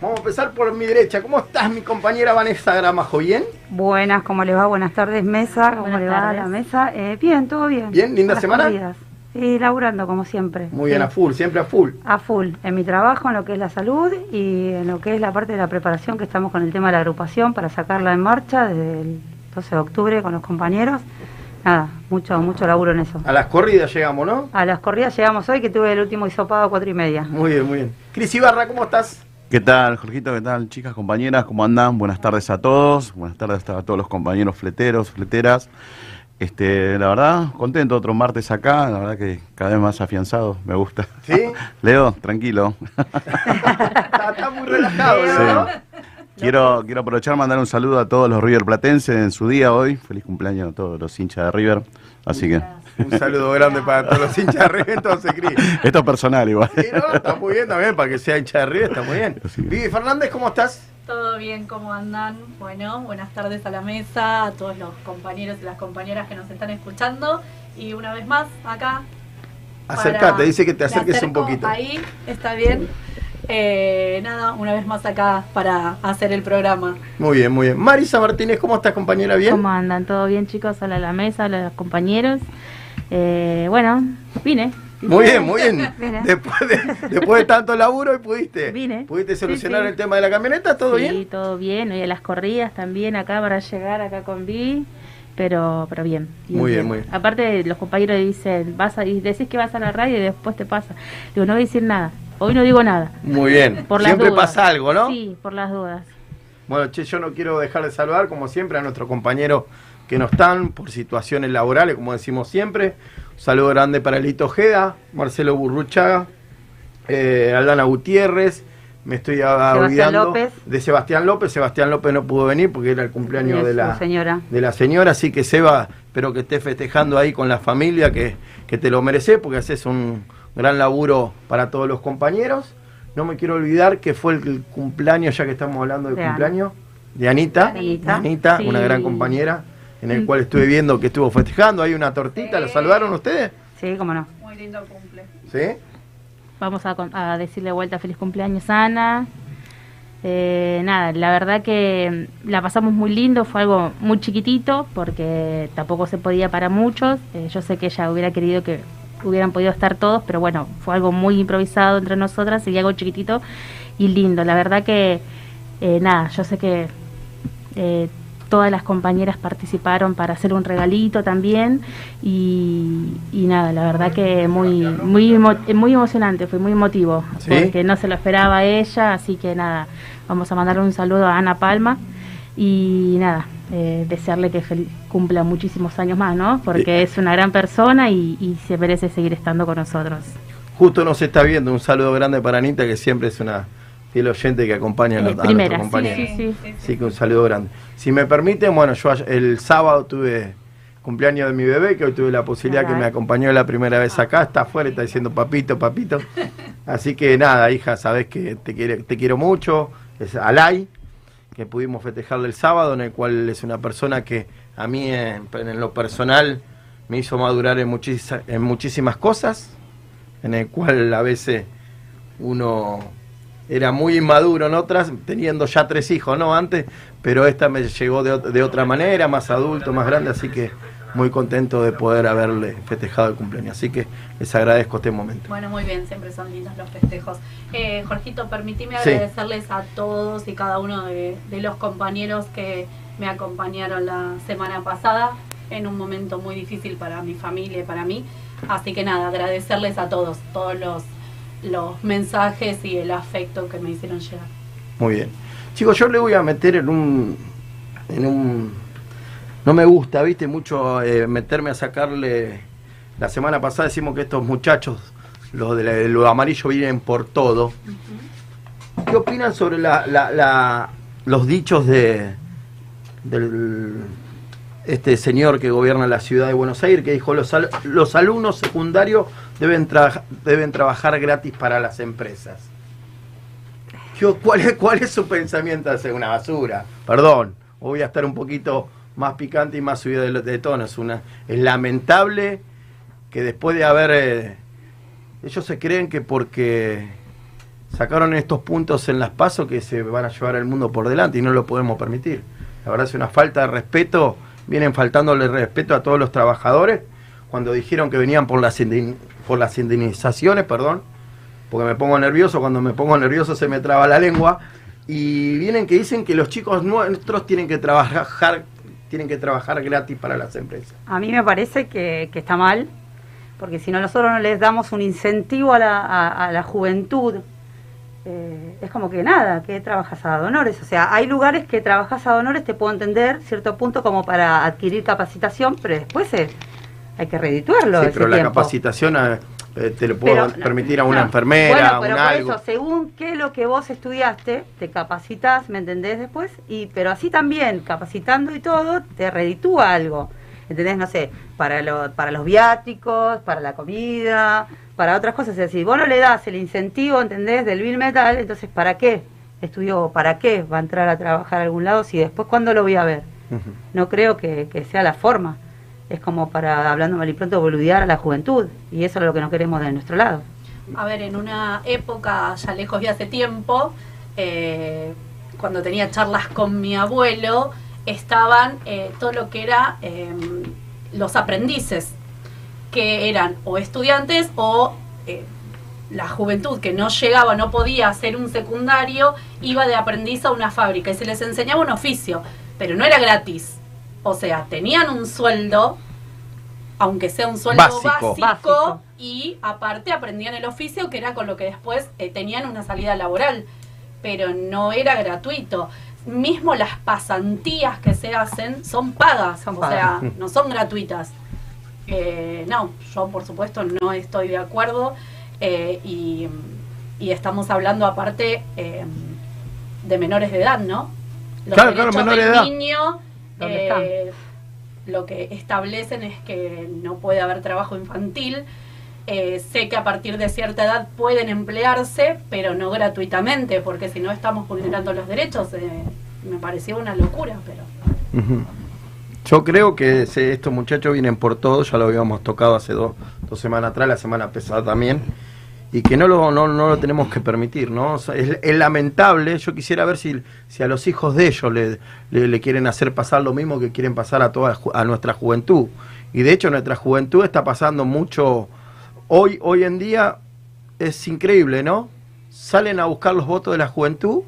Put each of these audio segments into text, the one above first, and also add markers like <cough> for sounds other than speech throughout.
Vamos a empezar por mi derecha. ¿Cómo estás, mi compañera Vanessa Gramajo? ¿Bien? Buenas, ¿cómo le va? Buenas tardes, mesa. ¿Cómo le va a la mesa? Eh, bien, todo bien. ¿Bien? ¿Linda semana? Corridas. Sí, laburando como siempre. Muy bien, a full, siempre a full. A full, en mi trabajo, en lo que es la salud y en lo que es la parte de la preparación, que estamos con el tema de la agrupación para sacarla en marcha desde el 12 de octubre con los compañeros. Nada, mucho, mucho laburo en eso. A las corridas llegamos, ¿no? A las corridas llegamos hoy, que tuve el último hisopado a cuatro y media. Muy bien, muy bien. Cris Ibarra, ¿cómo estás? ¿Qué tal, Jorgito? ¿Qué tal, chicas, compañeras? ¿Cómo andan? Buenas tardes a todos. Buenas tardes a todos los compañeros fleteros, fleteras. Este, la verdad, contento otro martes acá, la verdad que cada vez más afianzado, me gusta. ¿Sí? <laughs> Leo, tranquilo. está, está, muy relajado, ¿no? Quiero, quiero aprovechar mandar un saludo a todos los River Platenses en su día hoy. Feliz cumpleaños a todos los hinchas de River. Así que. Un saludo grande para todos los hinchas de River, entonces, Cris. Esto es personal igual. Sí, no, está muy bien también, para que sea hincha de River, está muy bien. Vivi Fernández, ¿cómo estás? Todo bien, ¿cómo andan? Bueno, buenas tardes a la mesa, a todos los compañeros y las compañeras que nos están escuchando. Y una vez más, acá. Acercate, dice que te acerques un poquito. Ahí, está bien. Eh, nada, una vez más acá para hacer el programa. Muy bien, muy bien. Marisa Martínez, ¿cómo estás, compañera? ¿Bien? ¿Cómo andan? ¿Todo bien, chicos? Hola a la mesa, hola a los compañeros. Eh, bueno, vine. Muy bien, <laughs> muy bien. Después de, después de tanto laburo y pudiste. Vine. ¿Pudiste solucionar el tema de la camioneta? ¿Todo bien? Sí, todo bien. Y las corridas también acá para llegar acá con Vi. Pero, pero bien, Muy bien, muy bien. Aparte, los compañeros dicen, vas a, y decís que vas a la radio y después te pasa. Digo, no voy a decir nada. Hoy no digo nada. Muy bien. Por siempre dudas. pasa algo, ¿no? Sí, por las dudas. Bueno, che, yo no quiero dejar de saludar, como siempre, a nuestros compañeros que no están por situaciones laborales, como decimos siempre. Un saludo grande para Lito Ojeda, Marcelo Burruchaga, eh, Aldana Gutiérrez. Me estoy olvidando López. de Sebastián López. Sebastián López no pudo venir porque era el cumpleaños de, la señora. de la señora, así que Seba, espero que esté festejando ahí con la familia, que, que te lo mereces, porque haces un gran laburo para todos los compañeros. No me quiero olvidar que fue el cumpleaños, ya que estamos hablando de, De cumpleaños, de Anita. Anita. Anita, Sí. una gran compañera, en el cual estuve viendo que estuvo festejando. Hay una tortita, ¿la saludaron ustedes? Sí, cómo no. Muy lindo cumple. ¿Sí? Vamos a, con- a decirle de vuelta feliz cumpleaños, Ana. Eh, nada, la verdad que la pasamos muy lindo, fue algo muy chiquitito porque tampoco se podía para muchos. Eh, yo sé que ella hubiera querido que hubieran podido estar todos, pero bueno, fue algo muy improvisado entre nosotras y algo chiquitito y lindo. La verdad que, eh, nada, yo sé que eh, todas las compañeras participaron para hacer un regalito también y, y nada, la verdad que muy muy emo- muy emocionante, fue muy emotivo, ¿Sí? porque no se lo esperaba ella, así que nada, vamos a mandarle un saludo a Ana Palma y nada, eh, desearle que cumpla muchísimos años más, ¿no? Porque es una gran persona y, y se merece seguir estando con nosotros. Justo nos está viendo. Un saludo grande para Anita, que siempre es una fiel oyente que acompaña a, los- a primera, nuestros sí, sí, sí. Así que un saludo grande. Si me permiten, bueno, yo el sábado tuve cumpleaños de mi bebé, que hoy tuve la posibilidad que Ajá. me acompañó la primera vez acá, está afuera, está diciendo papito, papito. <laughs> Así que nada, hija, sabes que te, quiere, te quiero mucho. Es Alay, que pudimos festejarle el sábado, en el cual es una persona que a mí en, en lo personal me hizo madurar en, muchis- en muchísimas cosas, en el cual a veces uno era muy inmaduro en otras, teniendo ya tres hijos, ¿no? Antes, pero esta me llegó de, de otra manera, más adulto, más grande, así que muy contento de poder haberle festejado el cumpleaños. Así que les agradezco este momento. Bueno, muy bien, siempre son lindos los festejos. Eh, Jorgito, permitime Sí. agradecerles a todos y cada uno de, de los compañeros que me acompañaron la semana pasada en un momento muy difícil para mi familia y para mí. Así que nada, agradecerles a todos, todos los, los mensajes y el afecto que me hicieron llegar. Muy bien. Chicos, yo le voy a meter en un. En un no me gusta, viste, mucho eh, meterme a sacarle. La semana pasada decimos que estos muchachos, los de la- de lo amarillo, vienen por todo. ¿Qué opinan sobre la, la- la- los dichos de del este señor que gobierna la ciudad de Buenos Aires que dijo los, al- los alumnos secundarios deben, tra- deben trabajar gratis para las empresas? Yo, ¿cuál, es, ¿Cuál es su pensamiento? Es una basura. Perdón, voy a estar un poquito más picante y más subido de, de tono. Es, lamentable que después de haber... eh, ellos se creen que porque sacaron estos puntos en las pasos que se van a llevar el mundo por delante y no lo podemos permitir. La verdad es una falta de respeto, vienen faltándole respeto a todos los trabajadores cuando dijeron que venían por las, por las indemnizaciones, perdón, porque me pongo nervioso, cuando me pongo nervioso se me traba la lengua, y vienen que dicen que los chicos nuestros tienen que trabajar tienen que trabajar gratis para las empresas. A mí me parece que, está mal, porque si no nosotros no les damos un incentivo a la, juventud, eh, es como que nada, que trabajas a donores. O sea, hay lugares que trabajas a donores, te puedo entender, cierto punto como para adquirir capacitación, pero después hay que redituarlo. Sí, pero la capacitación... Eh, te lo puedo permitir a una enfermera, bueno, pero por Eso, según qué lo que vos estudiaste, te capacitas, ¿me entendés después? y Pero así también, capacitando y todo, te reditúa algo. ¿Entendés? No sé, para, lo, para los viáticos, para la comida, para otras cosas. Es decir, vos no le das el incentivo, ¿entendés? Del Bill Metal, entonces ¿para qué? Estudió, ¿para qué va a entrar a trabajar a algún lado si después cuándo lo voy a ver? No creo que, que sea la forma es como para, hablando mal y pronto, boludear a la juventud. Y eso es lo que no queremos de nuestro lado. A ver, en una época ya lejos de hace tiempo, eh, cuando tenía charlas con mi abuelo, estaban eh, todo lo que era em, los aprendices, que eran o estudiantes o eh, la juventud que no llegaba, no podía hacer un secundario, iba de aprendiz a una fábrica y se les enseñaba un oficio, pero no era gratis o sea, tenían un sueldo, aunque sea un sueldo básico, y aparte aprendían el oficio, que era con lo que después eh, tenían una salida laboral, pero no era gratuito. Mismo las pasantías que se hacen son pagas, o sea, no son gratuitas. Eh, no, yo por supuesto no estoy de acuerdo eh, y, estamos hablando aparte de menores de edad, ¿no? Los claro, claro, menores de edad. Eh, lo que establecen es que no puede haber trabajo infantil. Eh, sé que a partir de cierta edad pueden emplearse, pero no gratuitamente, porque si no estamos vulnerando los derechos. Eh, me pareció una locura, pero... Yo creo que estos muchachos vienen por todo, ya lo habíamos tocado hace dos, dos semanas atrás, la semana pasada también y que no lo, no, no lo tenemos que permitir, ¿no? es, lamentable, yo quisiera ver si, si a los hijos de ellos le, le, quieren hacer pasar lo mismo que quieren pasar a toda a nuestra juventud. Y de hecho nuestra juventud está pasando mucho, hoy, hoy en día es increíble, ¿no? Salen a buscar los votos de la juventud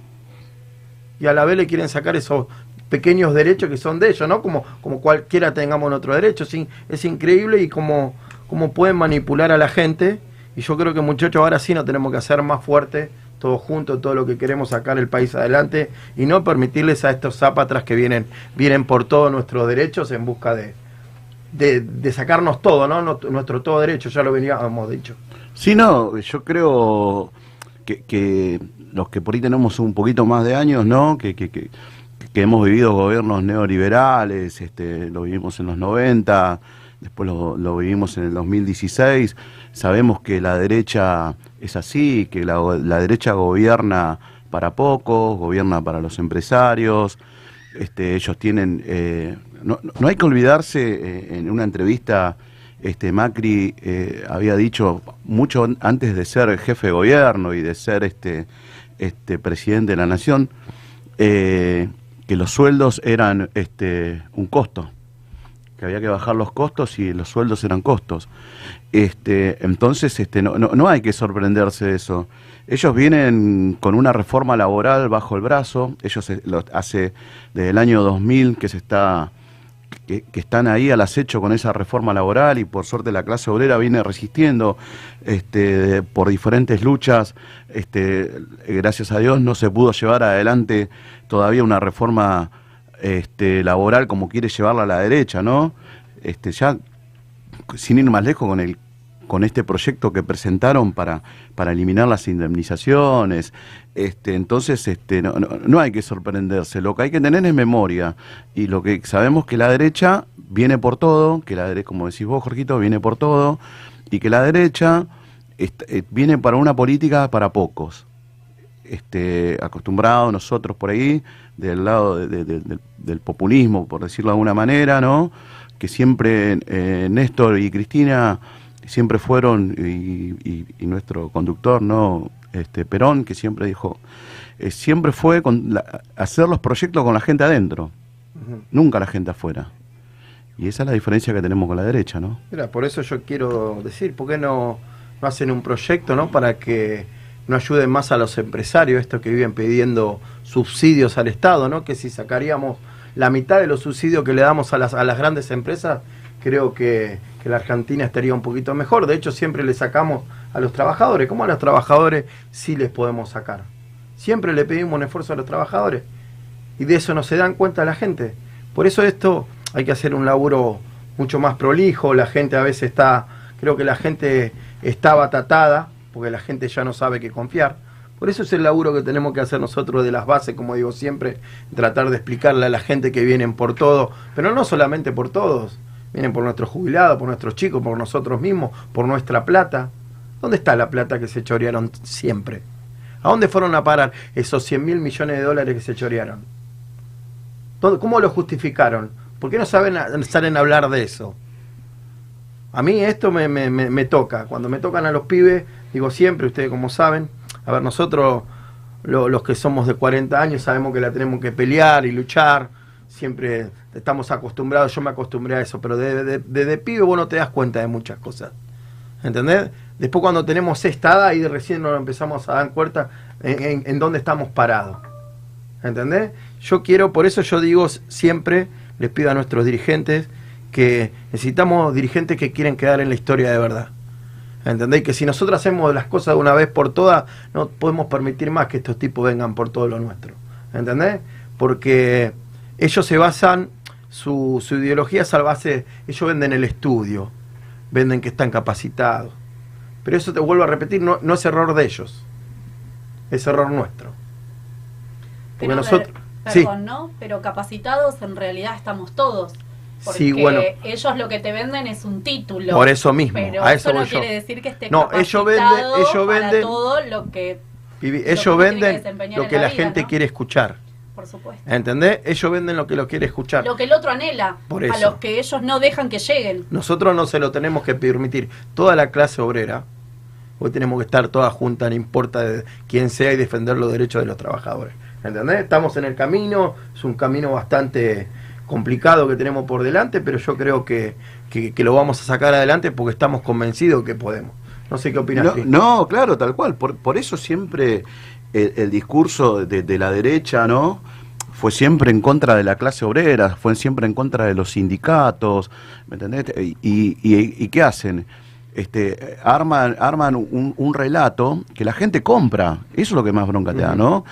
y a la vez le quieren sacar esos pequeños derechos que son de ellos, ¿no? Como, como cualquiera tengamos otro derecho. Es, es increíble y como, como pueden manipular a la gente y yo creo que muchachos, ahora sí nos tenemos que hacer más fuerte, todos juntos, todo lo que queremos sacar el país adelante y no permitirles a estos zapatras que vienen, vienen por todos nuestros derechos en busca de, de, sacarnos todo, ¿no? Nuestro todo derecho, ya lo veníamos dicho. Sí, no, yo creo que, los que por ahí tenemos un poquito más de años, ¿no? Que, que, que, hemos vivido gobiernos neoliberales, este, lo vivimos en los 90, después lo, vivimos en el 2016 Sabemos que la derecha es así, que la, derecha gobierna para pocos, gobierna para los empresarios. Este, ellos tienen. Eh, no, hay que olvidarse, eh, en una entrevista, este, Macri eh, había dicho mucho antes de ser jefe de gobierno y de ser este, este presidente de la nación, que los sueldos eran este, un costo que había que bajar los costos y los sueldos eran costos. Este, entonces, este, no, no, hay que sorprenderse de eso. Ellos vienen con una reforma laboral bajo el brazo. Ellos lo, hace desde el año 2000 que se está que, están ahí al acecho con esa reforma laboral y por suerte la clase obrera viene resistiendo este, por diferentes luchas. Este, gracias a Dios no se pudo llevar adelante todavía una reforma este, laboral como quiere llevarla a la derecha, ¿no? Este, ya, sin ir más lejos con el con este proyecto que presentaron para, para eliminar las indemnizaciones. Este, entonces, este, no, no, hay que sorprenderse. Lo que hay que tener es memoria. Y lo que sabemos que la derecha viene por todo, que la derecha, como decís vos, Jorgito, viene por todo, y que la derecha eh, viene para una política para pocos. Este, acostumbrados nosotros por ahí del lado del populismo, por decirlo de alguna manera, ¿no? Que siempre eh, Néstor y Cristina siempre fueron, y, nuestro conductor, ¿no? este, Perón, que siempre dijo, eh, siempre fue con la- hacer los proyectos con la gente adentro, nunca la gente afuera. Y esa es la diferencia que tenemos con la derecha, ¿no? Mira, por eso yo quiero decir, ¿por qué no, no hacen un proyecto ¿no? para que no ayuden más a los empresarios, estos que viven pidiendo subsidios al Estado, ¿no? que si sacaríamos la mitad de los subsidios que le damos a las, a las grandes empresas, creo que, que la Argentina estaría un poquito mejor. De hecho, siempre le sacamos a los trabajadores, ¿cómo a los trabajadores sí les podemos sacar? Siempre le pedimos un esfuerzo a los trabajadores y de eso no se dan cuenta la gente. Por eso esto hay que hacer un laburo mucho más prolijo, la gente a veces está, creo que la gente está batatada, porque la gente ya no sabe qué confiar. Por eso es el laburo que tenemos que hacer nosotros de las bases, como digo siempre, tratar de explicarle a la gente que vienen por todo, pero no solamente por todos, vienen por nuestros jubilados, por nuestros chicos, por nosotros mismos, por nuestra plata. ¿Dónde está la plata que se chorearon siempre? ¿A dónde fueron a parar esos 100 mil millones de dólares que se chorearon? ¿Dónde- ¿Cómo lo justificaron? ¿Por qué no saben, salen a hablar de eso? A mí esto me, me- me- me toca. Cuando me tocan a los pibes, digo siempre, ustedes como saben, a ver, nosotros lo- los que somos de 40 años sabemos que la tenemos que pelear y luchar. Siempre estamos acostumbrados, yo me acostumbré a eso, pero desde de, pibe vos no te das cuenta de muchas cosas. ¿Entendés? Después cuando tenemos esta edad, ahí recién nos empezamos a dar cuenta en, en- en dónde estamos parados. ¿Entendés? Yo quiero, por eso yo digo siempre, les pido a nuestros dirigentes que necesitamos dirigentes que quieren quedar en la historia de verdad. ¿Entendés? Que si nosotros hacemos las cosas de una vez por todas, no podemos permitir más que estos tipos vengan por todo lo nuestro. ¿Entendés? Porque ellos se basan, su, su ideología es a base, ellos venden el estudio, venden que están capacitados. Pero eso te vuelvo a repetir, no, no es error de ellos, es error nuestro. Porque Pero, nosotros... per- sí. perdón, ¿no? Pero capacitados en realidad estamos todos. Porque Sí, bueno. ellos lo que te venden es un título. Por eso mismo, Pero a eso no yo. quiere decir que esté No, ellos venden- ellos venden- todo lo que, Vivi, lo que ellos venden lo que la la vida, gente ¿no? quiere escuchar. Por supuesto. ¿Entendés? Ellos venden lo que lo quiere escuchar. Lo que el otro anhela, Por a eso. los que ellos no dejan que lleguen. Nosotros no se lo tenemos que permitir. Toda la clase obrera, hoy tenemos que estar todas juntas, no importa de quién sea, y defender los derechos de los trabajadores. ¿Entendés? Estamos en el camino, es un camino bastante complicado que tenemos por delante, pero yo creo que, que- que lo vamos a sacar adelante porque estamos convencidos que podemos. No sé qué opinas. No, no, claro, tal cual. Por, por eso siempre el, el discurso de, de la derecha, ¿no? Fue siempre en contra de la clase obrera, fue siempre en contra de los sindicatos, ¿me entendés? Y, y- y qué hacen? Este, arman arman un, un relato que la gente compra. Eso es lo que más bronca te da, ¿no?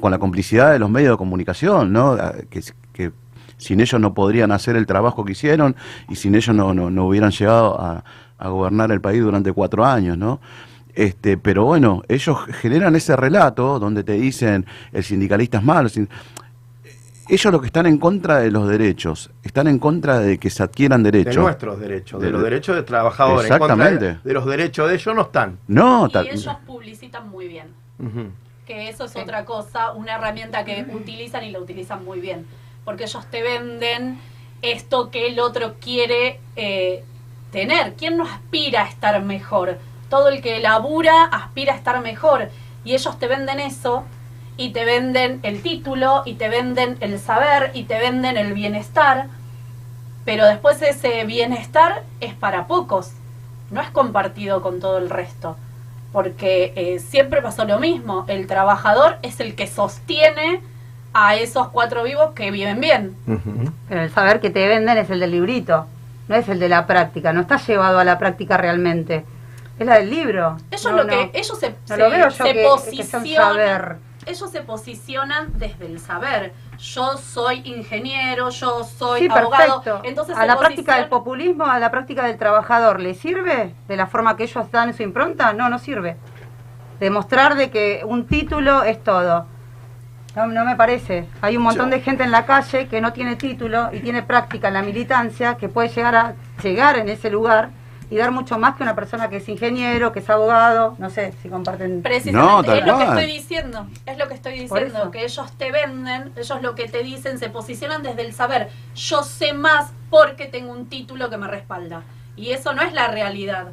Con la complicidad de los medios de comunicación, ¿no? Ah, Que, que sin ellos no podrían hacer el trabajo que hicieron y sin ellos no, no, no hubieran llegado a, a gobernar el país durante cuatro años, ¿no? Este, pero bueno, ellos generan ese relato donde te dicen el sindicalista es malo. sin- Ellos lo que están en contra de los derechos, están en contra de que se adquieran derechos. De nuestros derechos, de, De- los derechos de trabajadores. en contra Exactamente. De, de los derechos de ellos no están. No, Y ellos publicitan muy bien. Que eso es otra cosa, una herramienta que utilizan y la utilizan muy bien, porque ellos te venden esto que el otro quiere eh, tener. ¿Quién no aspira a estar mejor? Todo el que labura aspira a estar mejor y ellos te venden eso y te venden el título y te venden el saber y te venden el bienestar, pero después ese bienestar es para pocos, no es compartido con todo el resto porque eh, siempre pasó lo mismo, el trabajador es el que sostiene a esos cuatro vivos que viven bien. Pero el saber que te venden es el del librito, no es el de la práctica, no está llevado a la práctica realmente. Es la del libro. Ellos No, lo no. que ellos se, No se- lo veo yo se que- que sea un posicionan, saber. ellos se posicionan desde el saber. Yo soy ingeniero, yo soy Sí, abogado. perfecto. Entonces a la práctica del populismo, a la práctica del trabajador, ¿le sirve de la forma que ellos dan su impronta? No, no sirve. Demostrar de que un título es todo. No, no me parece. Hay un montón Yo- de gente en la calle que no tiene título y tiene práctica en la militancia que puede llegar a llegar en ese lugar y dar mucho más que una persona que es ingeniero, que es abogado, no sé si comparten. Precisamente No, es lo que estoy diciendo, es lo que estoy diciendo, que ellos te venden, ellos lo que te dicen, se posicionan desde el saber. Yo sé más porque tengo un título que me respalda. Y eso no es la realidad.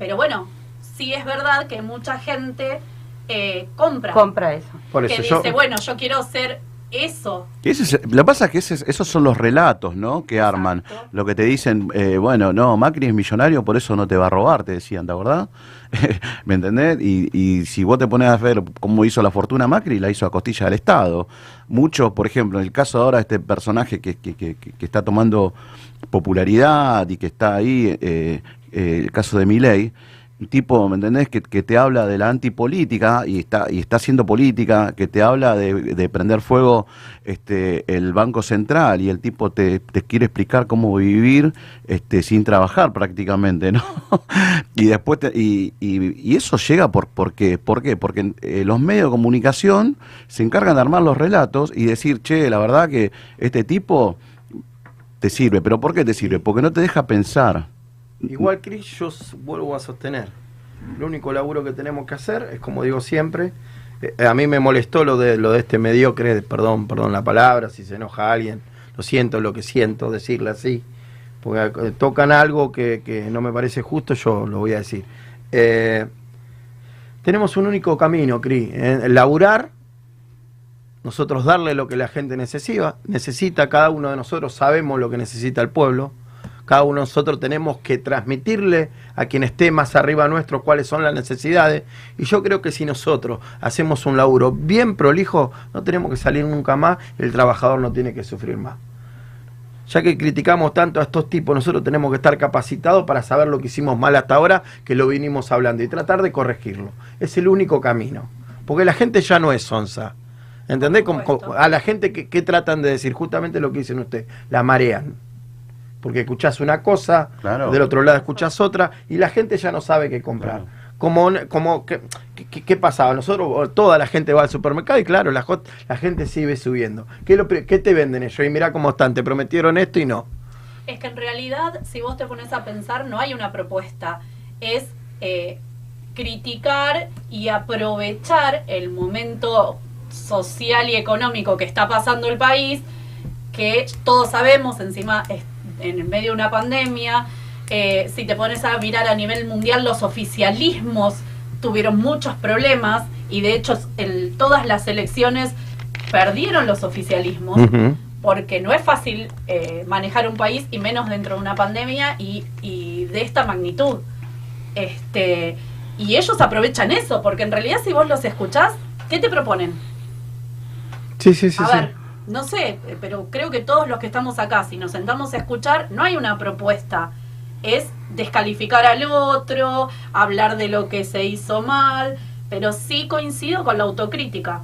Pero bueno, sí es verdad que mucha gente eh, compra. Compra eso. Por que eso yo. dice, bueno, yo quiero ser eso. Es- lo que pasa es que ese es- esos son los relatos, ¿no? Que arman. Lo que te dicen, eh, bueno, no, Macri es millonario, por eso no te va a robar, te decían, ¿de verdad? <laughs> ¿Me entendés? Y, y si vos te pones a ver cómo hizo la fortuna Macri, la hizo a costilla del Estado. Muchos, por ejemplo, en el caso ahora de este personaje que, que- que- que está tomando popularidad y que está ahí, eh, eh, el caso de Milei, un tipo, ¿me entendés? Que, que te habla de la antipolítica y está, y está haciendo política, que te habla de, de prender fuego este, el Banco Central y el tipo te, te quiere explicar cómo vivir este, sin trabajar prácticamente, ¿no? <laughs> y después te- y, y- eso llega por, por qué? ¿Por qué? Porque eh, los medios de comunicación se encargan de armar los relatos y decir, che, la verdad que este tipo te sirve, pero ¿por qué te sirve? Porque no te deja pensar. Igual, Cris, yo vuelvo a sostener. Lo único laburo que tenemos que hacer es, como digo siempre, eh, a mí me molestó lo de, lo de este mediocre, perdón, perdón la palabra, si se enoja alguien, lo siento, lo que siento, decirle así, porque eh, tocan algo que, que no me parece justo, yo lo voy a decir. Eh, tenemos un único camino, Cris, eh, laburar, nosotros darle lo que la gente necesita, necesita, cada uno de nosotros sabemos lo que necesita el pueblo, cada uno de nosotros tenemos que transmitirle a quien esté más arriba nuestro cuáles son las necesidades. Y yo creo que si nosotros hacemos un laburo bien prolijo, no tenemos que salir nunca más, el trabajador no tiene que sufrir más. Ya que criticamos tanto a estos tipos, nosotros tenemos que estar capacitados para saber lo que hicimos mal hasta ahora, que lo vinimos hablando, y tratar de corregirlo. Es el único camino. Porque la gente ya no es sonsa. ¿Entendés? Como- a la gente que, que tratan de decir justamente lo que dicen ustedes, la marean. Porque escuchás una cosa, Claro. del otro lado escuchás otra, y la gente ya no sabe qué comprar. Claro. Como, como ¿qué, qué- qué pasaba? Nosotros, toda la gente va al supermercado y claro, la, la gente sigue subiendo. ¿Qué, lo ¿Qué te venden ellos? Y mira cómo están, te prometieron esto y no. Es que en realidad, si vos te pones a pensar, no hay una propuesta. Es eh, criticar y aprovechar el momento social y económico que está pasando el país, que todos sabemos, encima es en el medio de una pandemia. eh, si te pones a mirar a nivel mundial, los oficialismos tuvieron muchos problemas y de hecho el- todas las elecciones perdieron los oficialismos porque no es fácil eh, manejar un país y menos dentro de una pandemia y, y de esta magnitud. Este, y ellos aprovechan eso, porque en realidad si vos los escuchás, ¿qué te proponen? Sí, sí, sí. a sí. ver, no sé, pero creo que todos los que estamos acá, si nos sentamos a escuchar, no hay una propuesta. Es descalificar al otro, hablar de lo que se hizo mal, pero sí coincido con la autocrítica.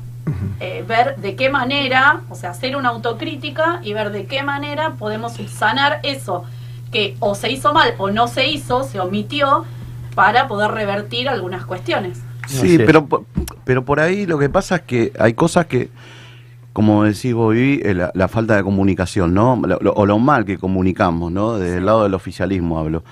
Eh, ver de qué manera, o sea, hacer una autocrítica y ver de qué manera podemos subsanar eso que o se hizo mal o no se hizo, se omitió, para poder revertir algunas cuestiones. Sí, pero, pero por ahí lo que pasa es que hay cosas que, como decís vos, Vivi, eh, la, la falta de comunicación, ¿no? Lo- lo- o lo mal que comunicamos, ¿no? Desde el lado del oficialismo hablo.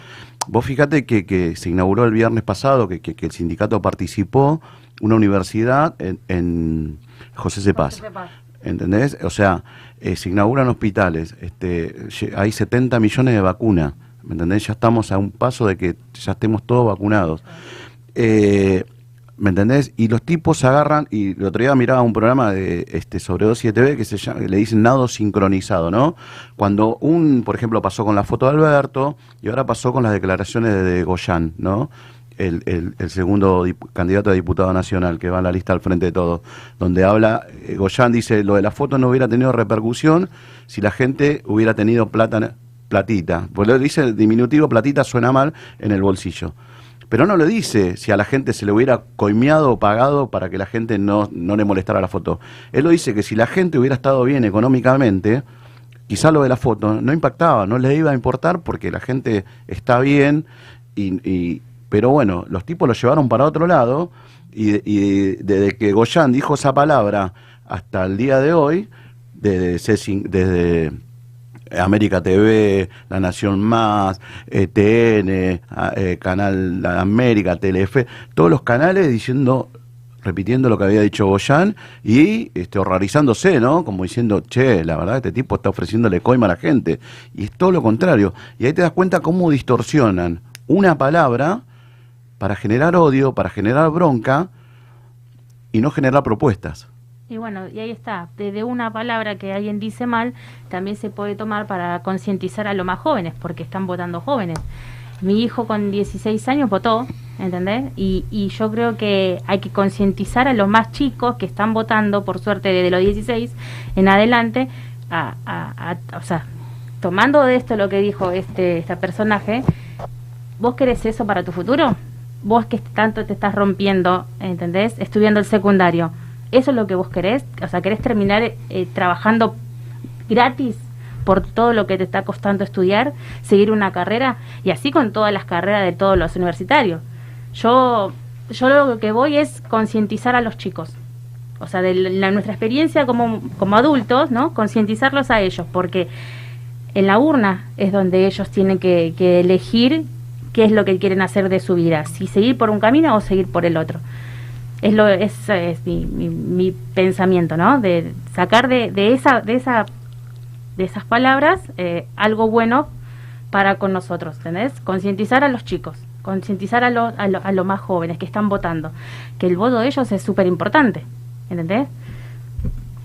Vos fíjate que, que se inauguró el viernes pasado, que, que- que el sindicato participó, una universidad en, en José C. Paz. ¿Entendés? O sea, eh, se inauguran hospitales, este, hay 70 millones de vacunas, ¿me entendés? Ya estamos a un paso de que ya estemos todos vacunados. Eh, ¿Me entendés? Y los tipos agarran, y el otro día miraba un programa de este sobre 27B que se llama, le dicen nado sincronizado, ¿no? Cuando un, por ejemplo, pasó con la foto de Alberto y ahora pasó con las declaraciones de Goyán, ¿no? El, el- segundo candidato a diputado nacional que va en la lista al frente de todos, donde habla, eh, Goyán dice, lo de la foto no hubiera tenido repercusión si la gente hubiera tenido plata, platita. Pues lo dice diminutivo platita suena mal en el bolsillo. Pero no lo dice si a la gente se le hubiera coimeado o pagado para que la gente no, no le molestara la foto. Él lo dice que si la gente hubiera estado bien económicamente, quizá lo de la foto no impactaba, no le iba a importar porque la gente está bien, y, pero bueno, los tipos lo llevaron para otro lado y, desde que Goyán dijo esa palabra hasta el día de hoy, desde, C5 desde América TV, La Nación Más, eh, TN, eh, Canal América, Telefe, todos los canales diciendo, repitiendo lo que había dicho Goyán y este, horrorizándose, ¿no? Como diciendo, che, la verdad, este tipo está ofreciéndole coima a la gente. Y es todo lo contrario. Y ahí te das cuenta cómo distorsionan una palabra para generar odio, para generar bronca, y no generar propuestas. Y bueno, y ahí está. Desde una palabra que alguien dice mal, también se puede tomar para concientizar a los más jóvenes, porque están votando jóvenes. Mi hijo con 16 años votó, ¿entendés? Y, y yo creo que hay que concientizar a los más chicos que están votando, por suerte desde los 16 en adelante, a, a- a- o sea, tomando de esto lo que dijo este, este personaje, ¿vos querés eso para tu futuro? Vos que tanto te estás rompiendo, ¿entendés? Estudiando el secundario. ¿Eso es lo que vos querés? O sea, ¿querés terminar eh, trabajando gratis por todo lo que te está costando estudiar, seguir una carrera? Y así con todas las carreras de todos los universitarios. Yo, yo lo que voy es concientizar a los chicos. O sea, de la- nuestra experiencia como, como adultos, ¿no? Concientizarlos a ellos, porque en la urna es donde ellos tienen que, que elegir qué es lo que quieren hacer de su vida, si seguir por un camino o seguir por el otro. Es lo es, es mi, mi- mi pensamiento, ¿no? De sacar de, de esa de esa de esas palabras eh, algo bueno para con nosotros, ¿entendés? Concientizar a los chicos, concientizar a los a, lo- a los más jóvenes que están votando, que el voto de ellos es súper importante, ¿entendés?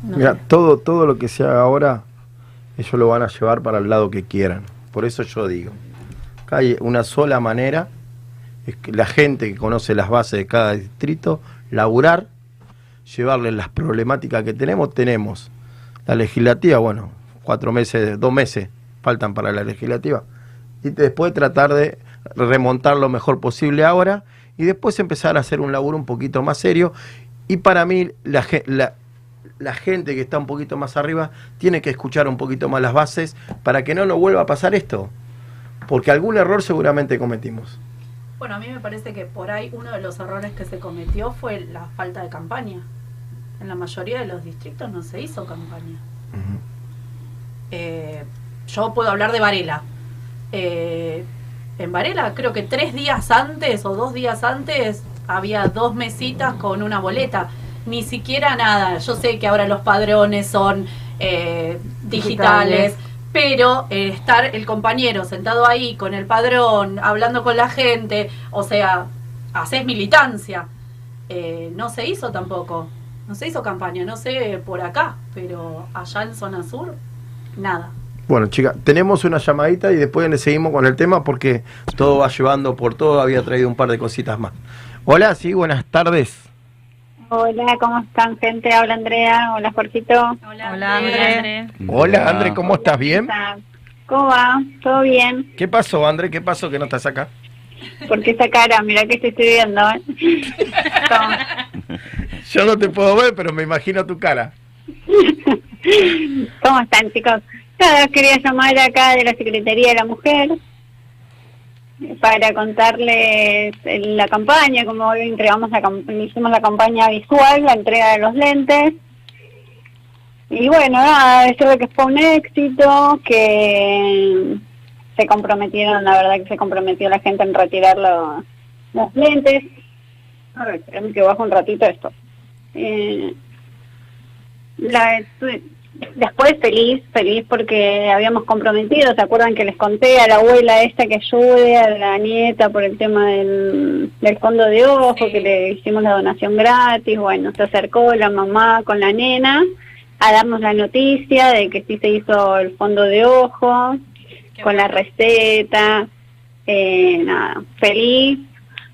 No Mira, todo, todo lo que se haga ahora, ellos lo van a llevar para el lado que quieran. Por eso yo digo, acá hay una sola manera, es que la gente que conoce las bases de cada distrito, laburar, llevarles las problemáticas que tenemos, tenemos la legislativa, bueno, cuatro meses, dos meses faltan para la legislativa, y después tratar de remontar lo mejor posible ahora, y después empezar a hacer un laburo un poquito más serio, y para mí la, la, la gente que está un poquito más arriba tiene que escuchar un poquito más las bases para que no nos vuelva a pasar esto. Porque algún error seguramente cometimos. Bueno, a mí me parece que por ahí uno de los errores que se cometió fue la falta de campaña. En la mayoría de los distritos no se hizo campaña. Eh, yo puedo hablar de Varela. Eh, en Varela creo que tres días antes o dos días antes había dos mesitas con una boleta. Ni siquiera nada. Yo sé que ahora los padrones son eh, digitales, Digitales. Pero eh, estar el compañero sentado ahí con el padrón, hablando con la gente, o sea, haces militancia. Eh, no se hizo tampoco. No se hizo campaña, no sé por acá, pero allá en zona sur, nada. Bueno, chicas, tenemos una llamadita y después le seguimos con el tema porque todo va llevando por todo. Había traído un par de cositas más. Hola, sí, buenas tardes. Hola, ¿cómo están, gente? Habla Andrea. Hola, Jorgito. Hola, Hola, André. André. Hola, André, ¿cómo estás? ¿Bien? ¿Cómo va? ¿Todo bien? ¿Qué pasó, André? ¿Qué pasó que no estás acá? ¿Por qué esa cara? Mira que estoy viendo. ¿eh? <laughs> ¿Cómo, Yo no te puedo ver, pero me imagino tu cara. <laughs> ¿Cómo están, chicos? Nada, quería llamar acá de la Secretaría de la Mujer para contarles la campaña, como hoy entregamos la, hicimos la campaña visual, la entrega de los lentes. Y bueno, nada, decirle que fue un éxito, que se comprometieron, la verdad que se comprometió la gente en retirar los, los lentes. A ver, espérame que bajo un ratito esto. Eh, la, después feliz, feliz porque habíamos comprometido, ¿se acuerdan que les conté a la abuela esta que ayude, a la nieta por el tema del, del fondo de ojo, Sí. que le hicimos la donación gratis, bueno, se acercó la mamá con la nena a darnos la noticia de que sí se hizo el fondo de ojo, Qué con la receta, eh, nada, feliz,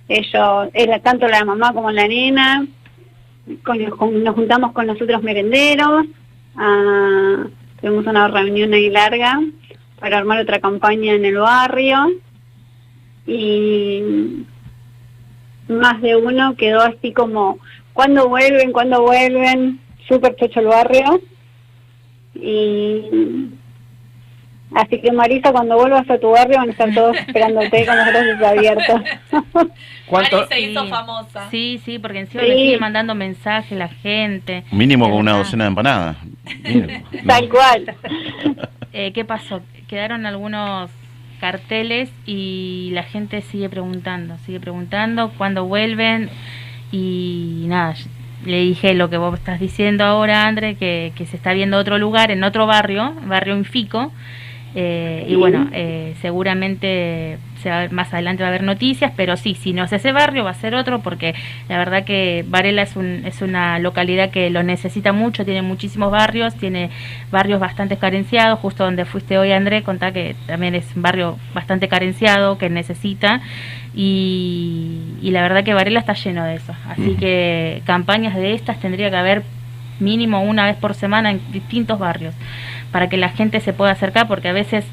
ellos, era tanto la mamá como la nena, con- con- nos juntamos con los otros merenderos, ah, tuvimos una reunión ahí larga para armar otra campaña en el barrio y más de uno quedó así como, ¿cuándo vuelven? ¿Cuándo vuelven? Súper chocho el barrio. Y así que Marisa, cuando vuelvas a tu barrio van a estar todos esperándote con los brazos abiertos. <laughs> ¿Cuánto? Se hizo Sí. famosa. Sí, sí, porque encima Sí. me sigue mandando mensajes la gente. Mínimo con una docena de empanadas. Mínimo. <laughs> Tal cual. <laughs> Eh, ¿Qué pasó? Quedaron algunos carteles y la gente sigue preguntando, sigue preguntando cuándo vuelven y nada, le dije lo que vos estás diciendo ahora, André, que, que se está viendo otro lugar, en otro barrio, barrio Infico, eh, y bueno, eh, seguramente más adelante va a haber noticias, pero sí, si no es ese barrio, va a ser otro, porque la verdad que Varela es, un, es una localidad que lo necesita mucho, tiene muchísimos barrios, tiene barrios bastante carenciados, justo donde fuiste hoy, André, contá que también es un barrio bastante carenciado, que necesita, y, y la verdad que Varela está lleno de eso. Así que campañas de estas tendría que haber mínimo una vez por semana en distintos barrios, para que la gente se pueda acercar, porque a veces,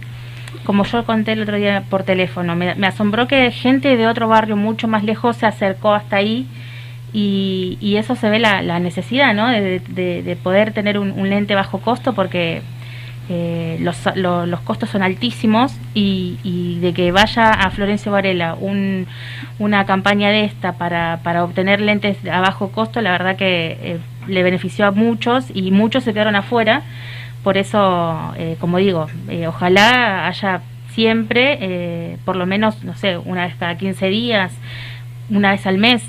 como yo conté el otro día por teléfono, me, asombró que gente de otro barrio mucho más lejos se acercó hasta ahí. Y, y eso se ve la, la necesidad ¿no? de, de, poder tener un, lente bajo costo porque eh, los, los, costos son altísimos y, y, de que vaya a Florencio Varela un, una campaña de esta para, para obtener lentes a bajo costo, la verdad que eh, le benefició a muchos y muchos se quedaron afuera. Por eso, eh, como digo, eh, ojalá haya siempre, eh, por lo menos, no sé, una vez cada 15 días, una vez al mes,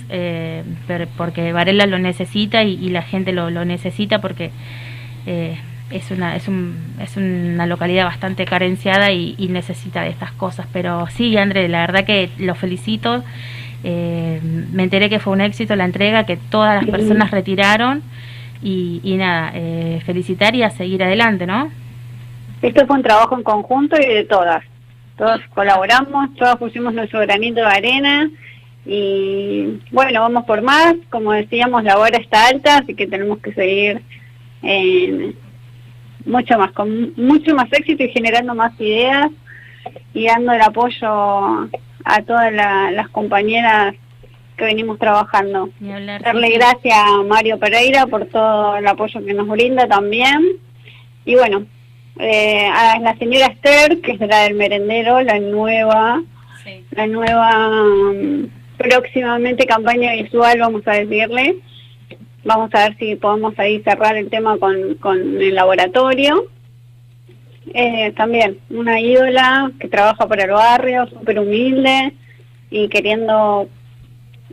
porque Varela lo necesita y, la gente lo, lo necesita porque es una es, un, es una localidad bastante carenciada y, y, necesita de estas cosas. Pero sí, André, la verdad que lo felicito. Eh, me enteré que fue un éxito la entrega, que todas las personas retiraron y, nada, eh, felicitar y a seguir adelante, ¿no? Esto fue un trabajo en conjunto y de todas. Todos colaboramos, todos pusimos nuestro granito de arena y bueno, vamos por más. Como decíamos, la hora está alta, así que tenemos que seguir mucho más, con mucho más éxito y generando más ideas y dando el apoyo a todas las compañeras que venimos trabajando. Darle gracias a Mario Pereira por todo el apoyo que nos brinda también. Y bueno, eh, a la señora Esther, que es la del merendero, la nueva, la nueva mm, próximamente campaña visual, vamos a decirle. Vamos a ver si podemos ahí cerrar el tema con, con el laboratorio. Eh, también una ídola que trabaja para el barrio, súper humilde y queriendo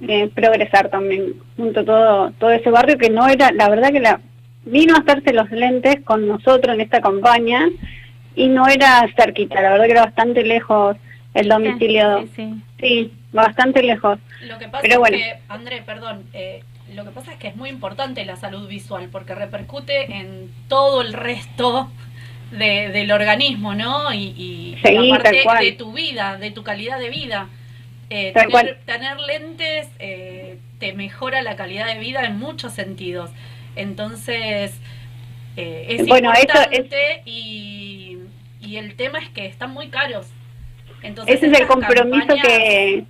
eh, progresar también junto a todo, todo ese barrio que no era, la verdad que la vino a hacerse los lentes con nosotros en esta campaña y no era cerquita, la verdad que era bastante lejos el domicilio. Sí, bastante lejos. Lo que pasa Pero es que, André, perdón, eh, lo que pasa es que es muy importante la salud visual porque repercute en todo el resto de, del organismo, ¿no? Y, y parte de tu vida, de tu calidad de vida. Eh, tener, lentes eh, te mejora la calidad de vida en muchos sentidos. Entonces, eh, es bueno, importante y, y el tema es que están muy caros. Entonces, Ese es el compromiso que,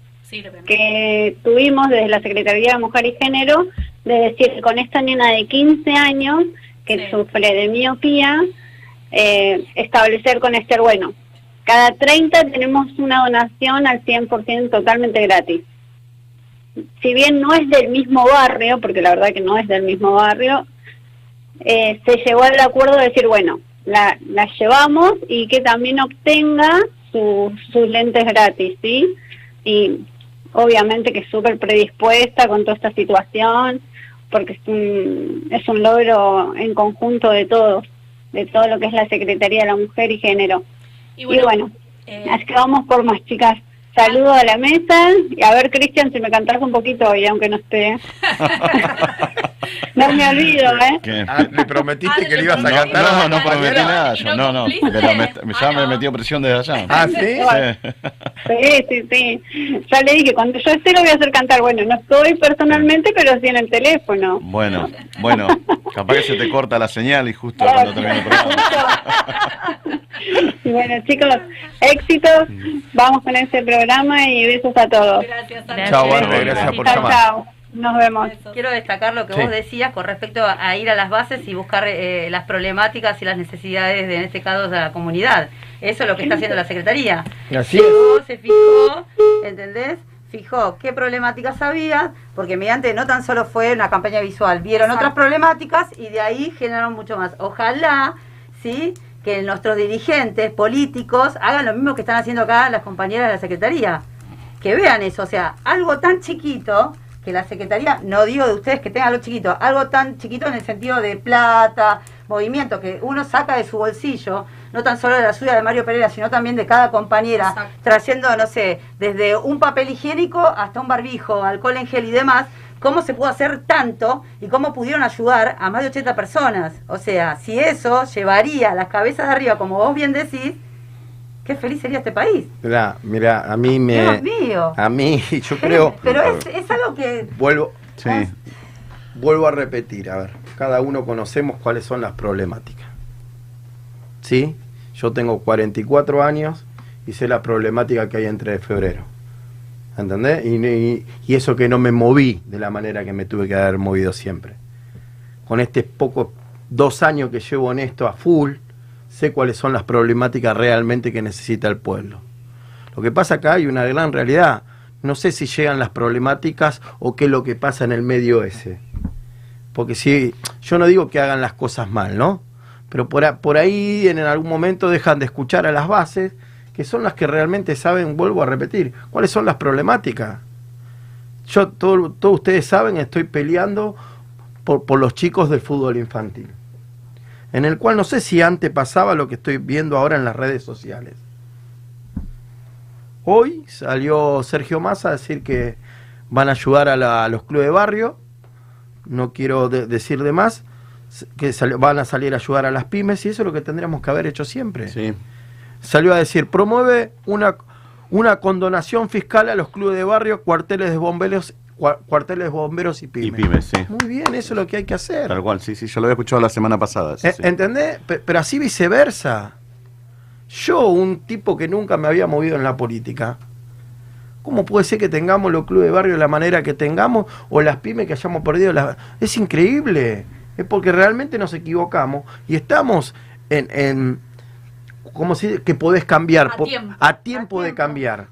que tuvimos desde la Secretaría de Mujer y Género, de decir, con esta nena de 15 años que sufre de miopía, eh, establecer con Esther, bueno, cada 30 tenemos una donación al 100% totalmente gratis. Si bien no es del mismo barrio, porque la verdad que no es del mismo barrio, eh, se llegó al acuerdo de decir, bueno, la, llevamos y que también obtenga sus lentes gratis, ¿sí? Y obviamente que súper predispuesta con toda esta situación, porque es un, es un logro en conjunto de todos de todo lo que es la Secretaría de la Mujer y Género. Y bueno, eh, así que vamos por más, chicas. Saludo a la mesa y a ver, Cristian, si me cantas un poquito hoy, aunque no esté. <laughs> no me olvido, ¿eh? Ah, ¿Le prometiste que le ibas a cantar? No, no, prometí nada. Yo, no, no, pero me, ya me metió presión desde allá. ¿Ah, sí? Sí, sí, sí. Ya le dije, cuando yo esté lo voy a hacer cantar. Bueno, no estoy personalmente, pero sí en el teléfono. Bueno, bueno, capaz que se te corta la señal y justo cuando termine el programa. <laughs> bueno, chicos, éxitos. Vamos con este programa y besos a todos. Gracias, Chao, gracias por llamar. Chao. Nos vemos. Quiero destacar lo que vos decías con respecto a, ir a las bases y buscar eh, las problemáticas y las necesidades, de, en este caso, de la comunidad. Eso es lo que está haciendo la Secretaría. Así se fijó, ¿entendés? Fijó qué problemáticas había, porque mediante no tan solo fue una campaña visual, vieron otras problemáticas y de ahí generaron mucho más. Ojalá, ¿sí? Que nuestros dirigentes políticos hagan lo mismo que están haciendo acá las compañeras de la Secretaría. Que vean eso, o sea, algo tan chiquito que la Secretaría, no digo de ustedes que tengan lo chiquito, algo tan chiquito en el sentido de plata, movimiento que uno saca de su bolsillo, no tan solo de la suya de Mario Pereira, sino también de cada compañera, Exacto. trayendo, no sé, desde un papel higiénico hasta un barbijo, alcohol en gel y demás, cómo se pudo hacer tanto y cómo pudieron ayudar a más de 80 personas. O sea, si eso llevaría las cabezas de arriba, como vos bien decís, qué feliz sería este país. Mira, mira, a mí me. Dios mío. A mí, <laughs> yo creo. Pero es, es algo que... Vuelvo, Sí. vuelvo a repetir, a ver, cada uno conocemos cuáles son las problemáticas. ¿Sí? Yo tengo 44 años y sé la problemática que hay entre febrero. ¿Entendés? Y, eso que no me moví de la manera que me tuve que haber movido siempre. Con este poco, dos años que llevo en esto a full, sé cuáles son las problemáticas realmente que necesita el pueblo. Lo que pasa acá hay una gran realidad. No sé si llegan las problemáticas o qué es lo que pasa en el medio ese. Porque si yo no digo que hagan las cosas mal, ¿no? Pero por ahí en algún momento dejan de escuchar a las bases, que son las que realmente saben, vuelvo a repetir, cuáles son las problemáticas. Yo, todo- todos ustedes saben, estoy peleando por, los chicos del fútbol infantil. En el cual no sé si antes pasaba lo que estoy viendo ahora en las redes sociales. Hoy salió Sergio Massa a decir que van a ayudar a, los clubes de barrio. No quiero de- decir de más. Que van a salir a ayudar a las pymes y eso es lo que tendríamos que haber hecho siempre. Sí. Salió a decir, promueve una, una condonación fiscal a los clubes de barrio, cuarteles de bomberos, cua- cuarteles bomberos y Y pymes. sí. Muy bien, eso es lo que hay que hacer. Tal cual, sí, sí, yo lo había escuchado la semana pasada. sí, sí. ¿Entendés? Pe- Pero así viceversa. Yo, un tipo que nunca me había movido en la política, ¿cómo puede ser que tengamos los clubes de barrio de la manera que tengamos o las pymes que hayamos perdido? Es increíble. Es porque realmente nos equivocamos y estamos en... en ¿Cómo se dice? Que podés cambiar. A po- tiempo. a tiempo A de tiempo. cambiar.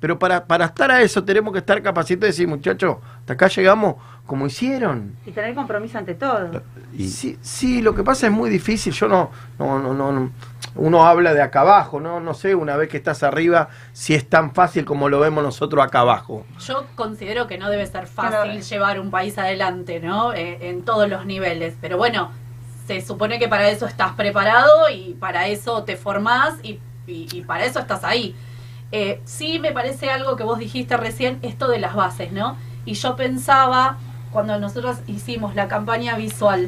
Pero para, para estar a eso tenemos que estar capacitados y decir, muchachos, hasta acá llegamos como hicieron. Y tener compromiso ante todo. Y- Sí, sí, lo que pasa es muy difícil. Yo no, no, no, no, no- uno habla de acá abajo, no, no sé, una vez que estás arriba, si es tan fácil como lo vemos nosotros acá abajo. Yo considero que no debe ser fácil Claro. llevar un país adelante, ¿no? Eh, en todos los niveles. Pero bueno, se supone que para eso estás preparado y para eso te formás y, para eso estás ahí. Eh, sí me parece algo que vos dijiste recién, esto de las bases, ¿no? Y yo pensaba, cuando nosotros hicimos la campaña visual,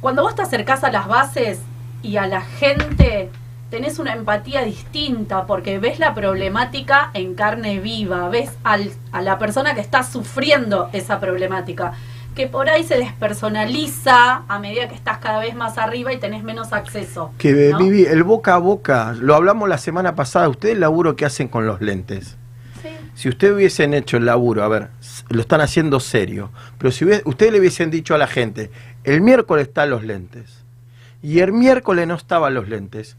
cuando vos te acercás a las bases y a la gente, tenés una empatía distinta porque ves la problemática en carne viva, ves al- a la persona que está sufriendo esa problemática, que por ahí se despersonaliza a medida que estás cada vez más arriba y tenés menos acceso. Que ¿no? Vivi, el boca a boca, lo hablamos la semana pasada, ustedes el laburo que hacen con los lentes. Sí. Si ustedes hubiesen hecho el laburo, a ver, lo están haciendo serio, pero si ustedes le hubiesen dicho a la gente, el miércoles están los lentes, y el miércoles no estaban los lentes,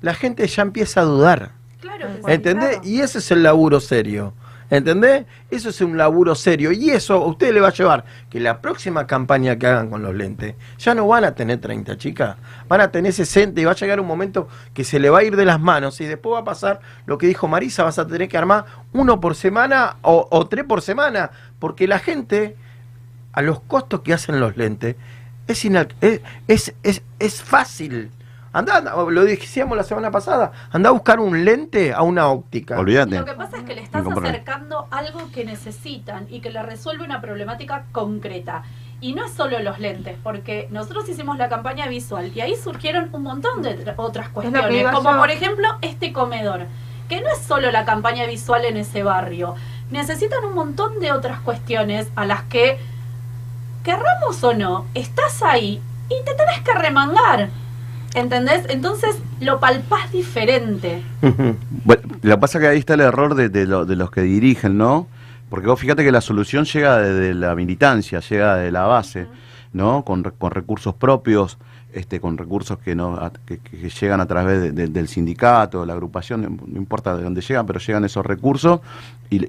la gente ya empieza a dudar. Claro sí. ¿Entendés? claro. Y ese es el laburo serio. ¿Entendés? Eso es un laburo serio. Y eso a usted le va a llevar que la próxima campaña que hagan con los lentes, ya no van a tener 30 chicas, van a tener 60 y va a llegar un momento que se le va a ir de las manos y después va a pasar lo que dijo Marisa, vas a tener que armar uno por semana o, tres por semana, porque la gente, a los costos que hacen los lentes, es, es, es, es fácil. Andá, lo decíamos la semana pasada, anda a buscar un lente a una óptica. Olvídate. Lo que pasa es que le estás acercando algo que necesitan y que le resuelve una problemática concreta. Y no es solo los lentes, porque nosotros hicimos la campaña visual y ahí surgieron un montón de tra- otras cuestiones, como yo. por ejemplo este comedor, que no es solo la campaña visual en ese barrio, necesitan un montón de otras cuestiones a las que, querramos o no, estás ahí y te tenés que remangar. ¿Entendés? Entonces lo palpás diferente. Bueno, lo que pasa es que ahí está el error de, de lo- de los que dirigen, ¿no? Porque vos fíjate que la solución llega desde la militancia, llega de la base, ¿no? Con, con recursos propios, este, con recursos que no que, que llegan a través de- de- del sindicato, la agrupación, no no importa de dónde llegan, pero llegan esos recursos y,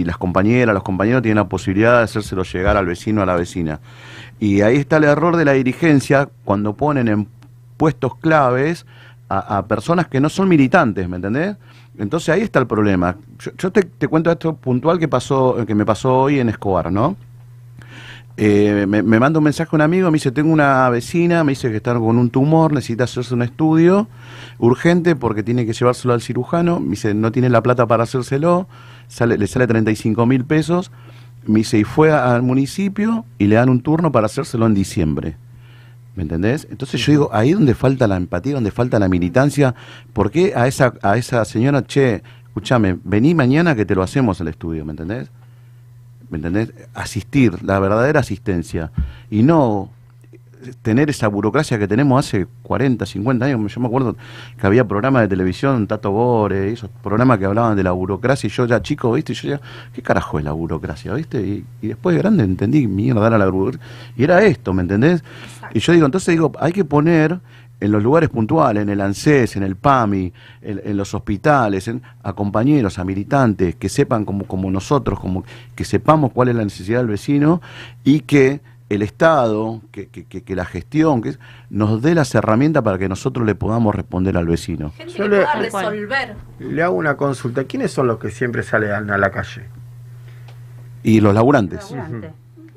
y las compañeras, los compañeros tienen la posibilidad de hacérselo llegar al vecino, a la vecina. Y ahí está el error de la dirigencia cuando ponen en puestos claves a, a personas que no son militantes, ¿me entendés? Entonces ahí está el problema. Yo, te, cuento esto puntual que pasó, que me pasó hoy en Escobar, ¿no? eh, me, me manda un mensaje un amigo, me dice, tengo una vecina, me dice que está con un tumor, necesita hacerse un estudio urgente porque tiene que llevárselo al cirujano, me dice, no tiene la plata para hacérselo, sale, le sale 35 mil pesos, me dice, y fue a- al municipio y le dan un turno para hacérselo en diciembre. ¿Me entendés? Entonces yo digo, ahí donde falta la empatía, donde falta la militancia, ¿por qué a esa, a esa señora, che, escúchame, vení mañana que te lo hacemos el estudio, ¿me entendés? ¿Me entendés? Asistir, la verdadera asistencia. Y no tener esa burocracia que tenemos hace 40, 50 años. Yo me acuerdo que había programas de televisión, Tato Bore, esos programas que hablaban de la burocracia, y yo ya chico, ¿viste? Y yo ya, ¿qué carajo es la burocracia, viste? Y, y después de grande entendí, mierda, era la burocracia. Y era esto, ¿me entendés? Y yo digo, entonces digo, hay que poner en los lugares puntuales, en el ANSES, en el PAMI, en, en los hospitales, en- a compañeros, a militantes, que sepan como, como nosotros, como que sepamos cuál es la necesidad del vecino y que el Estado, que, que- que- que la gestión, que nos dé las herramientas para que nosotros le podamos responder al vecino. Gente Yo que le- pueda resolver. Le hago una consulta. ¿Quiénes son los que siempre salen a la calle? Y los laburantes. Laburante.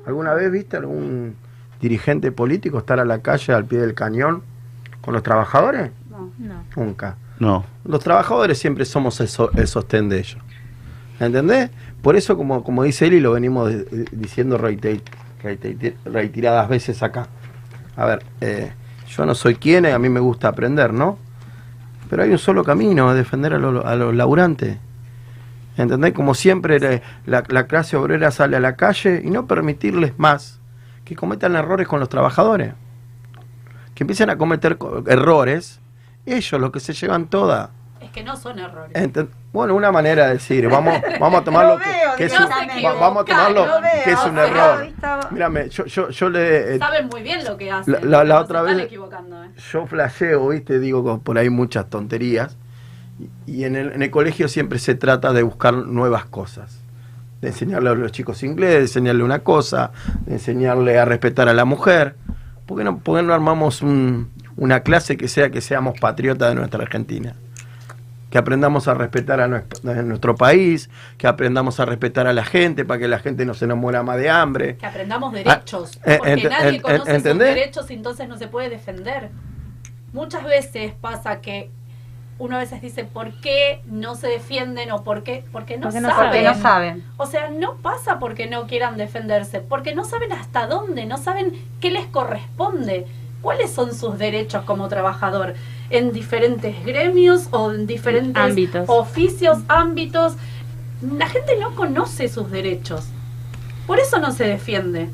¿Alguna vez viste algún dirigente político estar a la calle al pie del cañón con los trabajadores? No. No. Nunca. No. Los trabajadores siempre somos el, so- el sostén de ellos. ¿Entendés? Por eso, como, como dice él, y lo venimos de- de- diciendo reite- reite- reiteradas veces acá. A ver, eh, yo no soy quien, a mí me gusta aprender, ¿no? Pero hay un solo camino, es defender a, los- a los laburantes. ¿Entendés? Como siempre, la clase obrera sale a la calle y no permitirles más que cometan errores con los trabajadores. Que empiecen a cometer co- errores, ellos los que se llevan toda. Es que no son errores. Enten- bueno, una manera de decir, vamos, vamos a tomarlo Lo que, es un, vamos a tomarlo que es un o sea, error. Mírame, yo, yo, yo le, eh, Saben muy bien lo que hacen. La- la- la no otra se están vez- equivocando, ¿eh? yo flasheo, ¿viste? Digo por ahí muchas tonterías. Y, y en, el, en el colegio siempre se trata de buscar nuevas cosas. De enseñarle a los chicos inglés, de enseñarle una cosa, de enseñarle a respetar a la mujer. ¿Por qué no, por qué no armamos un- una clase que sea que seamos patriotas de nuestra Argentina? Que aprendamos a respetar a nuestro, a nuestro país, que aprendamos a respetar a la gente para que la gente no se nos muera más de hambre. Que aprendamos derechos. eh, porque ent- nadie ent- conoce sus derechos y entonces no se puede defender. Muchas veces pasa que uno a veces dice, ¿por qué no se defienden o por qué? Porque no Porque no saben. Porque no saben. O sea, no pasa porque no quieran defenderse, porque no saben hasta dónde, no saben qué les corresponde, cuáles son sus derechos como trabajador en diferentes gremios o en diferentes Ámbitos. oficios, ámbitos. La gente no conoce sus derechos, por eso no se defiende,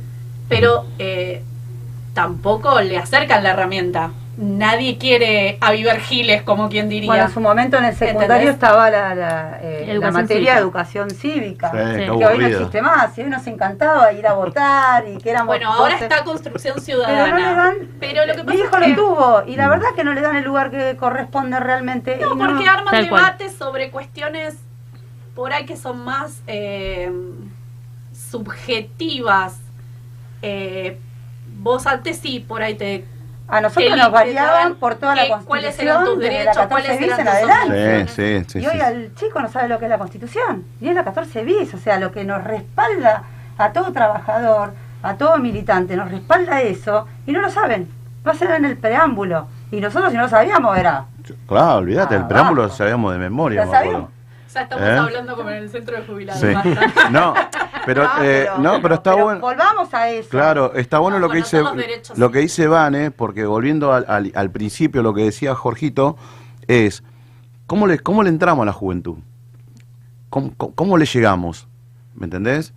pero eh, tampoco le acercan la herramienta. Nadie quiere avivar giles, como quien diría. Bueno, en su momento en el secundario ¿Entendés? estaba la, la, eh, la materia cívica. de educación cívica, Sí, Sí. qué que hoy no existe más, y hoy nos encantaba ir a votar y que éramos Bueno, ahora 12. está construcción Pero no le ciudadana. dan, Pero lo que mi hijo es que lo tuvo, y la verdad que no le dan el lugar que corresponde realmente. No, porque arman Tal cual. debates sobre cuestiones por ahí que son más eh, subjetivas. Eh, vos antes sí, por ahí te... A nosotros nos variaban por toda la que- cuáles eran constitución, tus derechos, la 14 cuáles bis eran en adelante. Sí, sí, sí. y hoy sí. el chico no sabe lo que es la constitución, ni es la 14 bis, o sea, lo que nos respalda a todo trabajador, a todo militante, nos respalda eso, y no lo saben, va a ser en el preámbulo. Y nosotros si no lo sabíamos era, Claro, olvídate, el Ah, preámbulo lo sabíamos de memoria, Lo me estamos ¿Eh? hablando como en el centro de jubilados. Sí. No, <laughs> pero, eh, no, pero está bueno. Volvamos a eso. Claro, está bueno No, lo que dice derechos, lo que dice Vane, porque volviendo al, al- al principio lo que decía Jorgito es cómo le cómo le entramos a la juventud, cómo, cómo- cómo le llegamos, ¿me entendés?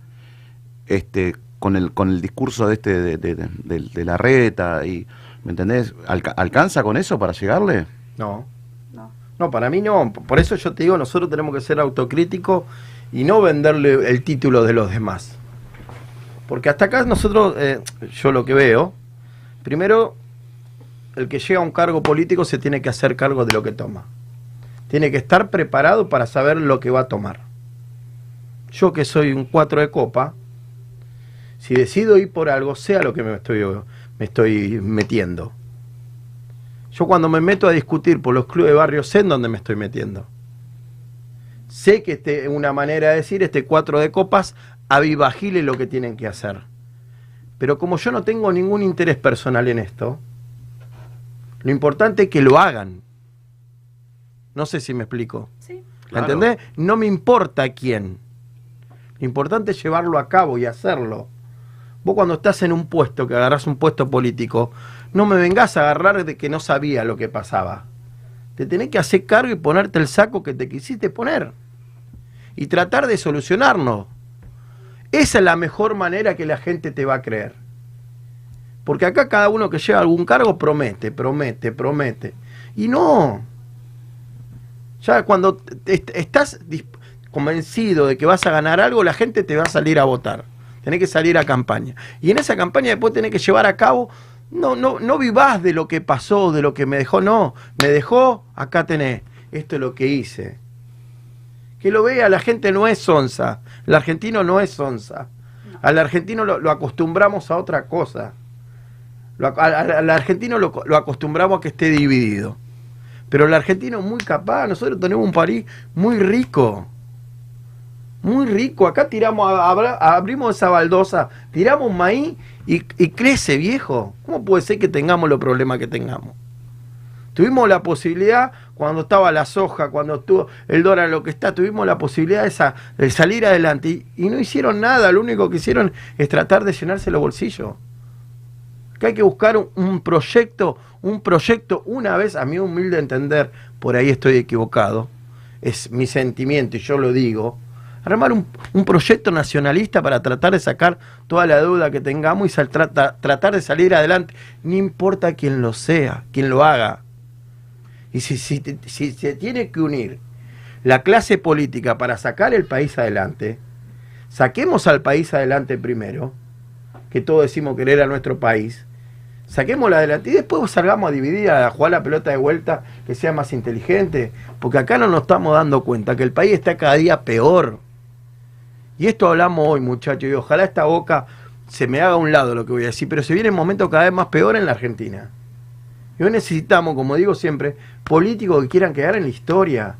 Este con el con el discurso de este de, de- de- de- de la reta y ¿me entendés? Alca- ¿Alcanza con eso para llegarle? No. No. Para mí no. Por eso yo te digo, nosotros tenemos que ser autocríticos y no venderle el título de los demás. Porque hasta acá nosotros, eh, yo lo que veo, primero, el que llega a un cargo político se tiene que hacer cargo de lo que toma. Tiene que estar preparado para saber lo que va a tomar. Yo que soy un cuatro de copa, si decido ir por algo, sea lo que me estoy, me estoy metiendo. Yo cuando me meto a discutir por los clubes de barrio sé en dónde me estoy metiendo. Sé que este, una manera de decir, este cuatro de copas avivagile lo que tienen que hacer. Pero como yo no tengo ningún interés personal en esto, lo importante es que lo hagan. No sé si me explico. Sí. ¿La ¿Entendés? No me importa quién. Lo importante es llevarlo a cabo y hacerlo. Vos cuando estás en un puesto, que agarrás un puesto político, no me vengas a agarrar de que no sabía lo que pasaba. Te tenés que hacer cargo y ponerte el saco que te quisiste poner. Y tratar de solucionarlo. Esa es la mejor manera que la gente te va a creer. Porque acá cada uno que lleva algún cargo promete, promete, promete. Y no. Ya cuando estás convencido de que vas a ganar algo, la gente te va a salir a votar. Tenés que salir a campaña. Y en esa campaña después tenés que llevar a cabo, no, no, no vivás de lo que pasó, de lo que me dejó, no. Me dejó, acá tenés. Esto es lo que hice. Que lo vea, la gente no es sonsa. El argentino no es sonsa. Al argentino lo, acostumbramos a otra cosa. al, argentino lo, lo acostumbramos a que esté dividido. Pero el argentino es muy capaz. Nosotros tenemos un país muy rico muy rico. Acá tiramos, abrimos esa baldosa, tiramos maíz y, crece, viejo. ¿Cómo puede ser que tengamos los problemas que tengamos? Tuvimos la posibilidad, cuando estaba la soja, cuando estuvo el dólar lo que está, tuvimos la posibilidad esa, de salir adelante y, no hicieron nada. Lo único que hicieron es tratar de llenarse los bolsillos. Que hay que buscar un, un proyecto, un proyecto, una vez, a mi humilde entender, por ahí estoy equivocado, es mi sentimiento y yo lo digo, armar un, proyecto nacionalista para tratar de sacar toda la deuda que tengamos y tratar de salir adelante. No importa quién lo sea, quién lo haga. Y si, si, si se tiene que unir la clase política para sacar el país adelante, saquemos al país adelante primero, que todos decimos querer a nuestro país, saquémosla adelante y después salgamos a dividir, a jugar la pelota de vuelta, que sea más inteligente, porque acá no nos estamos dando cuenta que el país está cada día peor. Y esto hablamos hoy, muchachos, y ojalá esta boca se me haga a un lado lo que voy a decir, pero se viene un momento cada vez más peor en la Argentina. Y hoy necesitamos, como digo siempre, políticos que quieran quedar en la historia.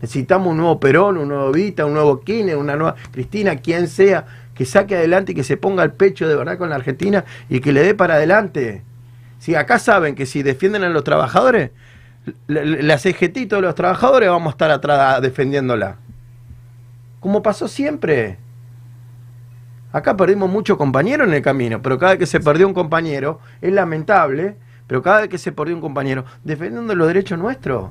Necesitamos un nuevo Perón, un nuevo Vita, un nuevo Kirchner, una nueva Cristina, quien sea, que saque adelante y que se ponga al pecho de verdad con la Argentina y que le dé para adelante. Si acá saben que si defienden a los trabajadores, la CGT y todos los trabajadores vamos a estar atrás defendiéndola como pasó siempre. Acá perdimos muchos compañeros en el camino, pero cada vez que se perdió un compañero, es lamentable, pero cada vez que se perdió un compañero, defendiendo los derechos nuestros.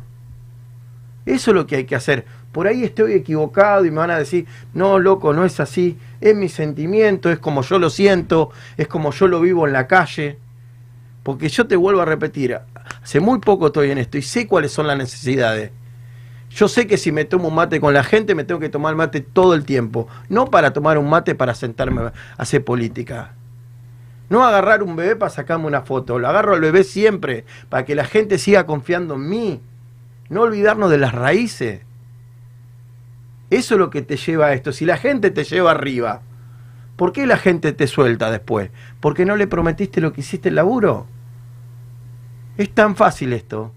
Eso es lo que hay que hacer. Por ahí estoy equivocado y me van a decir, no, loco, no es así. Es mi sentimiento, es como yo lo siento, es como yo lo vivo en la calle. Porque yo te vuelvo a repetir, hace muy poco estoy en esto y sé cuáles son las necesidades. Yo sé que si me tomo un mate con la gente, me tengo que tomar mate todo el tiempo. No para tomar un mate para sentarme a hacer política. No agarrar un bebé para sacarme una foto. Lo agarro al bebé siempre, para que la gente siga confiando en mí. No olvidarnos de las raíces. Eso es lo que te lleva a esto. Si la gente te lleva arriba, ¿por qué la gente te suelta después? ¿Porque no le prometiste lo que hiciste el laburo? Es tan fácil esto.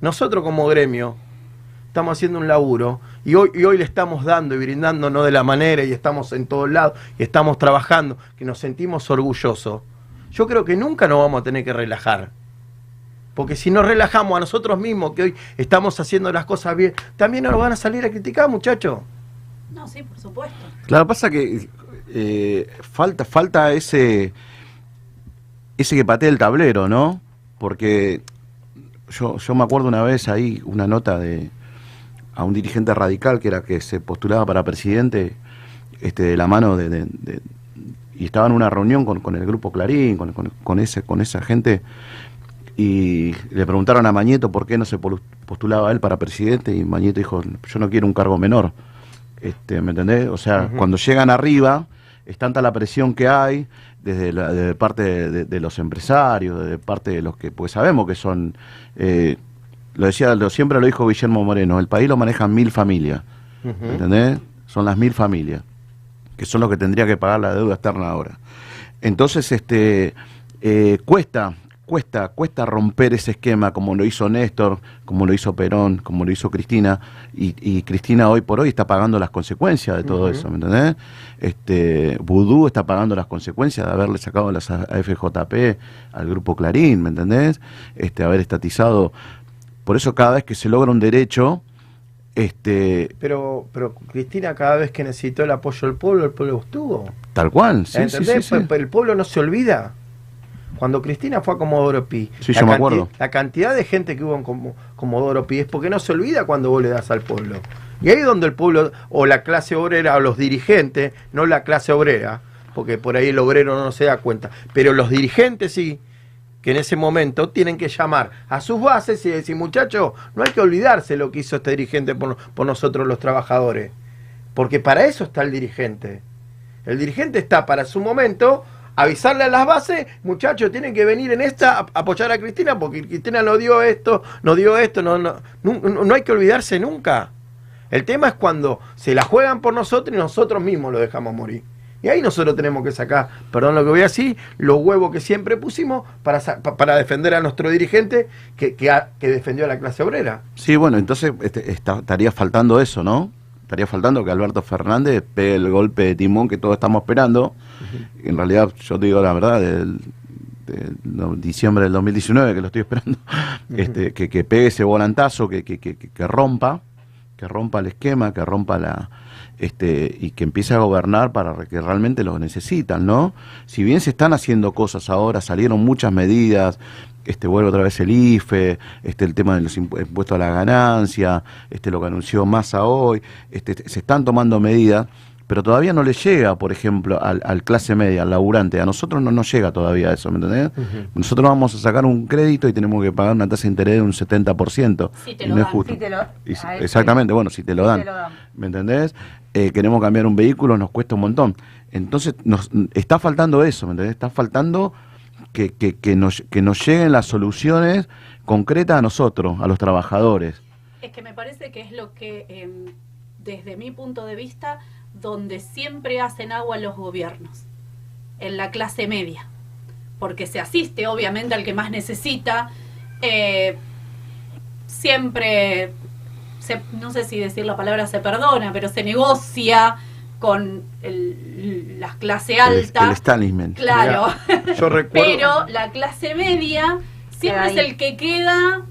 Nosotros como gremio estamos haciendo un laburo y hoy, y hoy le estamos dando y brindándonos de la manera y estamos en todos lados y estamos trabajando, que nos sentimos orgullosos, yo creo que nunca nos vamos a tener que relajar. Porque si nos relajamos a nosotros mismos, que hoy estamos haciendo las cosas bien, también nos van a salir a criticar, muchachos. No, sí, por supuesto. Claro, pasa que eh, falta, falta ese, ese que patee el tablero, ¿no? Porque yo, yo me acuerdo una vez ahí, una nota de, a un dirigente radical que era que se postulaba para presidente este, de la mano de, y estaba en una reunión con, el grupo Clarín, con, con, ese, con esa gente, y le preguntaron a Mañeto por qué no se postulaba él para presidente, y Mañeto dijo, yo no quiero un cargo menor. Este, ¿Me entendés? O sea, cuando llegan arriba, es tanta la presión que hay desde, la, parte de, los empresarios, de parte de los que, pues sabemos que son eh, lo decía, lo, siempre lo dijo Guillermo Moreno, el país lo manejan mil familias, ¿entendés? Son las mil familias, que son los que tendría que pagar la deuda externa ahora. Entonces, este, eh, cuesta, cuesta, cuesta romper ese esquema como lo hizo Néstor, como lo hizo Perón, como lo hizo Cristina, y, y Cristina hoy por hoy está pagando las consecuencias de todo eso, ¿me entendés? Este, Vudú está pagando las consecuencias de haberle sacado las AFJP al grupo Clarín, ¿me entendés? Este, haber estatizado. Por eso cada vez que se logra un derecho, este, Pero, pero Cristina, cada vez que necesitó el apoyo del pueblo, el pueblo estuvo. tal cual, sí, sí, ¿Entendés? sí, el pueblo no se olvida. Cuando Cristina fue a Comodoro Pi, Sí, la, yo me acuerdo. la cantidad de gente que hubo en Como- Comodoro Pi es porque no se olvida cuando vos le das al pueblo. Y ahí es donde el pueblo, o la clase obrera, o los dirigentes, no la clase obrera, porque por ahí el obrero no se da cuenta, pero los dirigentes sí, que en ese momento tienen que llamar a sus bases y decir, muchachos, no hay que olvidarse lo que hizo este dirigente por, por nosotros los trabajadores, porque para eso está el dirigente. El dirigente está para su momento avisarle a las bases, muchachos, tienen que venir en esta a apoyar a Cristina porque Cristina no dio esto, no dio esto, no, no, no, no hay que olvidarse nunca. El tema es cuando se la juegan por nosotros y nosotros mismos lo dejamos morir. Y ahí nosotros tenemos que sacar, perdón lo que voy a decir, los huevos que siempre pusimos para, para defender a nuestro dirigente que, que, que defendió a la clase obrera. Sí, bueno, entonces este, está- estaría faltando eso, ¿no? Estaría faltando que Alberto Fernández pegue el golpe de timón que todos estamos esperando. En realidad, yo te digo la verdad, del no- diciembre del 2019, que lo estoy esperando, este, que, que pegue ese volantazo, que, que, que, que- que rompa, que rompa el esquema, que rompa la este y que empiece a gobernar para que realmente lo necesitan, ¿no? Si bien se están haciendo cosas ahora, salieron muchas medidas, este vuelve otra vez el IFE, este el tema de los impu- impuestos a la ganancia, este lo que anunció Massa hoy, este se están tomando medidas, pero todavía no le llega, por ejemplo, al, al clase media, al laburante. A nosotros no nos llega todavía eso, ¿me entendés? Nosotros vamos a sacar un crédito y tenemos que pagar una tasa de interés de un 70%. Si te y lo no es dan, justo. si te lo- Y Ahí, exactamente, bueno, si te lo Si dan. te lo dan. ¿Me entendés? Eh, queremos cambiar un vehículo, nos cuesta un montón. Entonces, nos está faltando eso, ¿me entendés? Está faltando que, que, nos, que nos lleguen las soluciones concretas a nosotros, a los trabajadores. Es que me parece que es lo que, em, desde mi punto de vista, donde siempre hacen agua los gobiernos, en la clase media, porque se asiste obviamente al que más necesita, eh, siempre, se- no sé si decir la palabra se perdona, pero se negocia con el- la clase El, alta. el establishment. Claro. Yo <laughs> recuerdo... Pero la clase media siempre es el que queda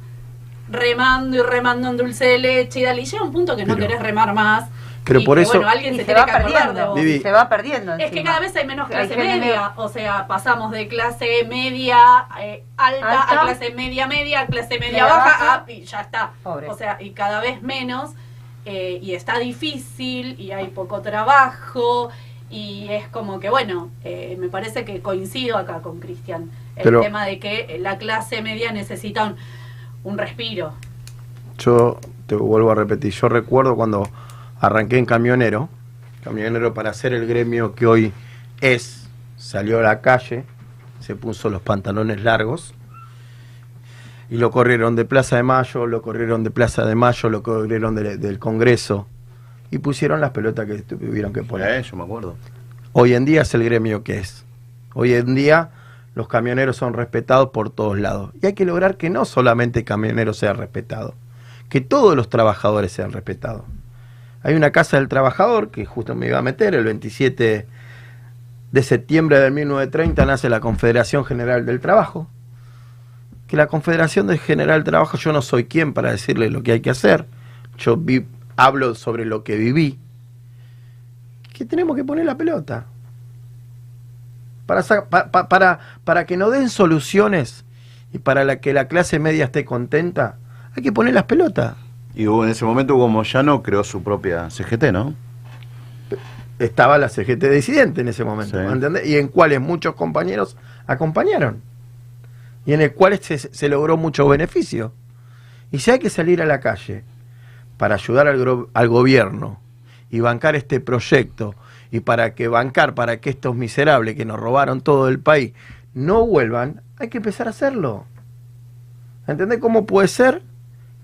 remando y remando en dulce de leche y dale. Y llega un punto que no querés remar más. Pero y por que, eso- Bueno, alguien Y se, se tiene va que acordar de perdiendo. vos. Vivi. Se va perdiendo. Es que cada vez hay menos Hay clase media. O sea, pasamos de clase media eh, alta, Alta. a clase media media, a clase media Media baja, baja. a- y ya está. Pobre. O sea, y cada vez menos. eh, y está difícil, y hay poco trabajo. Y es como que, bueno, eh, me parece que coincido acá con Cristian. El Pero- tema de que la clase media necesita un, un respiro. Yo te vuelvo a repetir, yo recuerdo cuando arranqué en camionero, camionero para hacer el gremio que hoy es, salió a la calle, se puso los pantalones largos y lo corrieron de Plaza de Mayo, lo corrieron de Plaza de Mayo, lo corrieron de- del Congreso y pusieron las pelotas que tuvieron que poner. Eh, yo me acuerdo. Hoy en día es el gremio que es. Hoy en día los camioneros son respetados por todos lados. Y hay que lograr que no solamente el camionero sea respetado, que todos los trabajadores sean respetados. Hay una casa del trabajador que justo me iba a meter, el 27 de septiembre de 1930 nace la Confederación General del Trabajo. Que la Confederación de General del Trabajo, yo no soy quien para decirle lo que hay que hacer. Yo hablo sobre lo que viví que tenemos que poner la pelota. Para, para, para que nos den soluciones y para la que la clase media esté contenta, hay que poner las pelotas. Y hubo- en ese momento Hugo Moyano creó su propia CGT, ¿no? Estaba la CGT disidente en ese momento, Sí. ¿entendés? Y en cuales muchos compañeros acompañaron. Y en el cual se, se logró mucho beneficio. Y si hay que salir a la calle para ayudar al, al gobierno y bancar este proyecto y para que bancar para que estos miserables que nos robaron todo el país no vuelvan, hay que empezar a hacerlo. ¿Entendés cómo puede ser?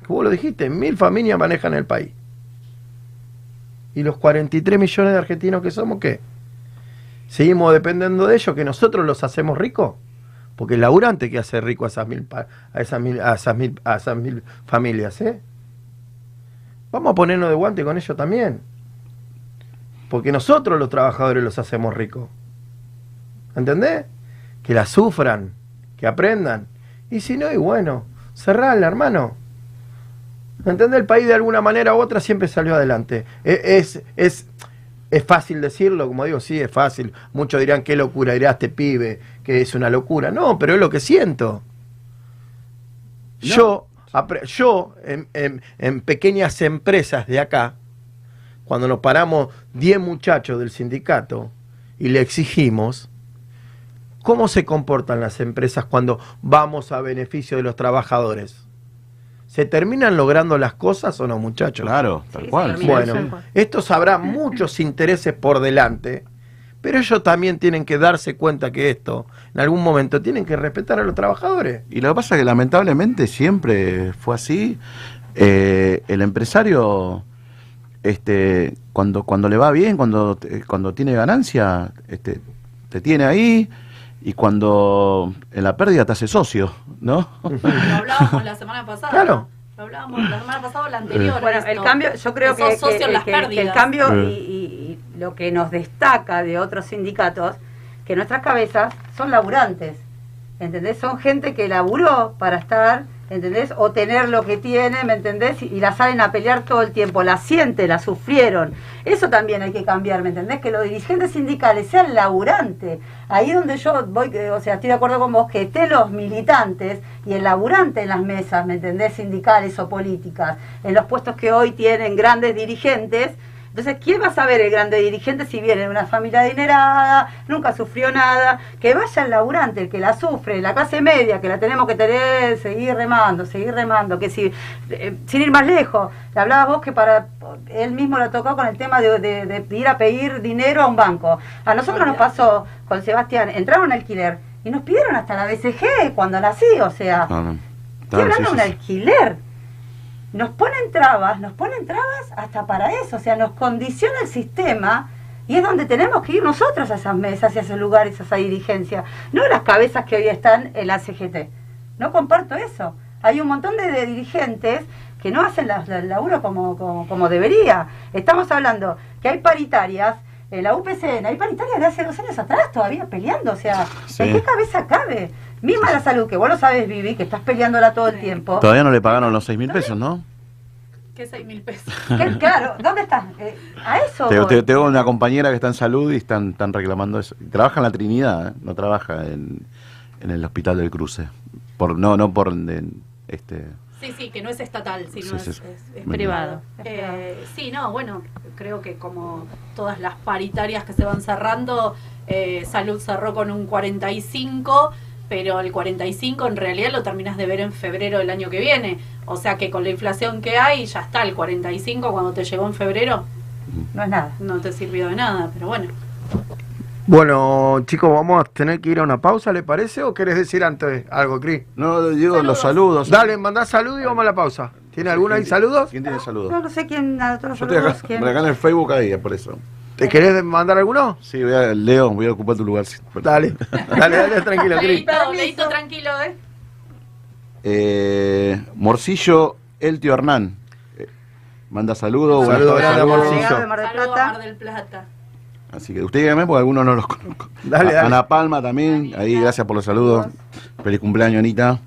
Vos lo dijiste, mil familias manejan el país. ¿Y los 43 millones de argentinos que somos qué? ¿Seguimos dependiendo de ellos que nosotros los hacemos ricos? Porque el laburante que hace rico a esas mil, a esas mil, a esas mil, a esas mil familias, ¿eh? Vamos a ponernos de guante con ellos también. Porque nosotros los trabajadores los hacemos ricos. ¿Entendés? Que la sufran, que aprendan. Y si no, y bueno, cerrala, hermano. ¿Entendés? El país de alguna manera u otra siempre salió adelante. E- Es, es, es fácil decirlo, como digo, sí, es fácil. Muchos dirán, qué locura dirá este pibe, que es una locura. No, pero es lo que siento. Yo, yo en, en- en pequeñas empresas de acá, cuando nos paramos 10 muchachos del sindicato y le exigimos, ¿cómo se comportan las empresas cuando vamos a beneficio de los trabajadores? ¿Se terminan logrando las cosas o no, muchachos? Claro, tal cual. sí, Bueno, estos habrá muchos intereses por delante, pero ellos también tienen que darse cuenta que esto, en algún momento, tienen que respetar a los trabajadores. Y lo que pasa es que lamentablemente siempre fue así. Eh, el empresario, este, cuando, cuando le va bien, cuando, te- cuando tiene ganancia, este, te tiene ahí y cuando en la pérdida te hace socio, ¿no? Lo hablábamos la semana pasada. Claro. Lo hablábamos la semana pasada o la anterior. Bueno, esto. el cambio, yo creo que, que- socio en las que- que el cambio y, y- y lo que nos destaca de otros sindicatos, que nuestras cabezas son laburantes, ¿entendés? Son gente que laburó para estar, ¿entendés? O tener lo que tiene, ¿me entendés? Y, la salen a pelear todo el tiempo, la sienten, la sufrieron. Eso también hay que cambiar, ¿me entendés? Que los dirigentes sindicales sean laburantes. Ahí donde yo voy, eh, o sea, estoy de acuerdo con vos, que estén los militantes y el laburante en las mesas, ¿me entendés? Sindicales o políticas, en los puestos que hoy tienen grandes dirigentes. Entonces, ¿quién va a saber el grande dirigente si viene de una familia adinerada, nunca sufrió nada? Que vaya el laburante, el que la sufre, la clase media, que la tenemos que tener, seguir remando, seguir remando, que si, eh, sin ir más lejos, le hablabas vos que para él mismo lo tocó con el tema de, de- de ir a pedir dinero a un banco. A nosotros nos pasó con Sebastián, entraron a alquiler y nos pidieron hasta la BCG cuando nací, o sea, No, no. estoy Claro, hablando sí, de un alquiler. Nos ponen trabas, nos ponen trabas hasta para eso, o sea, nos condiciona el sistema y es donde tenemos que ir nosotros a esas mesas y a esos lugares, a esa dirigencia, no las cabezas que hoy están en la CGT. No comparto eso. Hay un montón de, de dirigentes que no hacen la- la- el laburo como, como, como debería. Estamos hablando que hay paritarias, en la UPCN, hay paritarias de hace dos años atrás todavía peleando, o sea, Sí. ¿en qué cabeza cabe? Misma la salud, que vos lo sabes, Vivi, que estás peleándola todo el tiempo. Todavía no le pagaron los seis mil pesos, ¿no? ¿Qué seis mil pesos? <laughs> Claro, ¿dónde estás? Eh, a eso voy. Tengo una compañera que está en salud y están, están reclamando eso. Trabaja en la Trinidad, ¿eh? no trabaja en, en el Hospital del Cruce. Por, no, no por este. Sí, sí, que no es estatal, sino Sí, es, es- privado. Eh, sí, no, bueno, creo que como todas las paritarias que se van cerrando, eh, Salud cerró con un 45, pero el 45 en realidad lo terminas de ver en febrero del año que viene. O sea que con la inflación que hay, ya está, el 45 cuando te llegó en febrero No es nada. no te sirvió de nada, pero bueno. Bueno, chicos, vamos a tener que ir a una pausa, ¿le parece? ¿O querés decir antes algo, Cris? No, digo los Saludos. saludos. Dale, mandá salud y vamos a la pausa. ¿Tiene alguno ahí saludos? ¿Quién tiene No, saludos? no sé quién, a todos los Yo estoy acá, saludos, quién. por acá en el Facebook ahí, por eso. ¿Te querés mandar alguno? Sí, voy a, Leo, voy a ocupar tu lugar. Dale, dale, dale, tranquilo, Cris. Leito, tranquilo, ¿eh? Eh, Morcillo, El Tío Hernán. Eh, manda saludos. Saludos grande. Morcillo. Llegado de Mar del Saludos. Mar del Plata. Así que usted dígame porque algunos no los conozco. Dale, dale. Ana Palma también, ahí gracias por los saludos. Feliz cumpleaños, Anita.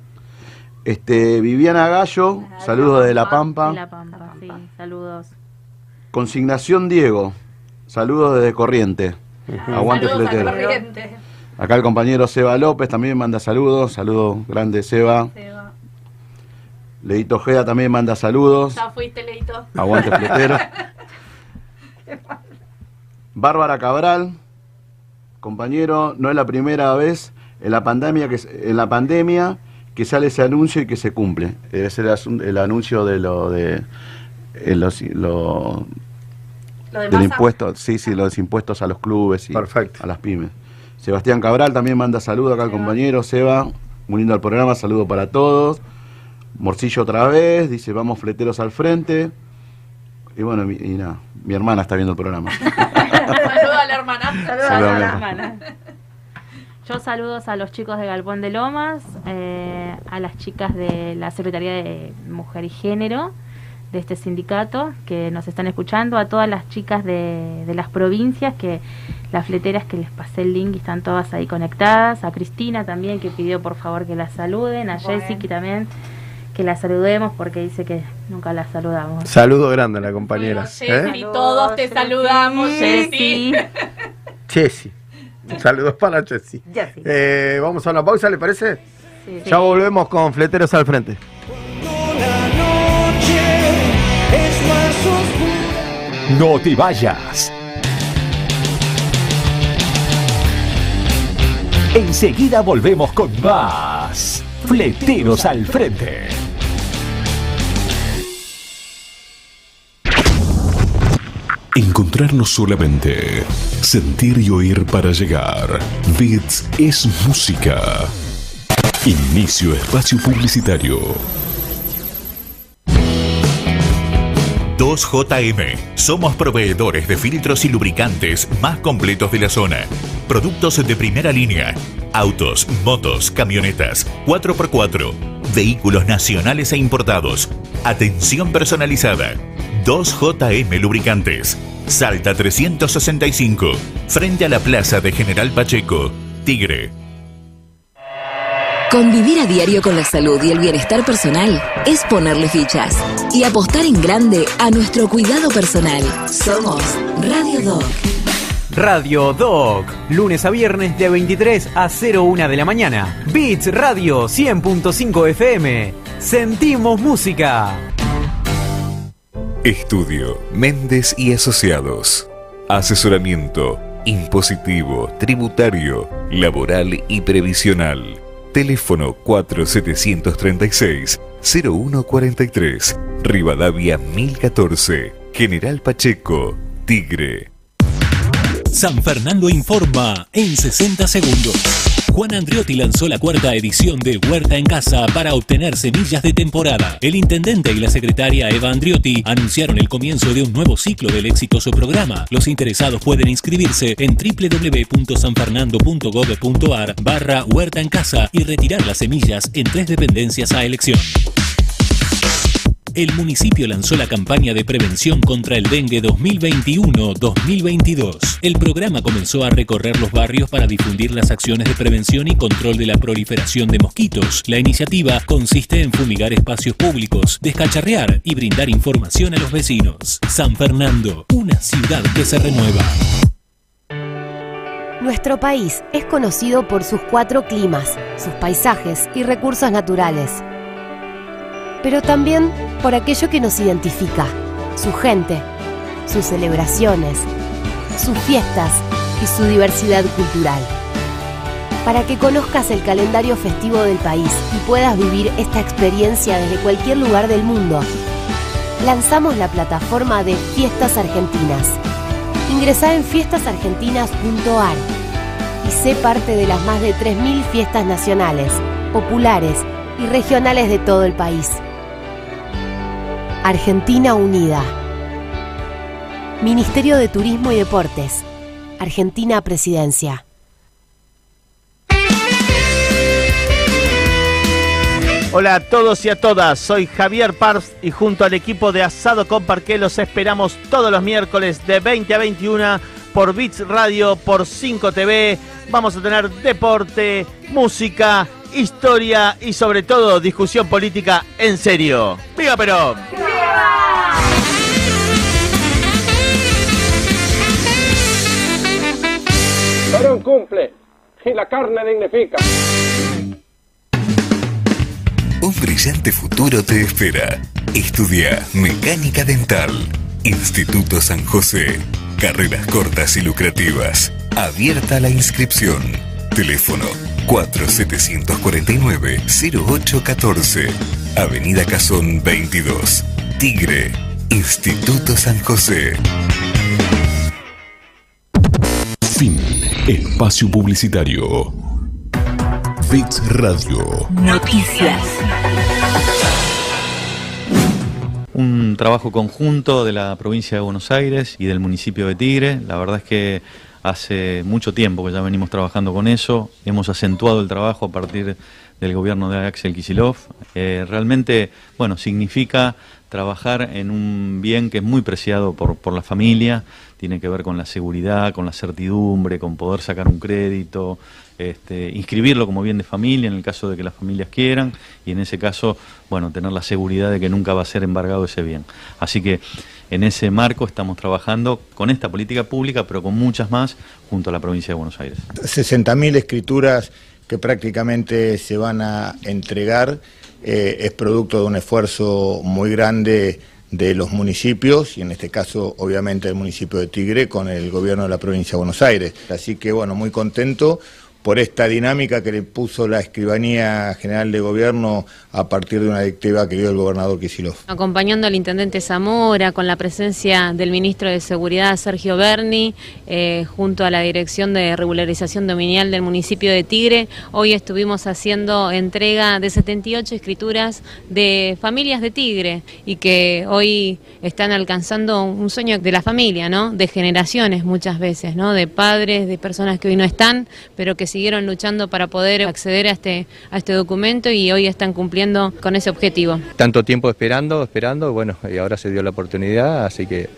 Este, Viviana Gallo, saludos de La Pampa. De La Pampa, sí, saludos. Consignación Diego, saludos desde Corriente. Aguante Saludos fletero. Acá el compañero Seba López también manda saludos, saludos grande Seba. Seba. Leito Ojeda también manda saludos. Ya fuiste, Leito. Aguante fletero. <laughs> Bárbara Cabral, compañero, no es la primera vez en la pandemia que en la pandemia que sale ese anuncio y que se cumple. Debe ser el, anuncio de lo de eh, los, lo- Lo del impuesto, sí, sí, los impuestos a los clubes y Perfecto. a las pymes. Sebastián Cabral también manda saludos acá al compañero, Seba, uniendo al programa, saludo para todos. Morcillo otra vez, dice vamos fleteros al frente. Y bueno, mi- y nada, mi hermana está viendo el programa. <laughs> Saludos a la hermana. Saludos a Saludos, la hermana. Yo saludos a los chicos de Galpón de Lomas, eh, a las chicas de la Secretaría de Mujer y Género de este sindicato que nos están escuchando, a todas las chicas de, de las provincias, que las fleteras que les pasé el link y están todas ahí conectadas, a Cristina también que pidió por favor que la saluden, a Bueno. Jessy que también que la saludemos porque dice que nunca la saludamos. Saludo grande a la compañera. Bueno, Jessy, ¿eh? todos te saludamos, Jessy. Jessy. Jessy. Saludos para Jessy. Jessy. Eh, vamos a una pausa, ¿le parece? Sí. Ya volvemos con Fleteros al frente. No te vayas. Enseguida volvemos con más. Fleteros al frente. Encontrarnos solamente. Sentir y oír para llegar. Bits es música. Inicio espacio publicitario. 2JM. Somos proveedores de filtros y lubricantes más completos de la zona. Productos de primera línea. Autos, motos, camionetas, 4x4. Vehículos nacionales e importados. Atención personalizada. 2JM Lubricantes. Salta 365. Frente a la plaza de General Pacheco. Tigre. Convivir a diario con la salud y el bienestar personal es ponerle fichas y apostar en grande a nuestro cuidado personal. Somos Radio Doc. Radio Doc, lunes a viernes de 23 a 01 de la mañana. Beats Radio 100.5 FM. Sentimos música. Estudio Méndez y Asociados. Asesoramiento impositivo, tributario, laboral y previsional. Teléfono 4736-0143. Rivadavia 1014. General Pacheco. Tigre. San Fernando informa en 60 segundos. Juan Andriotti lanzó la cuarta edición de Huerta en Casa para obtener semillas de temporada. El intendente y la secretaria Eva Andriotti anunciaron el comienzo de un nuevo ciclo del exitoso programa. Los interesados pueden inscribirse en www.sanfernando.gov.ar barra Huerta en Casa y retirar las semillas en tres dependencias a elección. El municipio lanzó la campaña de prevención contra el dengue 2021-2022. El programa comenzó a recorrer los barrios para difundir las acciones de prevención y control de la proliferación de mosquitos. La iniciativa consiste en fumigar espacios públicos, descacharrear y brindar información a los vecinos. San Fernando, una ciudad que se renueva. Nuestro país es conocido por sus cuatro climas, sus paisajes y recursos naturales. Pero también por aquello que nos identifica, su gente, sus celebraciones, sus fiestas y su diversidad cultural. Para que conozcas el calendario festivo del país y puedas vivir esta experiencia desde cualquier lugar del mundo, lanzamos la plataforma de Fiestas Argentinas. Ingresá en fiestasargentinas.ar y sé parte de las más de 3.000 fiestas nacionales, populares y regionales de todo el país. Argentina Unida. Ministerio de Turismo y Deportes. Argentina Presidencia. Hola a todos y a todas, soy Javier Pars y junto al equipo de Asado con Parqué los esperamos todos los miércoles de 20 a 21 por Beats Radio, por 5 TV. Vamos a tener deporte, música, historia y sobre todo discusión política en serio. ¡Viva Perón! Perón cumple y la carne dignifica. Un brillante futuro te espera. Estudia Mecánica Dental. Instituto San José. Carreras cortas y lucrativas. Abierta la inscripción. Teléfono 4749-0814. Avenida Cazón 22. Tigre. Instituto San José. Fin. Espacio publicitario. Bits Radio. Noticias. Un trabajo conjunto de la provincia de Buenos Aires y del municipio de Tigre. La verdad es que hace mucho tiempo que ya venimos trabajando con eso, hemos acentuado el trabajo a partir del gobierno de Axel Kisilov. Eh, realmente, bueno, significa trabajar en un bien que es muy preciado por, por la familia, tiene que ver con la seguridad, con la certidumbre, con poder sacar un crédito, este, inscribirlo como bien de familia en el caso de que las familias quieran y en ese caso, bueno, tener la seguridad de que nunca va a ser embargado ese bien. Así que en ese marco estamos trabajando con esta política pública, pero con muchas más junto a la provincia de Buenos Aires. 60.000 escrituras que prácticamente se van a entregar eh, es producto de un esfuerzo muy grande de los municipios y en este caso obviamente el municipio de Tigre con el gobierno de la provincia de Buenos Aires. Así que bueno, muy contento por esta dinámica que le puso la Escribanía General de Gobierno a partir de una directiva que dio el gobernador Kisilov. Acompañando al intendente Zamora, con la presencia del ministro de Seguridad Sergio Berni, eh, junto a la Dirección de Regularización Dominial del municipio de Tigre, hoy estuvimos haciendo entrega de 78 escrituras de familias de Tigre y que hoy están alcanzando un sueño de la familia, ¿no? De generaciones muchas veces, ¿no? De padres, de personas que hoy no están, pero que siguieron luchando para poder acceder a este, a este documento y hoy están cumpliendo con ese objetivo. Tanto tiempo esperando, esperando, bueno, y ahora se dio la oportunidad, así que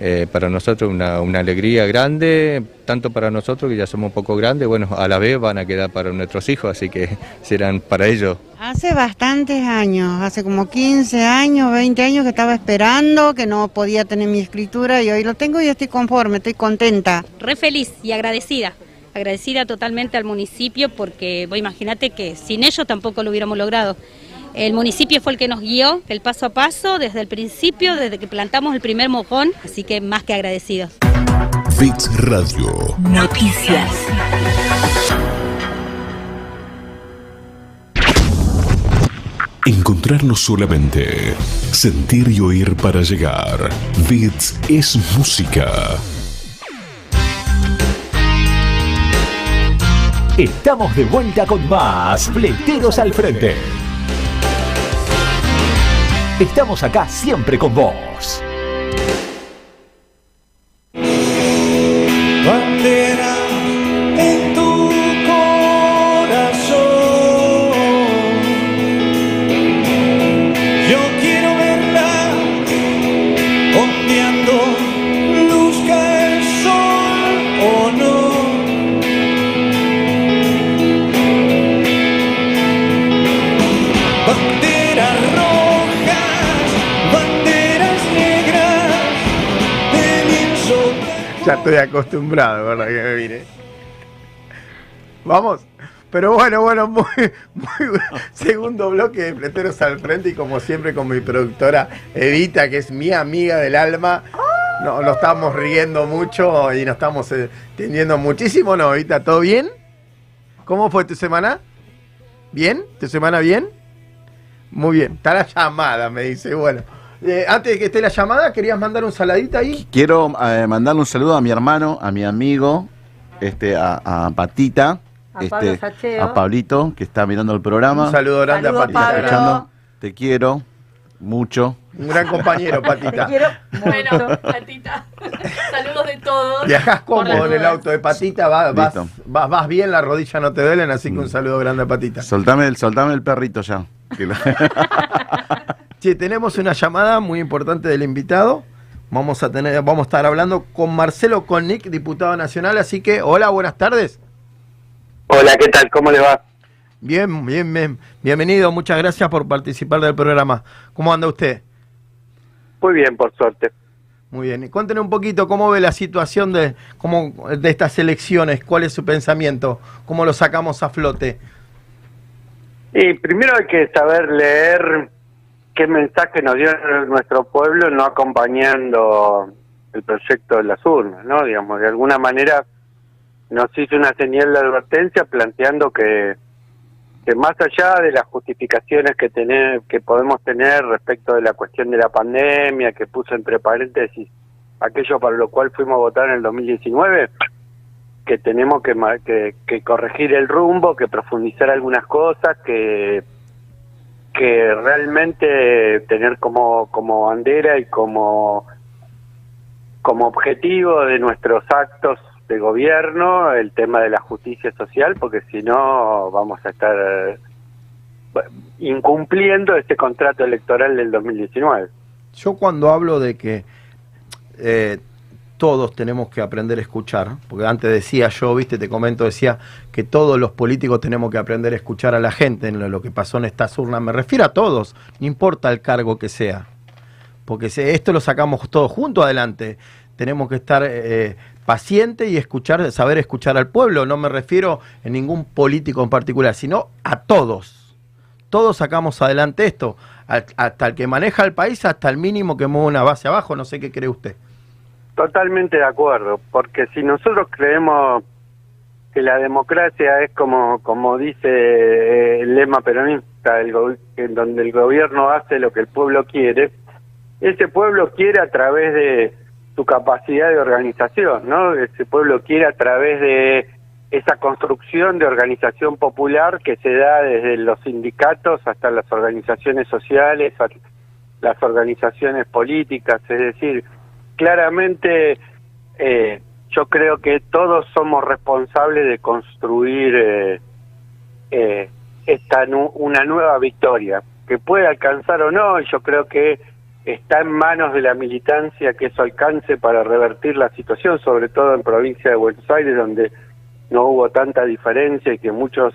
eh, para nosotros una, una, alegría grande, tanto para nosotros que ya somos un poco grandes, bueno, a la vez van a quedar para nuestros hijos, así que <laughs> serán para ellos. Hace bastantes años, hace como 15 años, 20 años que estaba esperando, que no podía tener mi escritura y hoy lo tengo y estoy conforme, estoy contenta. Re feliz y agradecida agradecida totalmente al municipio porque, vos imagínate que sin ellos tampoco lo hubiéramos logrado. El municipio fue el que nos guió el paso a paso desde el principio, desde que plantamos el primer mojón, así que más que agradecidos. Bits Radio. Noticias. Encontrarnos solamente. Sentir y oír para llegar. Bits es música. Estamos de vuelta con más Fleteros al Frente. Estamos acá siempre con vos. Ya estoy acostumbrado, ¿verdad? Que me vine. Vamos. Pero bueno, bueno, muy, muy segundo bloque de Fleteros al Frente y como siempre con mi productora Evita, que es mi amiga del alma. No, nos estamos riendo mucho y nos estamos eh, entendiendo muchísimo, ¿no, Evita? ¿Todo bien? ¿Cómo fue tu semana? ¿Bien? ¿Tu semana bien? Muy bien. Está la llamada, me dice. Bueno, eh, antes de que esté la llamada, ¿querías mandar un saladita ahí? Quiero eh, mandarle un saludo a mi hermano, a mi amigo, este, a, a Patita, A Pablo este, Sacheo. a Pablito, que está mirando el programa. Un saludo grande Saludo a Patita. Pablo. Escuchando. Te quiero mucho. Un gran compañero, <laughs> Patita. Te quiero Bueno, Patita, <laughs> saludos de todos. Viajás las cómodo en el auto de Patita, va- vas, vas, vas bien, la rodilla no te duelen, así que un saludo grande a Patita. Soltame el, soltame el perrito ya. <laughs> Che, tenemos una llamada muy importante del invitado. Vamos a tener, vamos a estar hablando con Marcelo Connick, diputado nacional, así que hola, buenas tardes. Hola, ¿qué tal? ¿Cómo le va? Bien, bien, bien. Bienvenido, muchas gracias por participar del programa. ¿Cómo anda usted? Muy bien, por suerte. Muy bien. Y cuéntenos un poquito cómo ve la situación de, cómo, de estas elecciones, cuál es su pensamiento, cómo lo sacamos a flote. Y primero hay que saber leer qué mensaje nos dio nuestro pueblo no acompañando el proyecto de las urnas, ¿no? Digamos, de alguna manera nos hizo una señal de advertencia planteando que, que más allá de las justificaciones que tener, que podemos tener respecto de la cuestión de la pandemia, que puso entre paréntesis aquello para lo cual fuimos a votar en el 2019, que tenemos que, que, que corregir el rumbo, que profundizar algunas cosas, que que realmente tener como como bandera y como como objetivo de nuestros actos de gobierno el tema de la justicia social, porque si no vamos a estar eh, incumpliendo este contrato electoral del 2019. Yo cuando hablo de que eh, todos tenemos que aprender a escuchar, porque antes decía yo, viste, te comento, decía que todos los políticos tenemos que aprender a escuchar a la gente en lo, que pasó en estas urnas. Me refiero a todos, no importa el cargo que sea, porque esto lo sacamos todos juntos adelante. Tenemos que estar eh, pacientes y escuchar, saber escuchar al pueblo. No me refiero a ningún político en particular, sino a todos. Todos sacamos adelante esto, hasta el que maneja el país, hasta el mínimo que mueve una base abajo. No sé qué cree usted. Totalmente de acuerdo, porque si nosotros creemos que la democracia es como, como dice eh, el lema peronista, el en donde el gobierno hace lo que el pueblo quiere, ese pueblo quiere a través de su capacidad de organización, ¿no? Ese pueblo quiere a través de esa construcción de organización popular que se da desde los sindicatos hasta las organizaciones sociales, las organizaciones políticas, es decir, claramente eh, yo creo que todos somos responsables de construir eh, eh, esta nu- una nueva victoria que puede alcanzar o no yo creo que está en manos de la militancia que eso alcance para revertir la situación sobre todo en provincia de Buenos Aires donde no hubo tanta diferencia y que muchos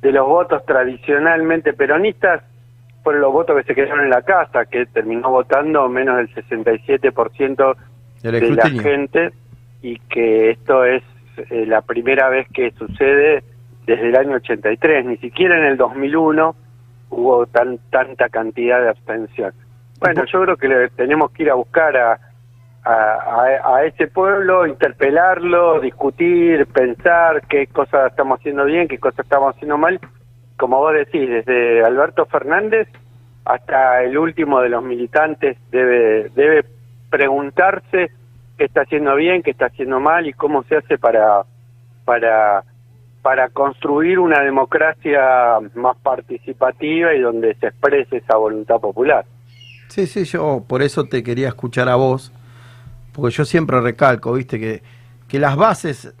de los votos tradicionalmente peronistas fueron los votos que se quedaron en la casa, que terminó votando menos del 67% Del de la gente y que esto es eh, la primera vez que sucede desde el año 83, ni siquiera en el 2001 hubo tan tanta cantidad de abstención. Bueno, yo creo que le- tenemos que ir a buscar a, a, a- a ese pueblo, interpelarlo, discutir, pensar qué cosas estamos haciendo bien, qué cosas estamos haciendo mal. Como vos decís, desde Alberto Fernández hasta el último de los militantes debe, debe preguntarse qué está haciendo bien, qué está haciendo mal y cómo se hace para, para, para construir una democracia más participativa y donde se exprese esa voluntad popular. Sí, sí, yo por eso te quería escuchar a vos, porque yo siempre recalco, viste, que, que las bases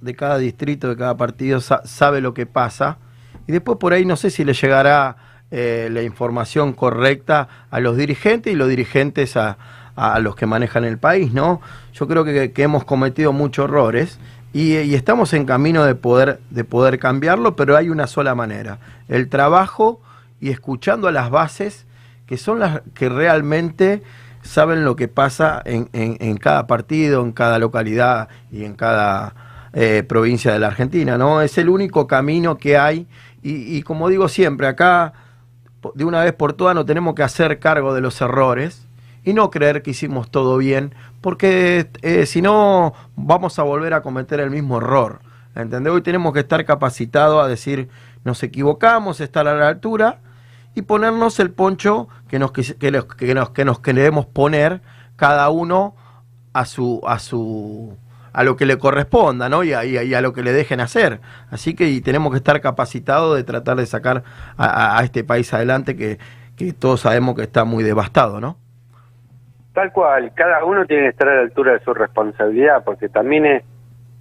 de cada distrito, de cada partido, sa- sabe lo que pasa, y después por ahí no sé si le llegará eh, la información correcta a los dirigentes y los dirigentes a, a los que manejan el país, ¿no? Yo creo que, hemos cometido muchos errores y, estamos en camino de poder, de poder cambiarlo, pero hay una sola manera, el trabajo y escuchando a las bases que son las que realmente saben lo que pasa en, en- en cada partido, en cada localidad y en cada eh, provincia de la Argentina, ¿no? Es el único camino que hay y, como digo siempre, acá de una vez por todas no tenemos que hacer cargo de los errores y no creer que hicimos todo bien, porque eh, si no vamos a volver a cometer el mismo error. ¿Entendés? Hoy tenemos que estar capacitados a decir, nos equivocamos, estar a la altura y ponernos el poncho que nos, que que nos, que nos queremos poner cada uno a su, a su a lo que le corresponda, ¿no? Y a, y a- y a lo que le dejen hacer. Así que y tenemos que estar capacitados de tratar de sacar a, a- a este país adelante que, que todos sabemos que está muy devastado, ¿no? Tal cual, cada uno tiene que estar a la altura de su responsabilidad, porque también es,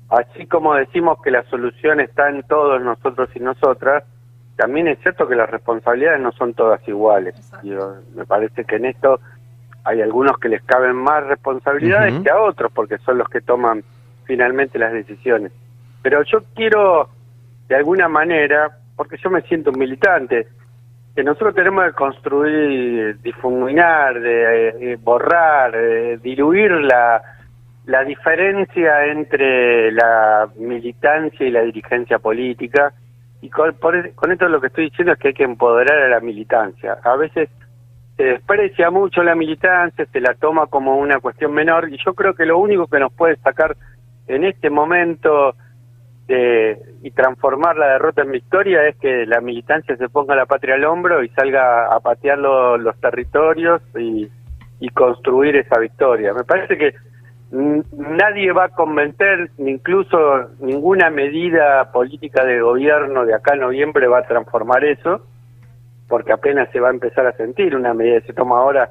así como decimos que la solución está en todos nosotros y nosotras, también es cierto que las responsabilidades no son todas iguales. Yo, me parece que en esto hay algunos que les caben más responsabilidades que a otros, porque son los que toman finalmente las decisiones. Pero yo quiero, de alguna manera, porque yo me siento un militante, que nosotros tenemos que construir, difuminar, de, eh, borrar, eh, diluir la, la diferencia entre la militancia y la dirigencia política. Y con, por e- con esto lo que estoy diciendo es que hay que empoderar a la militancia. A veces se desprecia mucho la militancia, se la toma como una cuestión menor y yo creo que lo único que nos puede sacar en este momento y transformar la derrota en victoria es que la militancia se ponga la patria al hombro y salga a patear lo- los territorios y, y construir esa victoria. Me parece que nadie va a convencer, incluso ninguna medida política de gobierno de acá a noviembre va a transformar eso, porque apenas se va a empezar a sentir una medida que se toma ahora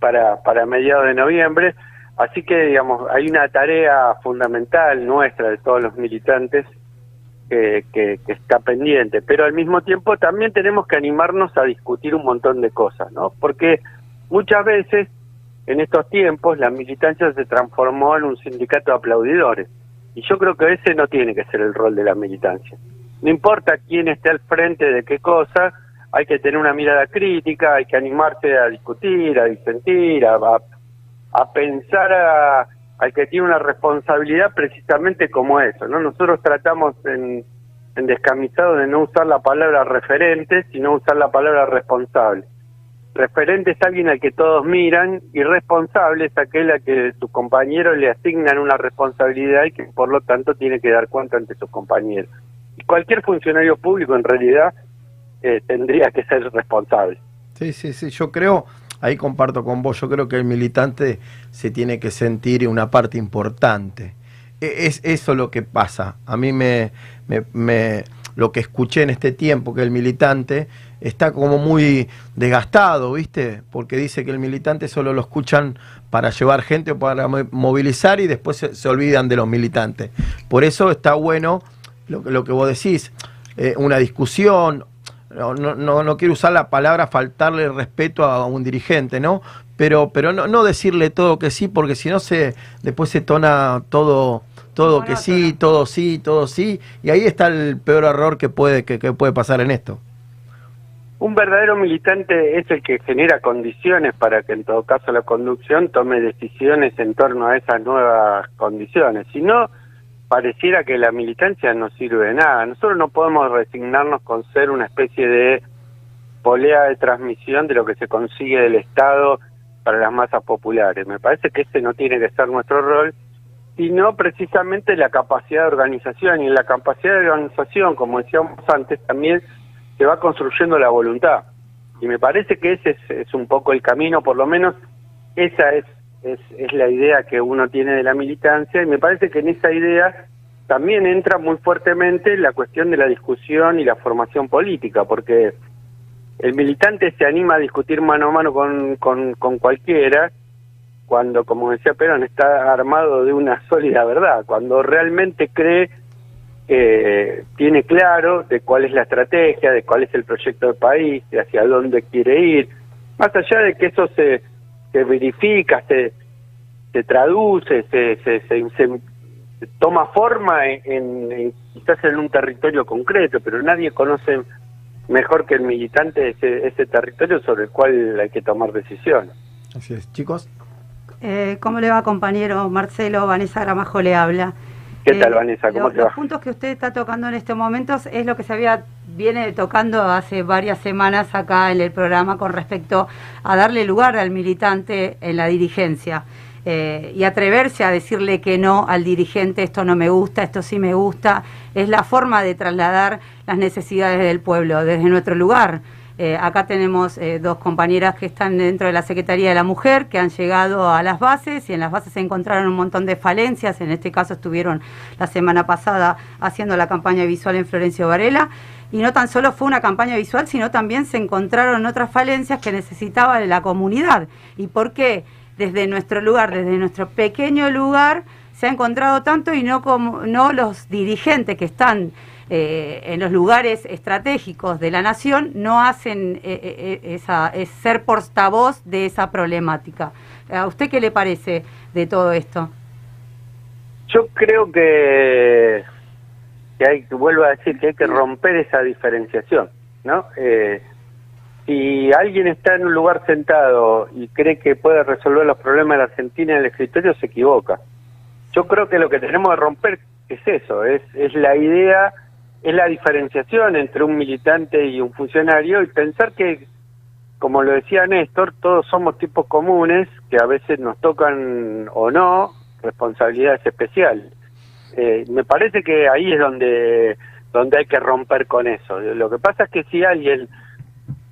para, para mediados de noviembre. Así que, digamos, hay una tarea fundamental nuestra de todos los militantes que, que, está pendiente, pero al mismo tiempo también tenemos que animarnos a discutir un montón de cosas, ¿no? Porque muchas veces en estos tiempos la militancia se transformó en un sindicato de aplaudidores y yo creo que ese no tiene que ser el rol de la militancia. No importa quién esté al frente de qué cosa, hay que tener una mirada crítica, hay que animarse a discutir, a disentir, a, a pensar a, al que tiene una responsabilidad precisamente como eso, ¿no? Nosotros tratamos en, en Descamisado de no usar la palabra referente, sino usar la palabra responsable. Referente es alguien al que todos miran y responsable es aquel a que sus compañeros le asignan una responsabilidad y que por lo tanto tiene que dar cuenta ante sus compañeros. Y cualquier funcionario público en realidad eh, tendría que ser responsable. Sí, sí, sí, yo creo, ahí comparto con vos, yo creo que el militante se tiene que sentir una parte importante. E- Es eso lo que pasa. A mí me, lo que escuché en este tiempo, que el militante está como muy desgastado, ¿viste? Porque dice que el militante solo lo escuchan para llevar gente o para mo- movilizar y después se, olvidan de los militantes. Por eso está bueno lo que vos decís, eh, una discusión, no, no, no, no quiero usar la palabra faltarle el respeto a un dirigente, ¿no? Pero, pero no, no decirle todo que sí, porque si no se, después se tona todo, todo que sí, todo sí, todo sí, y ahí está el peor error que puede, que, que puede pasar en esto. Un verdadero militante es el que genera condiciones para que en todo caso la conducción tome decisiones en torno a esas nuevas condiciones. Si no, pareciera que la militancia no sirve de nada. Nosotros no podemos resignarnos con ser una especie de polea de transmisión de lo que se consigue del Estado para las masas populares. Me parece que ese no tiene que ser nuestro rol, sino precisamente la capacidad de organización. Y en la capacidad de organización, como decíamos antes, también se va construyendo la voluntad. Y me parece que ese es, es un poco el camino, por lo menos esa es, es, es la idea que uno tiene de la militancia, y me parece que en esa idea también entra muy fuertemente la cuestión de la discusión y la formación política, porque el militante se anima a discutir mano a mano con, con, cualquiera, cuando, como decía Perón, está armado de una <laughs> sólida verdad, cuando realmente cree eh, tiene claro de cuál es la estrategia, de cuál es el proyecto del país, de hacia dónde quiere ir, más allá de que eso se, se verifica, se, se traduce, se, se, se, se- se toma forma en, en- en- quizás en un territorio concreto, pero nadie conoce mejor que el militante ese, ese territorio sobre el cual hay que tomar decisiones. Así es, chicos. Eh, ¿Cómo le va, compañero Marcelo? Vanessa Gramajo le habla. ¿Qué Eh, tal, Vanessa? ¿Cómo lo- te va? Los puntos que usted está tocando en estos momentos es lo que se había viene tocando hace varias semanas acá en el programa con respecto a darle lugar al militante en la dirigencia eh, y atreverse a decirle que no al dirigente, esto no me gusta, esto sí me gusta, es la forma de trasladar las necesidades del pueblo desde nuestro lugar. Eh, acá tenemos eh, dos compañeras que están dentro de la Secretaría de la Mujer, que han llegado a las bases y en las bases se encontraron un montón de falencias. En este caso estuvieron la semana pasada haciendo la campaña visual en Florencio Varela. Y no tan solo fue una campaña visual, sino también se encontraron otras falencias que necesitaba la comunidad. ¿Y por qué? Desde nuestro lugar, desde nuestro pequeño lugar, se ha encontrado tanto y no, como, no los dirigentes que están eh, en los lugares estratégicos de la nación no hacen eh, eh, eh, esa, es ser portavoz de esa problemática. ¿A usted qué le parece de todo esto? Yo creo que, que hay que, vuelvo a decir, que hay que romper esa diferenciación, ¿no? Eh, si alguien está en un lugar sentado y cree que puede resolver los problemas de la Argentina en el escritorio, se equivoca. Yo creo que lo que tenemos que romper es eso, es, es la idea, es la diferenciación entre un militante y un funcionario y pensar que, como lo decía Néstor, todos somos tipos comunes que a veces nos tocan o no responsabilidades especiales. Eh, me parece que ahí es donde, donde hay que romper con eso. Lo que pasa es que si alguien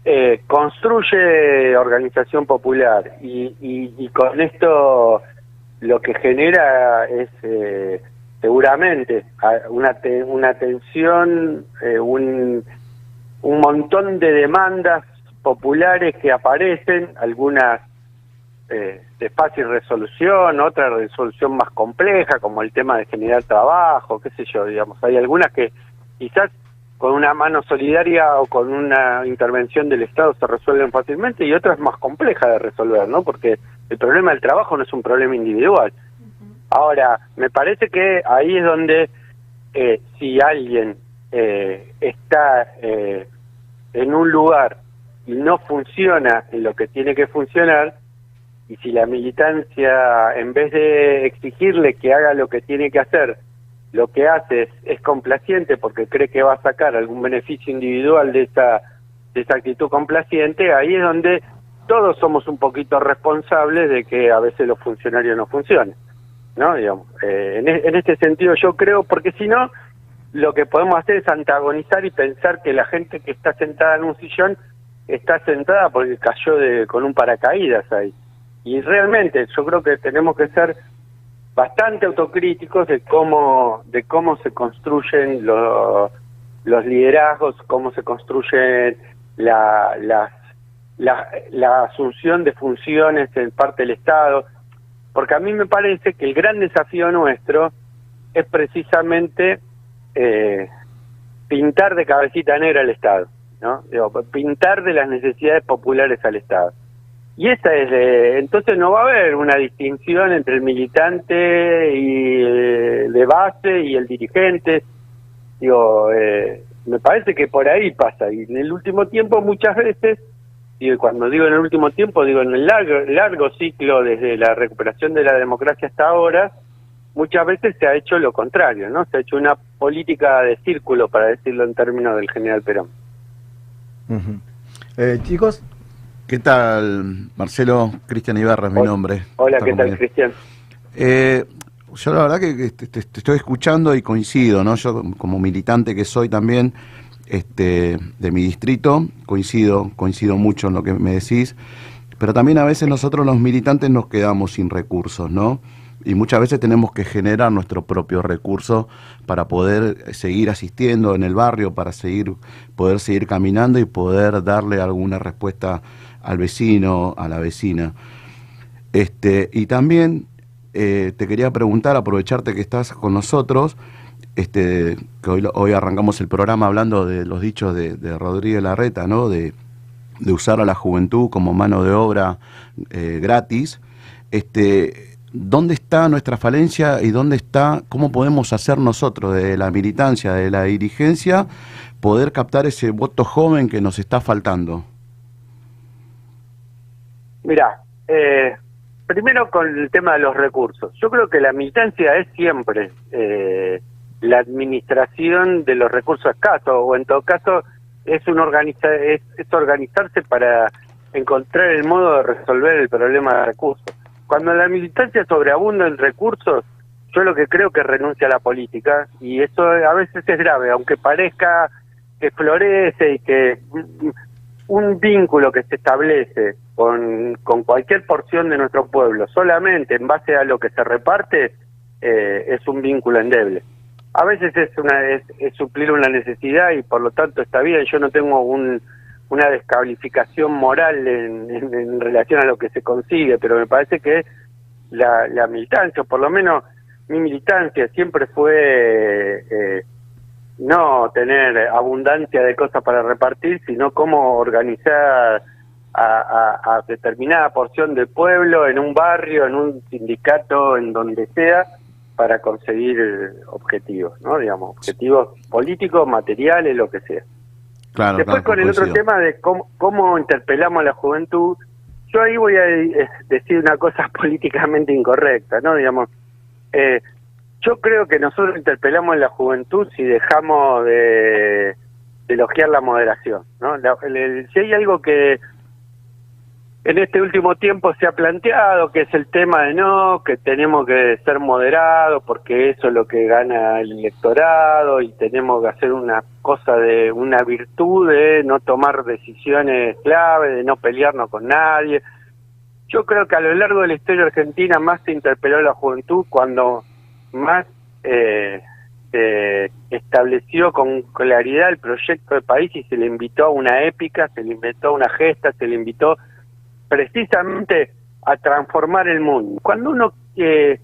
eh, construye organización popular y, y, y con esto lo que genera es eh, seguramente una, te- una tensión, eh, un, un montón de demandas populares que aparecen, algunas eh, de fácil resolución, otra resolución más compleja, como el tema de generar trabajo, qué sé yo, digamos. Hay algunas que quizás con una mano solidaria o con una intervención del Estado se resuelven fácilmente y otras más complejas de resolver, ¿no? Porque el problema del trabajo no es un problema individual. Ahora, me parece que ahí es donde eh, si alguien eh, está eh, en un lugar y no funciona en lo que tiene que funcionar, y si la militancia, en vez de exigirle que haga lo que tiene que hacer, lo que hace es, complaciente porque cree que va a sacar algún beneficio individual de esa, de esa actitud complaciente, ahí es donde todos somos un poquito responsables de que a veces los funcionarios no funcionen. ¿no? Digamos, eh, en, e- en este sentido yo creo, porque si no, lo que podemos hacer es antagonizar y pensar que la gente que está sentada en un sillón está sentada porque cayó de, con un paracaídas ahí. Y realmente yo creo que tenemos que ser bastante autocríticos de cómo de cómo se construyen los liderazgos, cómo se construyen la, las- la, la asunción de funciones en parte del Estado, porque a mí me parece que el gran desafío nuestro es precisamente eh, pintar de cabecita negra al Estado, ¿no? Digo, pintar de las necesidades populares al Estado. Y esa es, eh, entonces no va a haber una distinción entre el militante y eh, de base y el dirigente. Digo, eh, me parece que por ahí pasa. Y en el último tiempo muchas veces, y cuando digo en el último tiempo, digo en el largo, largo ciclo desde la recuperación de la democracia hasta ahora, muchas veces se ha hecho lo contrario, ¿no? Se ha hecho una política de círculo, para decirlo en términos del general Perón. Eh, chicos, ¿Qué tal, Marcelo? Cristian Ibarra es mi Hola. nombre. Hola, ¿qué tal. Cristian? Eh, yo la verdad que, te, te- te estoy escuchando y coincido, ¿no? Yo como militante que soy también este, de mi distrito, coincido, coincido mucho en lo que me decís, pero también a veces nosotros los militantes nos quedamos sin recursos, ¿no? Y muchas veces tenemos que generar nuestro propio recurso para poder seguir asistiendo en el barrio, para seguir, poder seguir caminando y poder darle alguna respuesta al vecino, a la vecina. Este, y también eh, te quería preguntar, aprovecharte que estás con nosotros, este, que hoy, hoy arrancamos el programa hablando de los dichos de, Rodríguez Larreta, ¿no? De, de usar a la juventud como mano de obra eh, gratis. Este, ¿Dónde está nuestra falencia y dónde está, cómo podemos hacer nosotros de la militancia, de la dirigencia, poder captar ese voto joven que nos está faltando? Mira, eh, primero con el tema de los recursos. Yo creo que la militancia es siempre eh, la administración de los recursos escasos, o en todo caso es, un organiza es, organizarse para encontrar el modo de resolver el problema de recursos. Cuando la militancia sobreabunda en recursos, yo lo que creo que renuncia a la política, y eso a veces es grave, aunque parezca que florece y que un vínculo que se establece con, con cualquier porción de nuestro pueblo solamente en base a lo que se reparte eh, es un vínculo endeble. A veces es, una, es, suplir una necesidad y por lo tanto está bien, yo no tengo un, una descalificación moral en, en- en relación a lo que se consigue, pero me parece que la, la militancia, o por lo menos mi militancia siempre fue eh, no tener abundancia de cosas para repartir, sino cómo organizar a, a- a determinada porción del pueblo en un barrio, en un sindicato, en donde sea, para conseguir eh, objetivos, ¿no? Digamos, objetivos políticos, materiales, lo que sea. Claro, Después claro, con el otro tema de cómo, cómo interpelamos a la juventud, yo ahí voy a eh, decir una cosa <laughs> políticamente incorrecta, ¿no? Digamos, eh, yo creo que nosotros interpelamos a la juventud si dejamos de, de elogiar la moderación, ¿no? La- el- el- si hay algo que en este último tiempo se ha planteado, que es el tema de no, que tenemos que ser moderados porque eso es lo que gana el electorado y tenemos que hacer una cosa de una virtud de no tomar decisiones clave, de no pelearnos con nadie. Yo creo que a lo largo de la historia argentina más se interpeló la juventud cuando más eh, se estableció con claridad el proyecto de país y se le invitó a una épica, se le invitó a una gesta, se le invitó precisamente a transformar el mundo. Cuando uno, eh,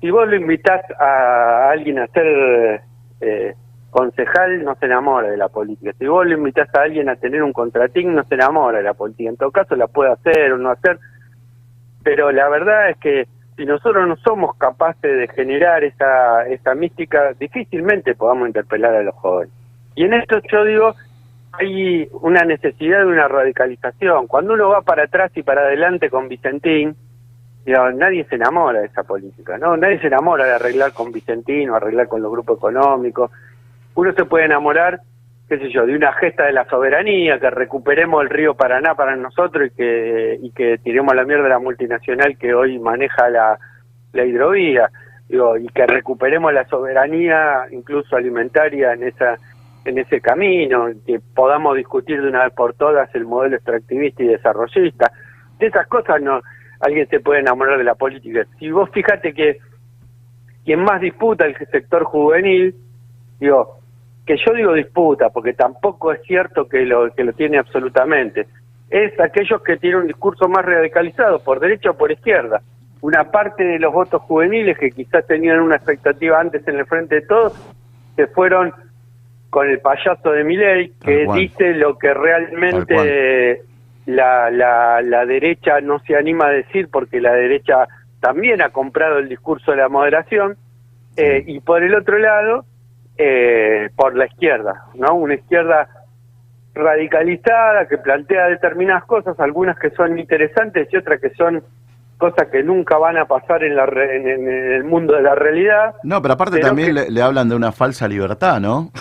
si vos lo invitás a alguien a ser eh, concejal, no se enamora de la política. Si vos lo invitás a alguien a tener un contratín, no se enamora de la política. En todo caso, la puede hacer o no hacer, pero la verdad es que si nosotros no somos capaces de generar esa, esa mística, difícilmente podamos interpelar a los jóvenes. Y en esto yo digo, hay una necesidad de una radicalización. Cuando uno va para atrás y para adelante con Vicentín, digo, nadie se enamora de esa política, ¿no? Nadie se enamora de arreglar con Vicentín o arreglar con los grupos económicos. Uno se puede enamorar, qué sé yo, de una gesta de la soberanía, que recuperemos el río Paraná para nosotros y que, y que tiremos la mierda a la multinacional que hoy maneja la, la hidrovía, digo, y que recuperemos la soberanía incluso alimentaria en esa en ese camino, que podamos discutir de una vez por todas el modelo extractivista y desarrollista. De esas cosas no alguien se puede enamorar de la política. Si vos fíjate que quien más disputa el sector juvenil, digo, que yo digo disputa, porque tampoco es cierto que lo, que lo tiene absolutamente, es aquellos que tienen un discurso más radicalizado, por derecha o por izquierda. Una parte de los votos juveniles que quizás tenían una expectativa antes en el frente de todos, se fueron con el payaso de Milei, que dice lo que realmente la, la, la derecha no se anima a decir, porque la derecha también ha comprado el discurso de la moderación, eh, y por el otro lado, eh, por la izquierda, ¿no? Una izquierda radicalizada que plantea determinadas cosas, algunas que son interesantes y otras que son cosas que nunca van a pasar en, la en, el mundo de la realidad. No, pero aparte también le, hablan de una falsa libertad, ¿no?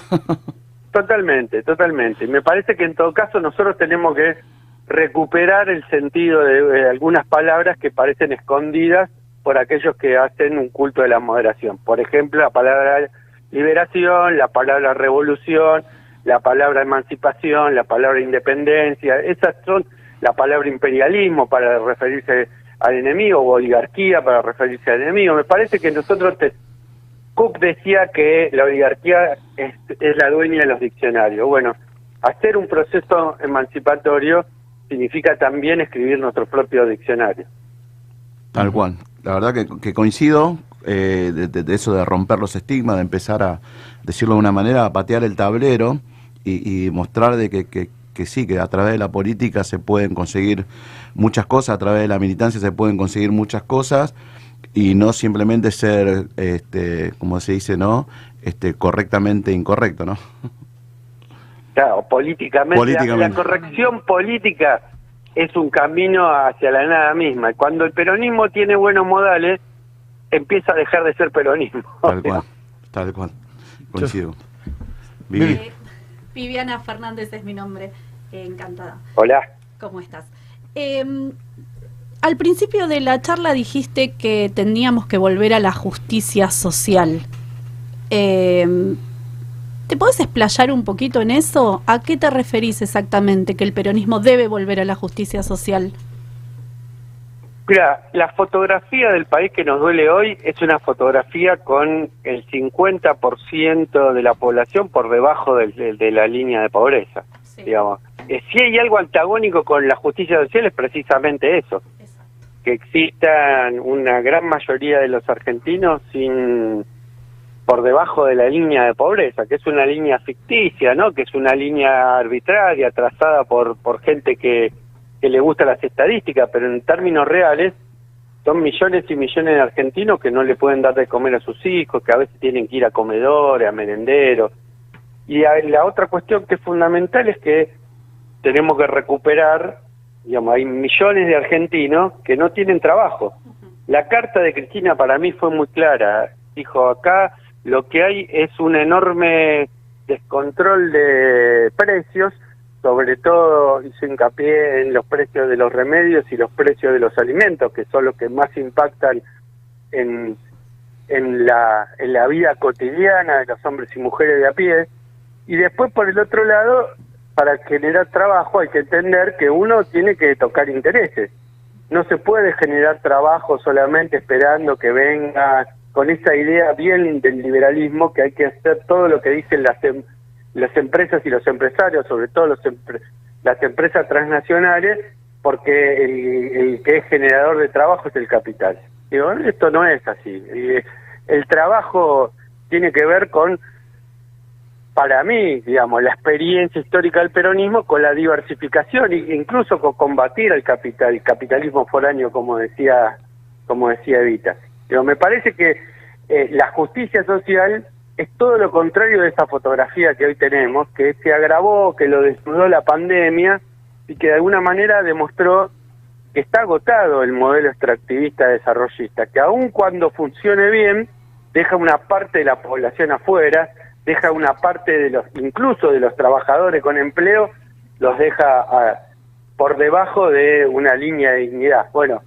<laughs> totalmente, totalmente. Me parece que en todo caso nosotros tenemos que recuperar el sentido de, algunas palabras que parecen escondidas por aquellos que hacen un culto de la moderación. Por ejemplo, la palabra liberación, la palabra revolución, la palabra emancipación, la palabra independencia, esas son la palabra imperialismo para referirse al enemigo o oligarquía para referirse al enemigo. Me parece que nosotros, te, Cook decía que la oligarquía es, la dueña de los diccionarios. Bueno, hacer un proceso emancipatorio significa también escribir nuestro propio diccionario. Tal cual. La verdad que, que coincido eh, de, eso de romper los estigmas, de empezar a, decirlo de una manera, a patear el tablero y, mostrar de que, que, sí, que a través de la política se pueden conseguir muchas cosas, a través de la militancia se pueden conseguir muchas cosas y no simplemente ser, este, como se dice, ¿no? Este, correctamente incorrecto, ¿no? Claro, políticamente, La, corrección política es un camino hacia la nada misma. Cuando el peronismo tiene buenos modales, empieza a dejar de ser peronismo. Tal <laughs> cual, tal cual. Coincido. Eh, Viviana Fernández es mi nombre. Eh, encantada. Hola. ¿Cómo estás? Em, al principio de la charla dijiste que teníamos que volver a la justicia social. Em, ¿Te puedes explayar un poquito en eso? ¿A qué te referís exactamente que el peronismo debe volver a la justicia social? Mira, la fotografía del país que nos duele hoy es una fotografía con el 50% de la población por debajo de, la línea de pobreza. Digamos. Eh, si hay algo antagónico con la justicia social es precisamente eso, que existan una gran mayoría de los argentinos sin por debajo de la línea de pobreza, que es una línea ficticia, ¿no? Que es una línea arbitraria trazada por por gente que que le gustan las estadísticas, pero en términos reales son millones y millones de argentinos que no le pueden dar de comer a sus hijos, que a veces tienen que ir a comedores, a merenderos. Y la otra cuestión que es fundamental es que tenemos que recuperar, digamos, hay millones de argentinos que no tienen trabajo. La carta de Cristina para mí fue muy clara. Dijo, acá lo que hay es un enorme descontrol de precios sobre todo hizo hincapié en los precios de los remedios y los precios de los alimentos, que son los que más impactan en, en, la, en la vida cotidiana de los hombres y mujeres de a pie. Y después, por el otro lado, para generar trabajo hay que entender que uno tiene que tocar intereses. No se puede generar trabajo solamente esperando que venga con esa idea bien del liberalismo que hay que hacer todo lo que dicen las em, las empresas y los empresarios, sobre todo los las empresas transnacionales, porque el, el que es generador de trabajo es el capital. Digo, esto no es así. Y El trabajo tiene que ver con, para mí, digamos, la experiencia histórica del peronismo con la diversificación e incluso con combatir al capital, el capitalismo foráneo, como decía, como decía Evita. Pero me parece que eh, la justicia social es todo lo contrario de esa fotografía que hoy tenemos, que se agravó, que lo desnudó la pandemia y que de alguna manera demostró que está agotado el modelo extractivista desarrollista, que aun cuando funcione bien, deja una parte de la población afuera, deja una parte de los, incluso de los trabajadores con empleo, los deja ah, por debajo de una línea de dignidad. Bueno,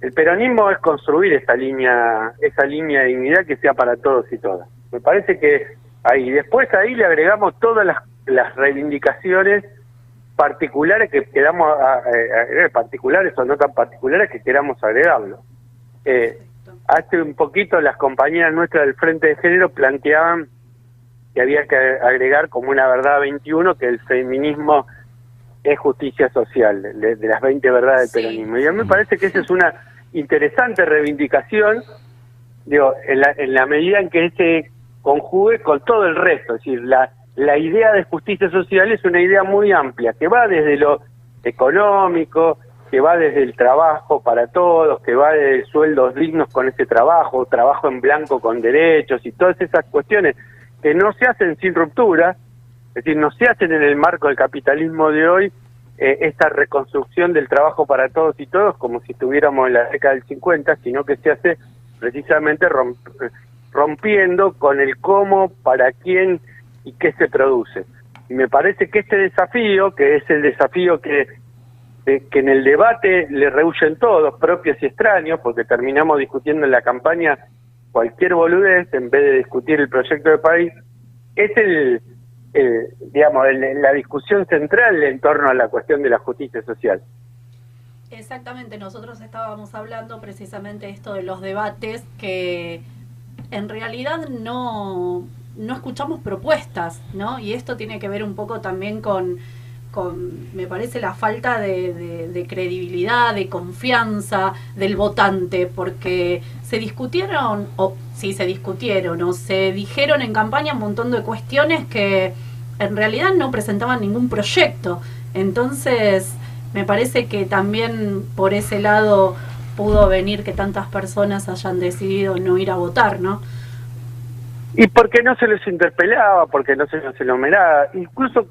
el peronismo es construir esa línea, esa línea de dignidad que sea para todos y todas. Me parece que ahí, después ahí le agregamos todas las, las reivindicaciones particulares que queramos agregar, particulares o no tan particulares que queramos agregarlo. Eh, hace un poquito las compañeras nuestras del Frente de Género planteaban que había que agregar como una verdad 21 que el feminismo es justicia social, de, de las 20 verdades del peronismo. Y a mí me parece que esa es una interesante reivindicación, digo, en la, en la medida en que se conjugue con todo el resto, es decir, la, la idea de justicia social es una idea muy amplia, que va desde lo económico, que va desde el trabajo para todos, que va de sueldos dignos con ese trabajo, trabajo en blanco con derechos y todas esas cuestiones que no se hacen sin ruptura, es decir, no se hacen en el marco del capitalismo de hoy, eh, esta reconstrucción del trabajo para todos y todos como si estuviéramos en la década del 50, sino que se hace precisamente romp rompiendo con el cómo, para quién y qué se produce. Y me parece que este desafío, que es el desafío que, eh, que en el debate le rehuyen todos, propios y extraños, porque terminamos discutiendo en la campaña cualquier boludez en vez de discutir el proyecto de país, es el, el digamos, el- la discusión central en torno a la cuestión de la justicia social. Exactamente, nosotros estábamos hablando precisamente esto de los debates que en realidad no, no escuchamos propuestas, ¿no? Y esto tiene que ver un poco también con, me parece, la falta de- de credibilidad, de confianza del votante, porque se discutieron, o sí se discutieron, o se dijeron en campaña un montón de cuestiones que en realidad no presentaban ningún proyecto. Entonces, me parece que también por ese lado pudo venir que tantas personas hayan decidido no ir a votar, ¿no? Y porque no se les interpelaba, porque no se les enumeraba. Incluso,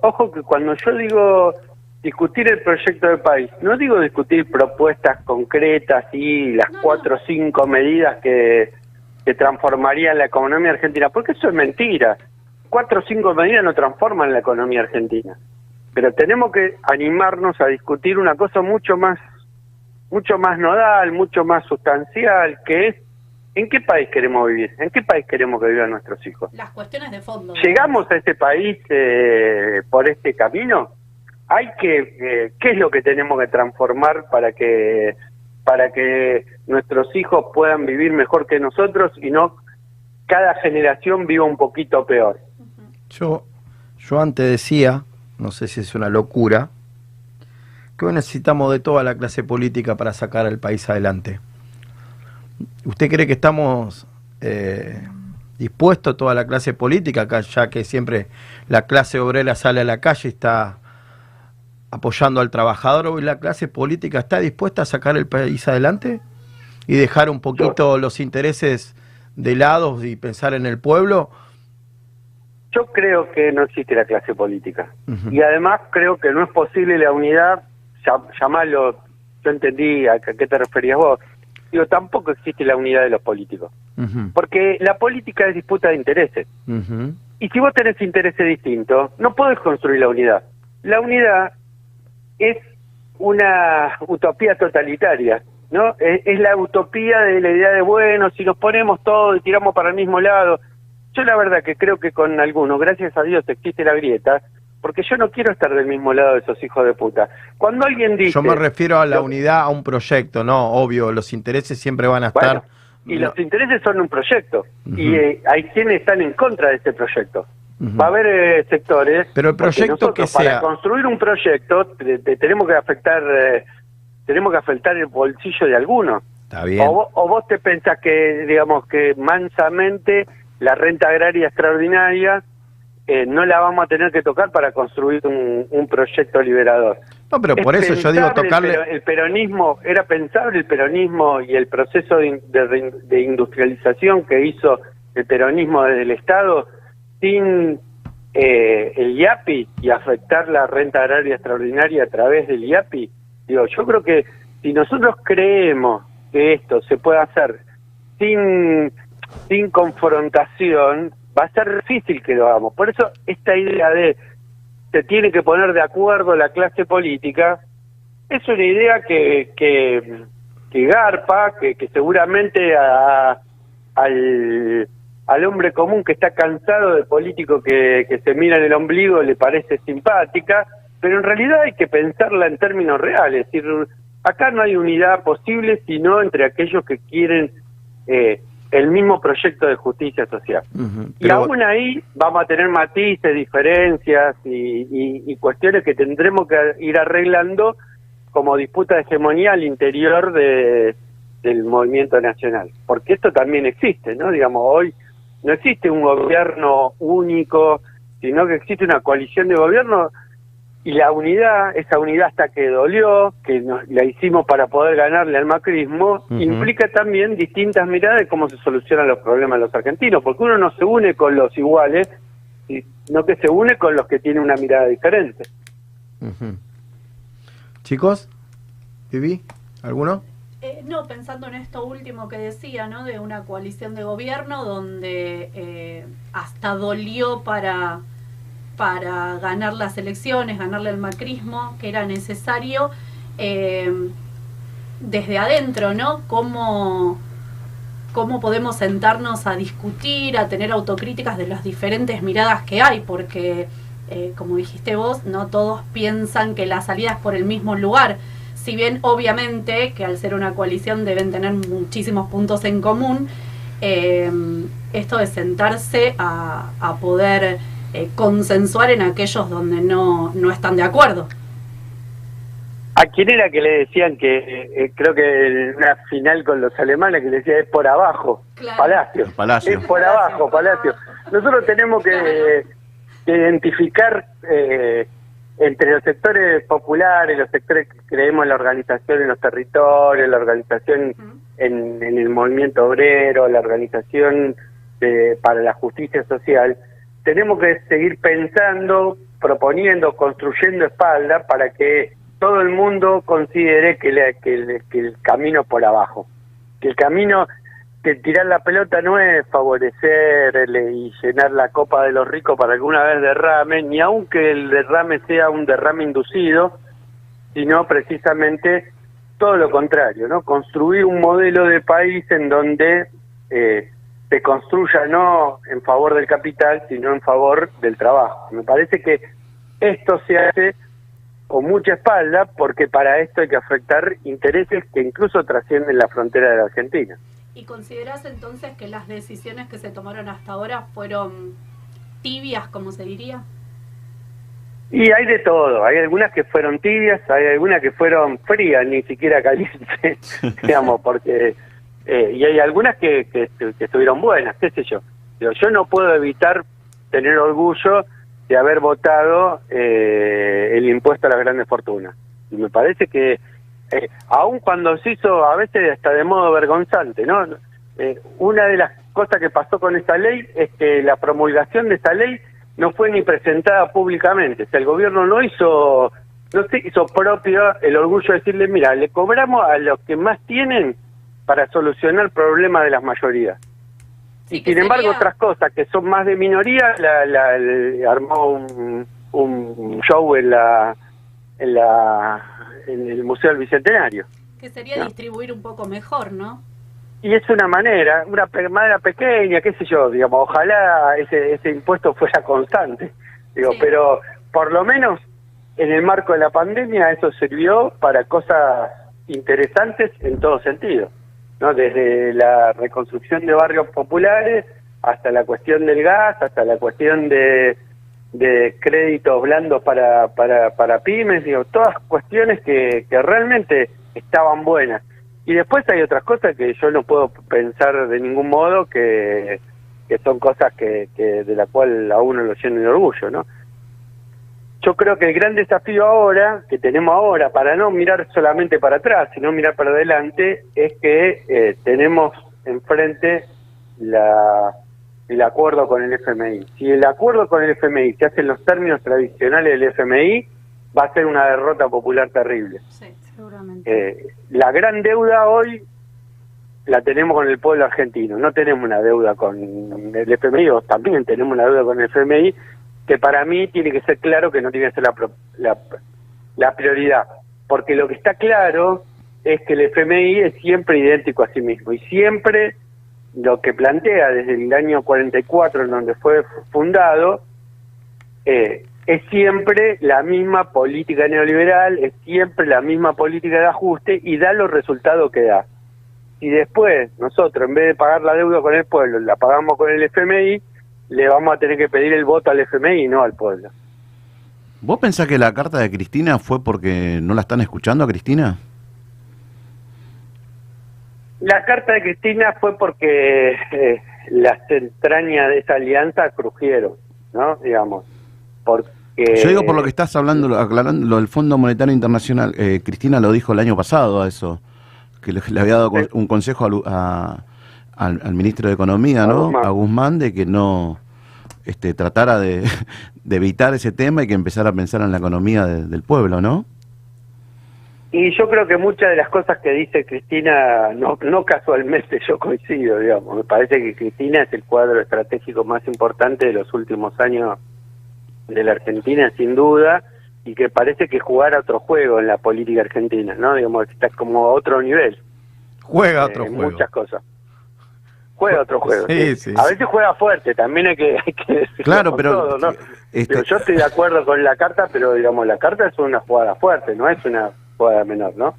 ojo que cuando yo digo discutir el proyecto de país, no digo discutir propuestas concretas y las cuatro o cinco medidas que, que transformarían la economía argentina, porque eso es mentira. Cuatro o cinco medidas no transforman la economía argentina. Pero tenemos que animarnos a discutir una cosa mucho más mucho más nodal, mucho más sustancial, que es ¿en qué país queremos vivir? ¿En qué país queremos que vivan nuestros hijos? Las cuestiones de fondo. ¿Llegamos a este país eh, por este camino? Hay que, eh, ¿qué es lo que tenemos que transformar para que para que nuestros hijos puedan vivir mejor que nosotros y no cada generación viva un poquito peor? Yo, yo antes decía, no sé si es una locura, que hoy necesitamos de toda la clase política para sacar al país adelante. ¿Usted cree que estamos eh, dispuestos, toda la clase política, acá, ya que siempre la clase obrera sale a la calle y está apoyando al trabajador, hoy la clase política está dispuesta a sacar el país adelante y dejar un poquito los intereses de lado y pensar en el pueblo? Yo creo que no existe la clase política. Y además creo que no es posible la unidad, llamarlo, yo entendí a qué a qué te referías vos, digo, tampoco existe la unidad de los políticos. Porque la política es disputa de intereses. Y si vos tenés intereses distintos, no podés construir la unidad. La unidad es una utopía totalitaria, ¿no? Es, es la utopía de la idea de, bueno, si nos ponemos todos y tiramos para el mismo lado. Yo la verdad que creo que con algunos, gracias a Dios, existe la grieta, porque yo no quiero estar del mismo lado de esos hijos de puta. Cuando alguien dice... Yo me refiero a la unidad, a un proyecto, no, obvio, los intereses siempre van a estar... Y los intereses son un proyecto. Y eh, hay quienes están en contra de este proyecto. Va a haber eh, sectores. Pero el proyecto nosotros que para sea- construir un proyecto te- te- tenemos que afectar eh, tenemos que afectar el bolsillo de algunos. Está bien. O vos, o vos te pensás que, digamos, que mansamente la renta agraria extraordinaria eh, no la vamos a tener que tocar para construir un, un proyecto liberador. No, pero Es por eso yo digo tocarle... El, pero- el peronismo, era pensable el peronismo y el proceso de industrialización que hizo el peronismo desde el Estado sin eh, el IAPI y afectar la renta agraria extraordinaria a través del IAPI. Digo, yo creo que si nosotros creemos que esto se puede hacer sin, sin confrontación, va a ser difícil que lo hagamos. Por eso esta idea de se tiene que poner de acuerdo la clase política es una idea que, que, garpa, que, que seguramente a- al, al hombre común que está cansado de políticos que, que se miran el ombligo le parece simpática, pero en realidad hay que pensarla en términos reales. Es decir, acá no hay unidad posible sino entre aquellos que quieren eh, el mismo proyecto de justicia social. Y pero- aún ahí vamos a tener matices, diferencias y, y- y cuestiones que tendremos que ir arreglando como disputa de hegemonía al interior de, del movimiento nacional. Porque esto también existe, ¿no? Digamos, hoy no existe un gobierno único, sino que existe una coalición de gobierno y la unidad, esa unidad hasta que dolió, que nos, la hicimos para poder ganarle al macrismo, implica también distintas miradas de cómo se solucionan los problemas de los argentinos, porque uno no se une con los iguales, sino que se une con los que tienen una mirada diferente. Ujú. Chicos, Vivi, ¿alguno? Eh, no, pensando en esto último que decía, ¿no? De una coalición de gobierno donde eh, hasta dolió para, para ganar las elecciones, ganarle al macrismo, que era necesario eh, desde adentro, ¿no? Cómo, cómo podemos sentarnos a discutir, a tener autocríticas de las diferentes miradas que hay, porque, eh, como dijiste vos, no todos piensan que la salida es por el mismo lugar. Si bien obviamente que al ser una coalición deben tener muchísimos puntos en común, eh, esto de sentarse a poder eh, consensuar en aquellos donde no, no están de acuerdo. ¿A quién era que le decían que, eh, creo que en una final con los alemanes, que le decía es por abajo? Palacio. Palacio. Es por abajo, Palacio. Nosotros tenemos que, que identificar eh, entre los sectores populares, los sectores que creemos en la organización en los territorios, la organización en, en el movimiento obrero, la organización de- para la justicia social, tenemos que seguir pensando, proponiendo, construyendo espalda para que todo el mundo considere que, le- que el- que el camino por abajo. Que el camino, que tirar la pelota no es favorecerle y llenar la copa de los ricos para alguna vez derrame, ni aunque el derrame sea un derrame inducido, sino precisamente todo lo contrario, ¿no? Construir un modelo de país en donde eh, se construya no en favor del capital, sino en favor del trabajo. Me parece que esto se hace con mucha espalda porque para esto hay que afectar intereses que incluso trascienden la frontera de la Argentina. ¿Y consideras entonces que las decisiones que se tomaron hasta ahora fueron tibias, como se diría? Y hay de todo, hay algunas que fueron tibias, hay algunas que fueron frías, ni siquiera calientes, <laughs> digamos, porque... eh, y hay algunas que, que, estuvieron buenas, qué sé yo. Digo, yo no puedo evitar tener orgullo de haber votado eh, el impuesto a las grandes fortunas. Y me parece que, eh, aun cuando se hizo a veces hasta de modo vergonzante, ¿no? Eh, una de las cosas que pasó con esta ley es que la promulgación de esta ley no fue ni presentada públicamente. O sea, el gobierno no hizo, no se hizo propio el orgullo de decirle, mira, le cobramos a los que más tienen para solucionar problemas de las mayorías. y sin embargo, otras cosas que son más de minoría, la, la- armó un, un show en la, en la en el Museo del Bicentenario. Que sería distribuir un poco mejor, ¿no? Y es una manera, una manera pequeña, qué sé yo, digamos, ojalá ese, ese impuesto fuera constante, digo, pero por lo menos en el marco de la pandemia eso sirvió para cosas interesantes en todo sentido, ¿no? Desde la reconstrucción de barrios populares hasta la cuestión del gas, hasta la cuestión de, de créditos blandos para, para, para pymes, digo, todas cuestiones que, que realmente estaban buenas. Y después hay otras cosas que yo no puedo pensar de ningún modo que, que son cosas que, que de la cual a uno lo llena de orgullo, ¿no? Yo creo que el gran desafío ahora, que tenemos ahora, para no mirar solamente para atrás, sino mirar para adelante, es que eh, tenemos enfrente la, el acuerdo con el FMI. Si el acuerdo con el FMI se hace en los términos tradicionales del FMI, va a ser una derrota popular terrible. Eh, la gran deuda hoy la tenemos con el pueblo argentino, no tenemos una deuda con el FMI, o también tenemos una deuda con el FMI, que para mí tiene que ser claro que no tiene que ser la, la, la prioridad, porque lo que está claro es que el FMI es siempre idéntico a sí mismo y siempre lo que plantea desde el año 44 en donde fue fundado eh, es siempre la misma política neoliberal, es siempre la misma política de ajuste y da los resultados que da. Si después nosotros, en vez de pagar la deuda con el pueblo, la pagamos con el FMI, le vamos a tener que pedir el voto al FMI y no al pueblo. ¿Vos pensás que la carta de Cristina fue porque no la están escuchando a Cristina? La carta de Cristina fue porque eh, las entrañas de esa alianza crujieron, ¿no? Digamos, porque... Yo digo por lo que estás hablando, aclarando lo del Fondo Monetario Internacional. eh, Cristina lo dijo el año pasado a eso, que le, le había dado un consejo al, a- al, al ministro de Economía, A ¿no? Guzmán. A Guzmán, de que no este, tratara de, de evitar ese tema y que empezara a pensar en la economía de- del pueblo, ¿no? Y yo creo que muchas de las cosas que dice Cristina, no, no casualmente yo coincido, digamos. Me parece que Cristina es el cuadro estratégico más importante de los últimos años de la Argentina, sin duda, y que parece que jugar a otro juego en la política argentina, ¿no? Digamos, que está como a otro nivel. Juega eh, otro en juego. muchas cosas. Juega otro juego. Sí, sí. sí, a veces juega fuerte, también hay que, hay que decirlo Claro, pero, todo, ¿no? este- Digo, yo estoy de acuerdo con la carta, pero digamos, la carta es una jugada fuerte, no es una jugada menor, ¿no?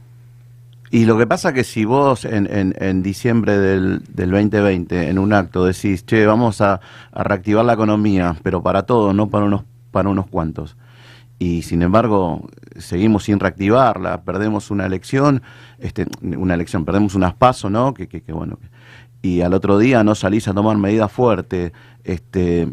Y lo que pasa que si vos en, en, en diciembre del, del 2020, en un acto, decís, che, vamos a, a reactivar la economía, pero para todos, no para unos, para unos cuantos. Y sin embargo, seguimos sin reactivarla, perdemos una elección, este, una elección, perdemos unas pasos, ¿no? Que, que, que bueno. Y al otro día no salís a tomar medidas fuertes. Este,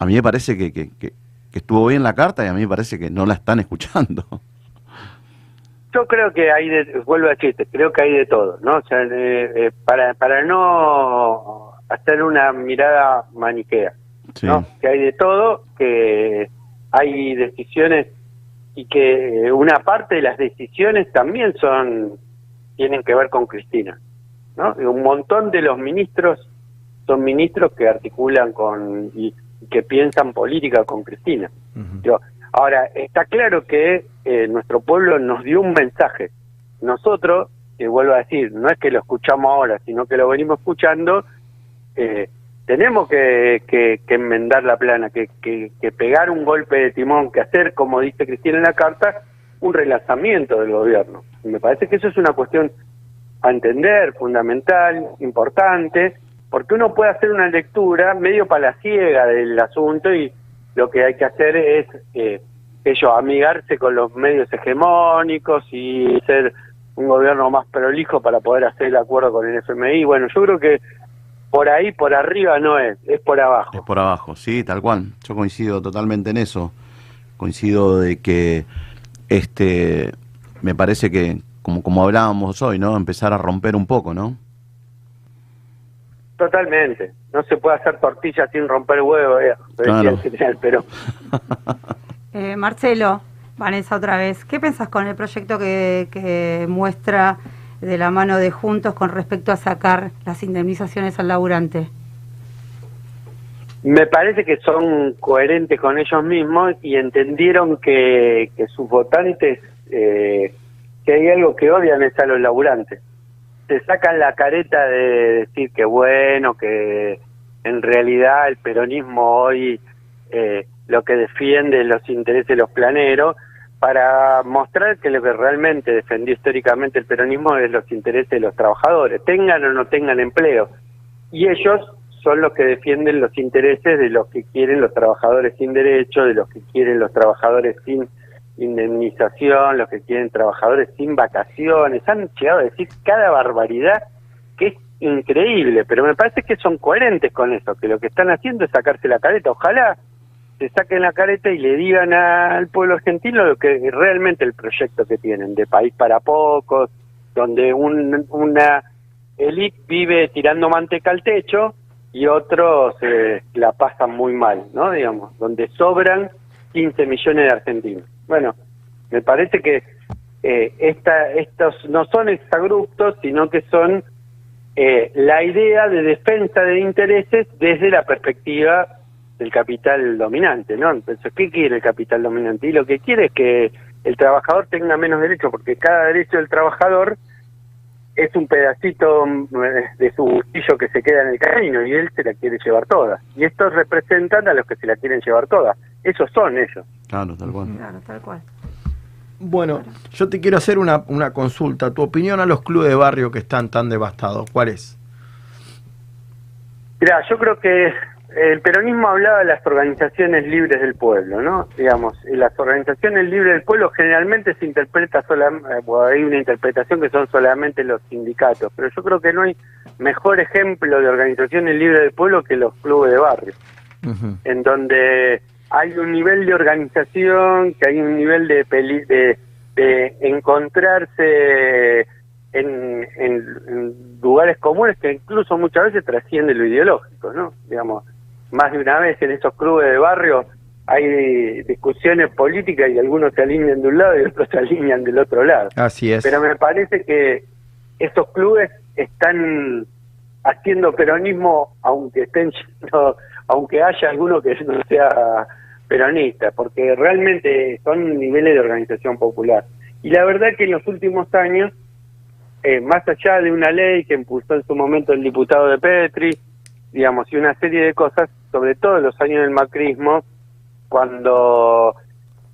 a mí me parece que, que, que, que estuvo bien la carta y a mí me parece que no la están escuchando. <laughs> Yo creo que hay de, vuelvo a decirte, creo que hay de todo, ¿no? O sea, eh, eh, para, para no hacer una mirada maniquea, Sí. ¿no? Que hay de todo, que hay decisiones y que una parte de las decisiones también son, tienen que ver con Cristina, ¿no? Un montón de los ministros son ministros que articulan con, y, que piensan política con Cristina. Yo- ahora, está claro que eh, nuestro pueblo nos dio un mensaje. Nosotros, que vuelvo a decir, no es que lo escuchamos ahora, sino que lo venimos escuchando, eh, tenemos que, que- que enmendar la plana, que, que- que pegar un golpe de timón, que hacer, como dice Cristina en la carta, un relanzamiento del gobierno. Y me parece que eso es una cuestión a entender, fundamental, importante, porque uno puede hacer una lectura medio palaciega del asunto y lo que hay que hacer es eh, ellos amigarse con los medios hegemónicos y ser un gobierno más prolijo para poder hacer el acuerdo con el FMI. Bueno, yo creo que por ahí, por arriba no es, es por abajo. Es por abajo, sí, tal cual. Yo coincido totalmente en eso. Coincido de que este me parece que como como hablábamos hoy, ¿no? Empezar a romper un poco, ¿no? Totalmente. No se puede hacer tortilla sin romper huevo, eh, Claro. pero <laughs> Eh, Marcelo, Vanessa otra vez, ¿qué pensás con el proyecto que, que muestra de la mano de Juntos con respecto a sacar las indemnizaciones al laburante? Me parece que son coherentes con ellos mismos y entendieron que, que sus votantes, eh, que hay algo que odian es a los laburantes. Se sacan la careta de decir que bueno, que en realidad el peronismo hoy eh, lo que defiende los intereses de los planeros para mostrar que lo que realmente defendió históricamente el peronismo es los intereses de los trabajadores, tengan o no tengan empleo. Y ellos son los que defienden los intereses de los que quieren los trabajadores sin derecho, de los que quieren los trabajadores sin indemnización, los que quieren trabajadores sin vacaciones. Han llegado a decir cada barbaridad que es increíble, pero me parece que son coherentes con eso, que lo que están haciendo es sacarse la careta. Ojalá se saquen la careta y le digan al pueblo argentino lo que realmente el proyecto que tienen, de país para pocos, donde un, una élite vive tirando manteca al techo y otros eh, la pasan muy mal, ¿no? Digamos, donde sobran 15 millones de argentinos. Bueno, me parece que eh, esta, estos no son exagruptos, sino que son eh, la idea de defensa de intereses desde la perspectiva del capital dominante, ¿no? Entonces, ¿qué quiere el capital dominante? Y lo que quiere es que el trabajador tenga menos derechos, porque cada derecho del trabajador es un pedacito mm, de su gustillo que se queda en el camino y él se la quiere llevar toda. Y estos representan a los que se la quieren llevar toda. Esos son ellos. Claro, tal cual. Claro, tal cual. Bueno, yo te quiero hacer una, una consulta. Tu opinión a los clubes de barrio que están tan devastados, ¿cuál es? Mira, yo creo que el peronismo hablaba de las organizaciones libres del pueblo, ¿no? Digamos, y las organizaciones libres del pueblo generalmente se interpreta solamente, hay una interpretación que son solamente los sindicatos, pero yo creo que no hay mejor ejemplo de organizaciones libres del pueblo que los clubes de barrio, en donde hay un nivel de organización, que hay un nivel de, peli de, de encontrarse en, en, lugares comunes que incluso muchas veces trasciende lo ideológico, ¿no? Digamos, más de una vez en esos clubes de barrio hay discusiones políticas y algunos se alinean de un lado y otros se alinean del otro lado. Así es. Pero me parece que esos clubes están haciendo peronismo aunque estén yendo, aunque haya alguno que no sea peronista, porque realmente son niveles de organización popular. Y la verdad que en los últimos años, eh, más allá de una ley que impulsó en su momento el diputado de Petri, digamos, y una serie de cosas, sobre todo en los años del macrismo, cuando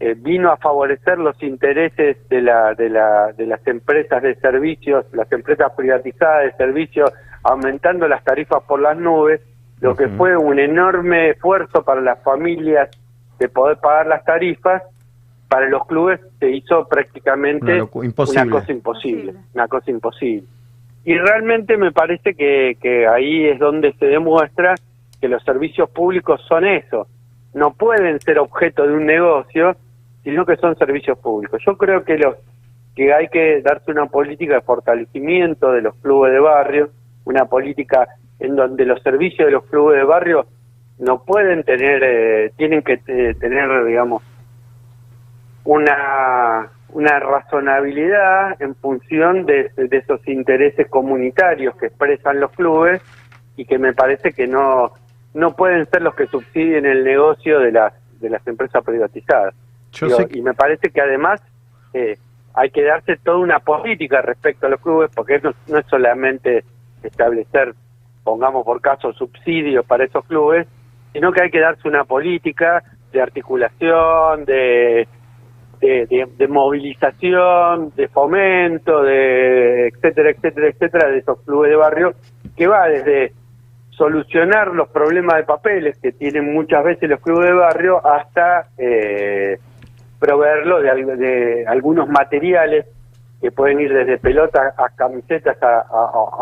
eh, vino a favorecer los intereses de, la, de, la, de las empresas de servicios, las empresas privatizadas de servicios, aumentando las tarifas por las nubes, lo que fue un enorme esfuerzo para las familias de poder pagar las tarifas, para los clubes se hizo prácticamente Una imposible. una cosa imposible, una cosa imposible. Y realmente me parece que, que ahí es donde se demuestra que los servicios públicos son eso, no pueden ser objeto de un negocio, sino que son servicios públicos. Yo creo que los que hay que darse una política de fortalecimiento de los clubes de barrio, una política en donde los servicios de los clubes de barrio no pueden tener, eh, tienen que eh, tener, digamos, una, una razonabilidad en función de, de esos intereses comunitarios que expresan los clubes y que me parece que no, no pueden ser los que subsidien el negocio de las, de las empresas privatizadas. Yo Digo, sé Y me parece que además eh, hay que darse toda una política respecto a los clubes, porque no, no es solamente establecer, pongamos por caso, subsidios para esos clubes, sino que hay que darse una política de articulación, de, de, movilización, de fomento, de etcétera, etcétera, etcétera, de esos clubes de barrio, que va desde solucionar los problemas de papeles que tienen muchas veces los clubes de barrio hasta eh, proveerlo de, al- de algunos materiales que pueden ir desde pelotas a camisetas a-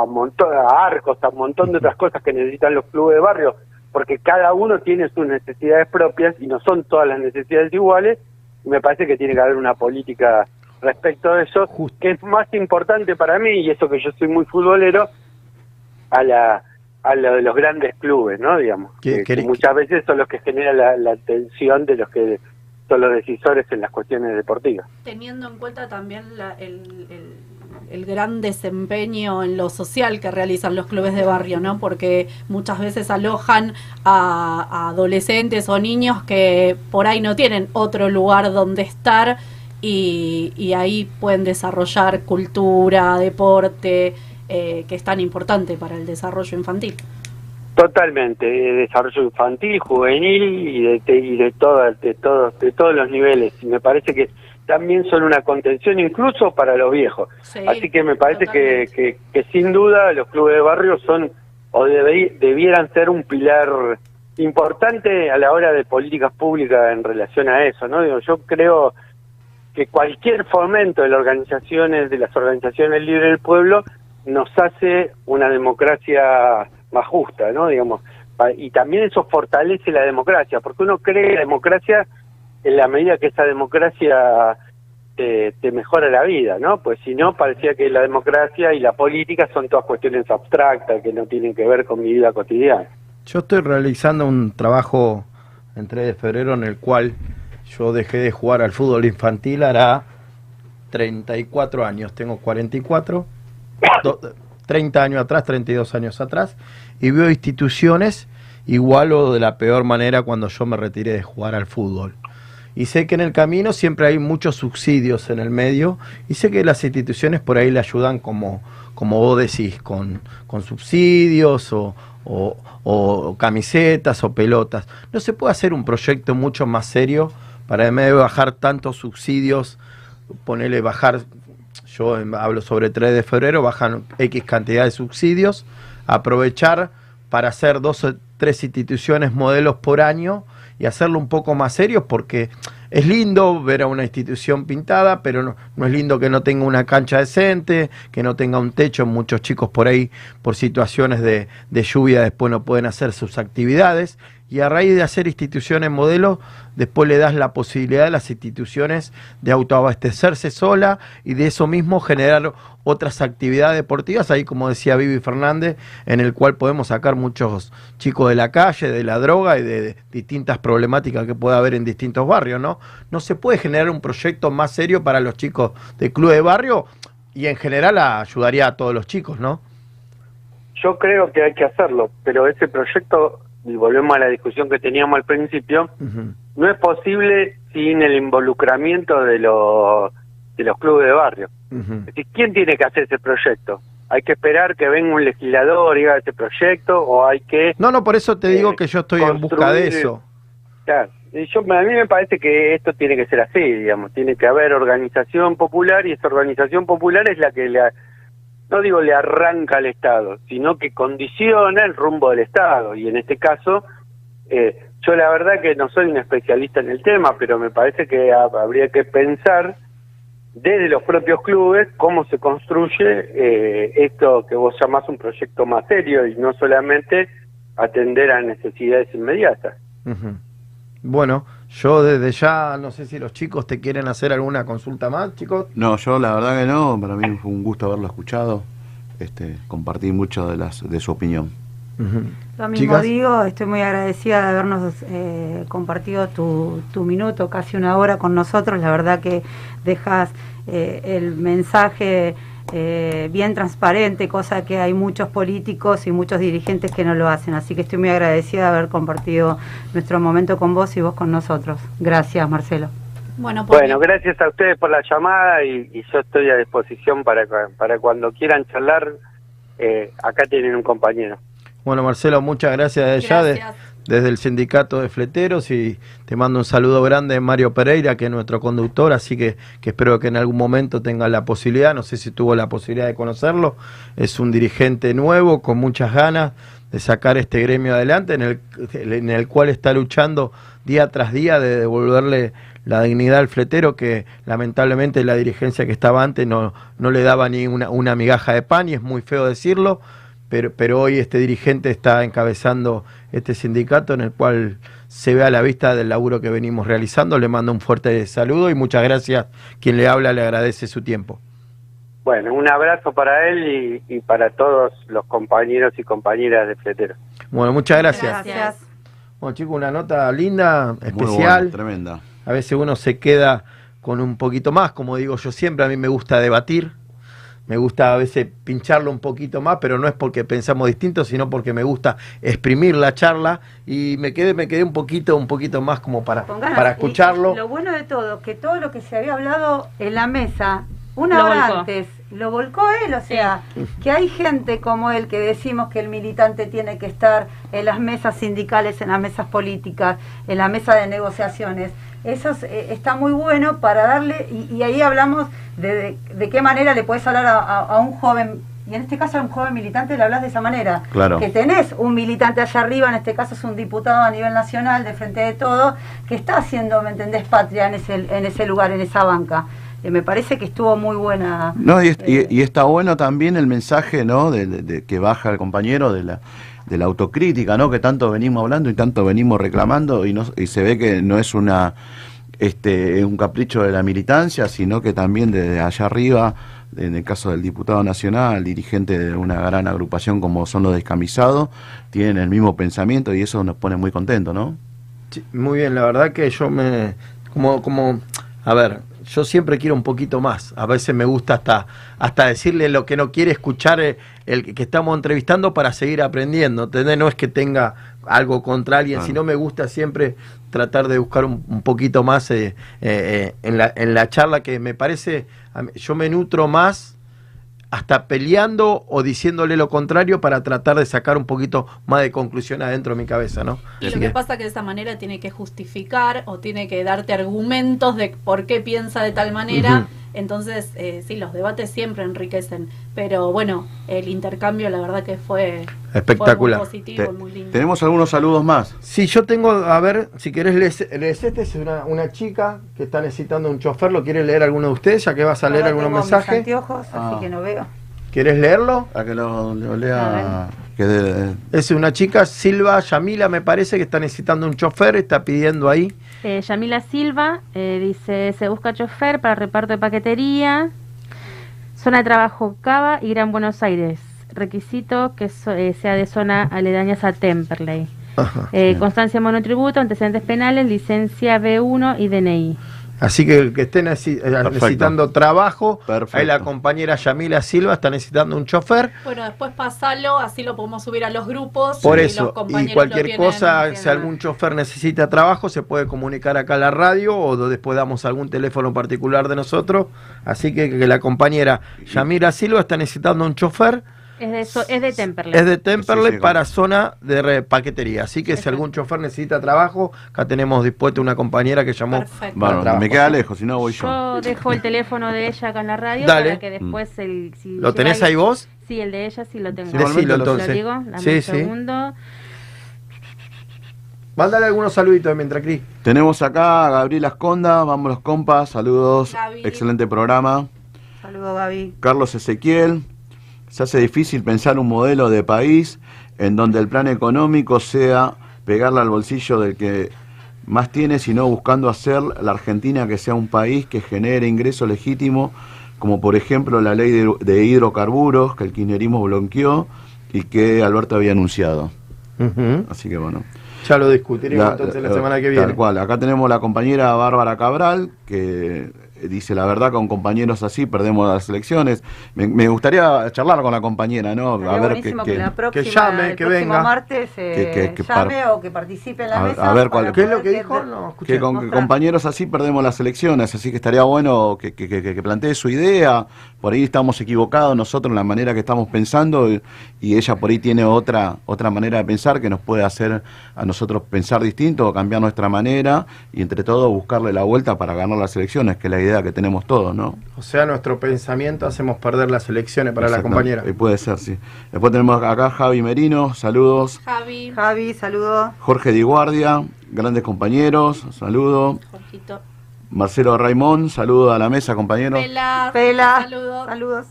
a montón, a arcos, a un montón de otras cosas que necesitan los clubes de barrio, porque cada uno tiene sus necesidades propias y no son todas las necesidades iguales, y me parece que tiene que haber una política respecto a eso, que es más importante para mí, y eso que yo soy muy futbolero, a la a lo de los grandes clubes, ¿no? Digamos, ¿Qué- que, muchas veces son los que generan la, la atención de los que son los decisores en las cuestiones deportivas. Teniendo en cuenta también la- el, el- el gran desempeño en lo social que realizan los clubes de barrio, ¿no? Porque muchas veces alojan a, adolescentes o niños que por ahí no tienen otro lugar donde estar y, ahí pueden desarrollar cultura, deporte, eh, que es tan importante para el desarrollo infantil. Totalmente, de desarrollo infantil, juvenil y de, de- y de, todas- de, todos, de todos los niveles. Y me parece que también son una contención incluso para los viejos. Sí, Así que me parece que, que, que sin duda los clubes de barrio son o debe- debieran ser un pilar importante a la hora de políticas públicas en relación a eso, ¿no? Digo, yo creo que cualquier fomento de las organizaciones, de las organizaciones libres del pueblo, nos hace una democracia más justa, ¿no? Digamos, y también eso fortalece la democracia, porque uno cree en la democracia en la medida que esa democracia te, te mejora la vida, ¿no? Pues si no, parecía que la democracia y la política son todas cuestiones abstractas que no tienen que ver con mi vida cotidiana. Yo estoy realizando un trabajo en 3 de febrero en el cual yo dejé de jugar al fútbol infantil hará 34 años. Tengo 44, <coughs> do- 30 años atrás, 32 años atrás, y veo instituciones igual o de la peor manera cuando yo me retiré de jugar al fútbol. Y sé que en el camino siempre hay muchos subsidios en el medio y sé que las instituciones por ahí le ayudan como, como vos decís, con, con subsidios o, o- o camisetas o pelotas. ¿No se puede hacer un proyecto mucho más serio para en vez de bajar tantos subsidios, ponerle bajar, yo hablo sobre 3 de febrero, bajan X cantidad de subsidios, aprovechar para hacer dos o tres instituciones modelos por año y hacerlo un poco más serio porque es lindo ver a una institución pintada, pero no, no es lindo que no tenga una cancha decente, que no tenga un techo. Muchos chicos por ahí, por situaciones de, de lluvia, después no pueden hacer sus actividades. Y a raíz de hacer instituciones modelo, después le das la posibilidad a las instituciones de autoabastecerse sola y de eso mismo generar otras actividades deportivas, ahí como decía Vivi Fernández, en el cual podemos sacar muchos chicos de la calle, de la droga y de, distintas problemáticas que puede haber en distintos barrios, ¿no? No se puede generar un proyecto más serio para los chicos de club de barrio y en general ayudaría a todos los chicos, ¿no? Yo creo que hay que hacerlo, pero ese proyecto, y volvemos a la discusión que teníamos al principio, no es posible sin el involucramiento de los de los clubes de barrio. Es decir, ¿quién tiene que hacer ese proyecto? ¿Hay que esperar que venga un legislador y haga ese proyecto o hay que... No, no, por eso te digo que yo estoy en busca de eso. Claro, y yo, a mí me parece que esto tiene que ser así, digamos, tiene que haber organización popular y esa organización popular es la que le, no digo le arranca al Estado, sino que condiciona el rumbo del Estado y en este caso, eh, yo la verdad que no soy un especialista en el tema, pero me parece que ha- habría que pensar desde los propios clubes cómo se construye eh, esto que vos llamás un proyecto más serio y no solamente atender a necesidades inmediatas. Bueno, yo desde ya, no sé si los chicos te quieren hacer alguna consulta más, chicos. No, yo la verdad que no, para mí fue un gusto haberlo escuchado, este, compartí mucho de, las, de su opinión. Lo mismo Chicas. digo, estoy muy agradecida de habernos eh, compartido tu, tu minuto, casi una hora con nosotros. La verdad que dejas eh, el mensaje eh, bien transparente, cosa que hay muchos políticos y muchos dirigentes que no lo hacen. Así que estoy muy agradecida de haber compartido nuestro momento con vos y vos con nosotros. Gracias, Marcelo. Bueno, por Bueno, gracias a ustedes por la llamada y, y yo estoy a disposición para, para cuando quieran charlar. eh, acá tienen un compañero. Bueno, Marcelo, muchas gracias de- desde el sindicato de fleteros y te mando un saludo grande Mario Pereira, que es nuestro conductor, así que, que espero que en algún momento tenga la posibilidad, no sé si tuvo la posibilidad de conocerlo, es un dirigente nuevo con muchas ganas de sacar este gremio adelante, en el, en el cual está luchando día tras día de devolverle la dignidad al fletero que lamentablemente la dirigencia que estaba antes no, no le daba ni una, una migaja de pan y es muy feo decirlo, pero, pero hoy este dirigente está encabezando este sindicato en el cual se ve a la vista del laburo que venimos realizando. Le mando un fuerte saludo y muchas gracias. Quien le habla le agradece su tiempo. Bueno, un abrazo para él y, y para todos los compañeros y compañeras de Fletero. Bueno, muchas gracias. Gracias. Bueno, chicos, una nota linda, especial. buena, tremenda. A veces uno se queda con un poquito más, como digo yo siempre, a mí me gusta debatir, me gusta a veces pincharlo un poquito más, pero no es porque pensamos distinto, sino porque me gusta exprimir la charla y me quedé, me quedé un poquito, un poquito más como para, para escucharlo. lo bueno de todo, que todo lo que se había hablado en la mesa, una Lo hora volcó. antes, lo volcó él, o sea, que hay gente como él que decimos que el militante tiene que estar en las mesas sindicales, en las mesas políticas, en la mesa de negociaciones. Eso es, eh, está muy bueno para darle, y, y ahí hablamos de, de, de qué manera le puedes hablar a, a- a un joven Y en este caso a un joven militante le hablas de esa manera. Claro. Que tenés un militante allá arriba, en este caso es un diputado a nivel nacional, de frente de todo, que está haciendo, ¿me entendés?, patria en ese, en ese lugar, en esa banca. Eh, me parece que estuvo muy buena. No, y, y está bueno también el mensaje, ¿no? De, de- de que baja el compañero de la, de la autocrítica, ¿no? Que tanto venimos hablando y tanto venimos reclamando y, no, y se ve que no es una este un capricho de la militancia, sino que también desde allá arriba, en el caso del diputado nacional, dirigente de una gran agrupación como son los descamisados, tienen el mismo pensamiento y eso nos pone muy contentos, ¿no? Sí, muy bien, la verdad que yo me. Como, como. A ver, yo siempre quiero un poquito más. A veces me gusta hasta, hasta decirle lo que no quiere escuchar el, el que estamos entrevistando para seguir aprendiendo. ¿entendés? No es que tenga algo contra alguien, Claro. sino me gusta siempre tratar de buscar un, un poquito más eh, eh, eh, en, la, en la charla que me parece. Yo me nutro más hasta peleando o diciéndole lo contrario para tratar de sacar un poquito más de conclusión adentro de mi cabeza, ¿no? Y Así lo que que- pasa que de esa manera tiene que justificar o tiene que darte argumentos de por qué piensa de tal manera. Entonces, eh, sí, los debates siempre enriquecen. Pero bueno, el intercambio la verdad que fue, Espectacular. fue muy positivo, Te- muy lindo. tenemos algunos saludos más. Sí, yo tengo, a ver, si querés lees, lees este, es una, una chica que está necesitando un chofer, ¿lo quiere leer alguno de ustedes? Ya que vas a leer mis mensajes. anteojos, Ah. así que no veo. ¿Quieres leerlo? A que lo, lo lea. Que de- Es una chica, Silva Yamila, me parece, que está necesitando un chofer, está pidiendo ahí. Eh, Yamila Silva eh, dice, se busca chofer para reparto de paquetería, zona de trabajo Cava y Gran Buenos Aires. Requisito que so- eh, sea de zona aledañas a Temperley. Eh, constancia monotributo, antecedentes penales, licencia B1 y DNI. Así que el que esté eh, necesitando trabajo, ahí la compañera Yamila Silva está necesitando un chofer. Bueno, después pasalo, así lo podemos subir a los grupos. Por y los eso, compañeros y cualquier tienen- cosa, si algún chofer necesita trabajo, se puede comunicar acá a la radio o después damos algún teléfono particular de nosotros. Así que, que la compañera Yamira Silva está necesitando un chofer. Es de, so- es de Temperley. Es de Temperley Sí, sí, para zona de paquetería. Así que si algún chofer necesita trabajo, acá tenemos dispuesta una compañera que llamó. Bueno, trabajo. me queda lejos, si no voy yo. Yo dejo el teléfono de ella acá en la radio Dale. para que después el... Si ¿Lo tenés ahí vos? Sí, el de ella sí lo tengo. Sí, decilo, Lo entonces. digo, dame Sí, un sí. segundo. Mándale algunos saluditos mientras Cris. Tenemos acá a Gabriela Esconda, vamos los compas, saludos, Gaby. excelente programa. Saludos, Gaby. Carlos Ezequiel, se hace difícil pensar un modelo de país en donde el plan económico sea pegarle al bolsillo del que más tiene, sino buscando hacer la Argentina que sea un país que genere ingreso legítimo, como por ejemplo la ley de, de hidrocarburos que el kirchnerismo bloqueó y que Alberto había anunciado. Así que bueno. Ya lo discutiremos La- entonces la semana que Tal viene. cual. Acá tenemos la compañera Bárbara Cabral, que dice la verdad, con compañeros así perdemos las elecciones. Me, me gustaría charlar con la compañera, ¿no? Sería buenísimo que, la próxima, llame, el que próximo venga. martes eh, Que- que- que llame par- o que participe en la A, mesa. a ver cuál ¿Qué es lo que dijo? No, escuché. que con que Mostrar. compañeros así perdemos las elecciones, así que estaría bueno que, que, que- que plantee su idea. Por ahí estamos equivocados nosotros en la manera que estamos pensando y, y ella por ahí tiene otra otra manera de pensar que nos puede hacer a nosotros pensar distinto o cambiar nuestra manera y entre todos buscarle la vuelta para ganar las elecciones, que la idea que tenemos todos, ¿no? O sea, nuestro pensamiento hacemos perder las elecciones para la compañera. Eh, puede ser, sí. Después tenemos acá Javi Merino, saludos. Javi. Javi, saludos. Jorge Di Guardia, grandes compañeros, saludo. Jorgito. Marcelo Raimón, saludo a la mesa, compañeros. Pela. Pela. Saludos. Saludos.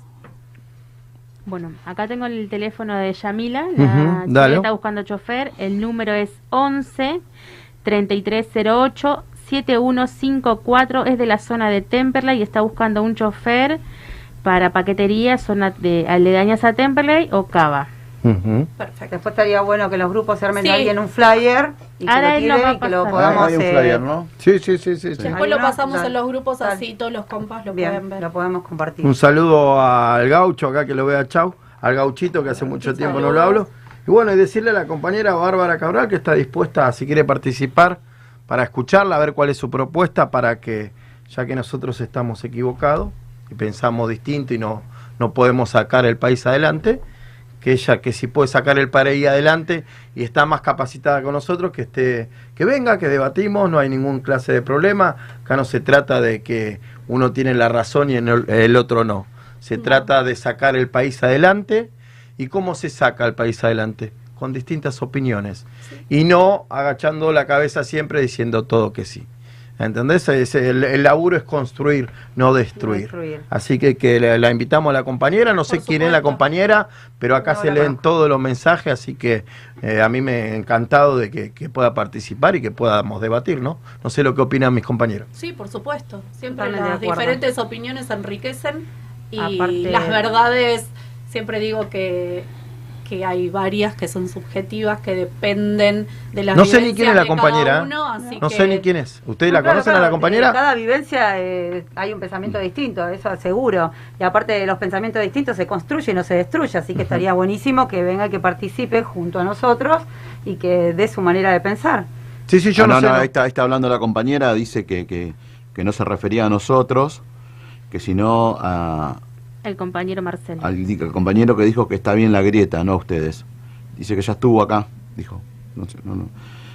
Bueno, acá tengo el teléfono de Yamila, la que está buscando chofer. El número es 11 3308 7154. Es de la zona de Temperley y está buscando un chofer para paquetería, zona de aledañas a Temperley o Cava. Perfecto. Después estaría bueno que los grupos se armen Sí. ahí en un flyer y que lo tiren y que podamos... hay un eh, flyer, ¿no? Sí, sí, sí, sí. sí. Después ¿Hay lo pasamos en los grupos así, todos los compas lo Bien, pueden ver. lo podemos compartir. Un saludo al gaucho acá que lo vea chau, al gauchito que hace mucho tiempo no lo hablo. Y bueno, y decirle a la compañera Bárbara Cabral que está dispuesta, si quiere participar, para escucharla, a ver cuál es su propuesta para que, ya que nosotros estamos equivocados y pensamos distinto y no, no podemos sacar el país adelante, que ella, que si puede sacar el país adelante y está más capacitada con nosotros, que esté, que venga, que debatimos, no hay ningún clase de problema. Acá no se trata de que uno tiene la razón y el otro no, Se trata de sacar el país adelante. ¿Y cómo se saca el país adelante? Con distintas opiniones. Y no agachando la cabeza siempre diciendo todo que sí. ¿Entendés? Es- el, el laburo es construir, no destruir. Destruir. Así que, que la, la invitamos a la compañera, no sé quién es la compañera, pero acá No se leen todos los mensajes, así que eh, a mí me ha encantado de que, que pueda participar y que podamos debatir, ¿no? No sé lo que opinan mis compañeros. Sí, por supuesto. Siempre Totalmente las diferentes opiniones enriquecen y Aparte- las verdades, siempre digo que, que hay varias que son subjetivas, que dependen de las No sé ni quién es la compañera. ¿eh? uno, así no que- sé ni quién es. ¿Ustedes No, la claro, conocen a la compañera? En cada vivencia eh, hay un pensamiento distinto, eso seguro. Y aparte de los pensamientos distintos se construye y no se destruye, así que estaría buenísimo que venga y que participe junto a nosotros y que dé su manera de pensar. Sí, sí, yo Ah, no, no, sé. no. ahí, está, ahí está hablando la compañera, dice que, que, que no se refería a nosotros, que sino a, El compañero Marcelo. al, di- al compañero que dijo que está bien la grieta, no a ustedes. Dice que ya estuvo acá, dijo. No sé, no, no.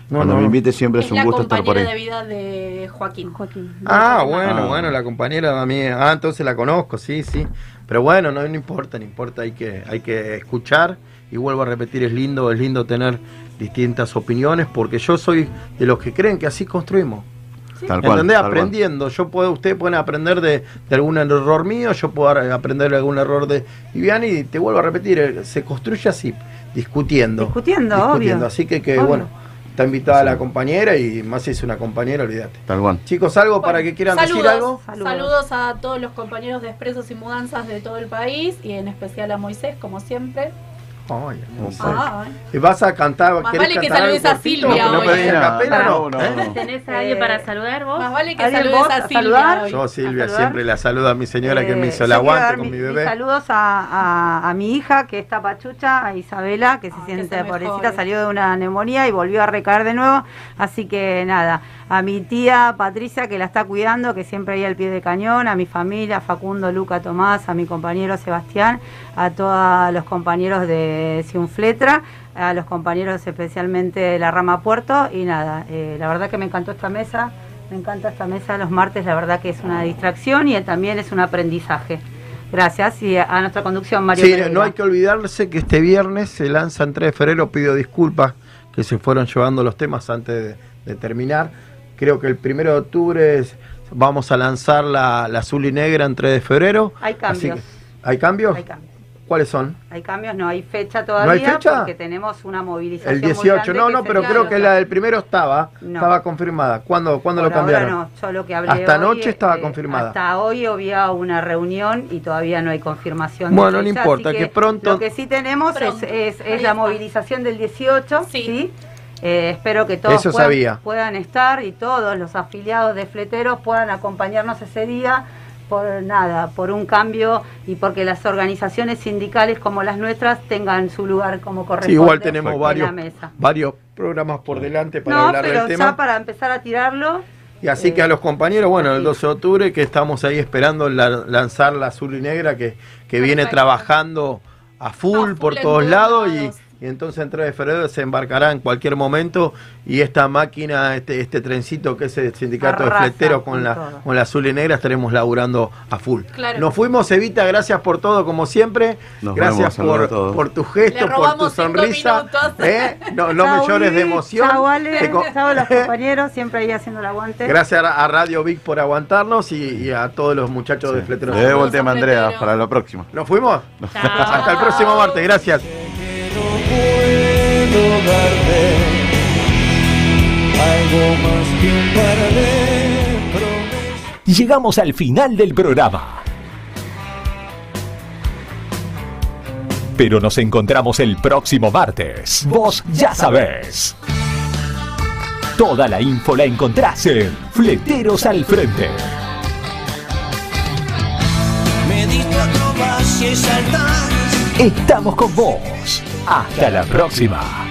Cuando no, me no. invite siempre es, Es un la gusto estar por compañera ahí. de vida de Joaquín. Joaquín. Ah, bueno, Ah. bueno, la compañera mía. Ah, entonces la conozco, sí, sí. Pero bueno, no, no importa, no importa, hay que, hay que escuchar. Y vuelvo a repetir, es lindo, es lindo tener distintas opiniones, porque yo soy de los que creen que así construimos. Tal cual, ¿Entendés? tal cual. Aprendiendo. Yo puedo, ustedes pueden aprender de, de algún error mío, yo puedo aprender de algún error de Viviani, y te vuelvo a repetir, eh, se construye así, discutiendo. Discutiendo, discutiendo. obvio. Así que, que Obvio. bueno, está invitada la compañera y más si es una compañera, olvídate. Tal cual. Chicos, algo para que quieran Saludos, decir algo. saludos a todos los compañeros de Expresos y Mudanzas de todo el país y en especial a Moisés, como siempre. Ay, hermoso. Ay. ¿Y ¿Vas a cantar? Más ¿querés vale que cantar saludes algo a? Silvia ¿No eh. capela, no? No, ¿Eh? no, no. ¿Tenés a alguien para saludar vos? Más vale que ¿Alguien saludes vos a Silvia hoy. Yo, Silvia, siempre la saludo a mi señora que me Eh, hizo el quiero aguante con mi- bebé. saludos a, a- a mi hija, que está pachucha, a Isabela, que se siente que pobrecita, salió de una neumonía y volvió a recaer de nuevo. Así que nada, a mi tía Patricia, que la está cuidando, que siempre ahí al pie de cañón, a mi familia, a Facundo, Luca, Tomás, a mi compañero Sebastián, a todos los compañeros de Ciunfletra, a los compañeros especialmente de la rama Puerto y nada, eh, la verdad que me encantó esta mesa. Me encanta esta mesa los martes, la verdad que es una distracción y también es un aprendizaje. Gracias y a, nuestra conducción, Mario. Sí, Pereira. no hay que olvidarse que este viernes se lanza en 3 de febrero, pido disculpas que se fueron llevando los temas antes de, de terminar. Creo que el primero de octubre es- vamos a lanzar la, la azul y negra en 3 de febrero. Hay Así cambios. que- ¿Hay cambios? Hay cambios. ¿Cuáles son? Hay cambios, no hay fecha todavía ¿No hay fecha? porque tenemos una movilización. El muy 18, grande no, no, pero creo que la del primero estaba, No. estaba confirmada. ¿Cuándo, ¿cuándo Por lo cambiaron? ahora no, yo lo que hablé Hasta hoy, anoche estaba eh, confirmada. Hasta hoy había una reunión y todavía no hay confirmación. de Bueno, no fecha, importa, así que pronto- Lo que sí tenemos Pronto, es, es- es la movilización del 18, ¿sí? Eh, espero que todos puedan, estar y todos los afiliados de fleteros puedan acompañarnos ese día por nada, por un cambio y porque las organizaciones sindicales como las nuestras tengan su lugar como Sí, corresponde igual tenemos en varios, la mesa. varios programas por delante para No, hablar pero del ya tema. para empezar a tirarlo, Y así que a los compañeros, bueno, el 12 de octubre que estamos ahí esperando la- lanzar la azul y negra que, que viene trabajando a full por en todos todos lados y. y entonces en 3 de febrero se embarcará en cualquier momento y esta máquina, este, este trencito que es el sindicato Arrasa de fleteros con la, todo. con la azul y negra estaremos laburando a full. Claro. Nos fuimos, Evita, gracias por todo como siempre. Nos gracias por, por tu Le gesto, por tu robamos cinco sonrisa. minutos. ¿eh? No, no me Chau, llores de emoción. Chau, Ale, Te co- chau, los <laughs> compañeros, siempre ahí haciendo el aguante. Gracias a a Radio Vic por aguantarnos y, y a todos los muchachos de Fleteros. Le debo el tema Andrea para la próxima. ¿Nos fuimos? Hasta el próximo martes, gracias. Puedo darte algo más que un par de promesas. Llegamos al final del programa. Pero nos encontramos el próximo martes. Vos ya sabés. Toda la info la encontrás en Fleteros al Frente. Me diste y saltar. Estamos con vos. Hasta la próxima.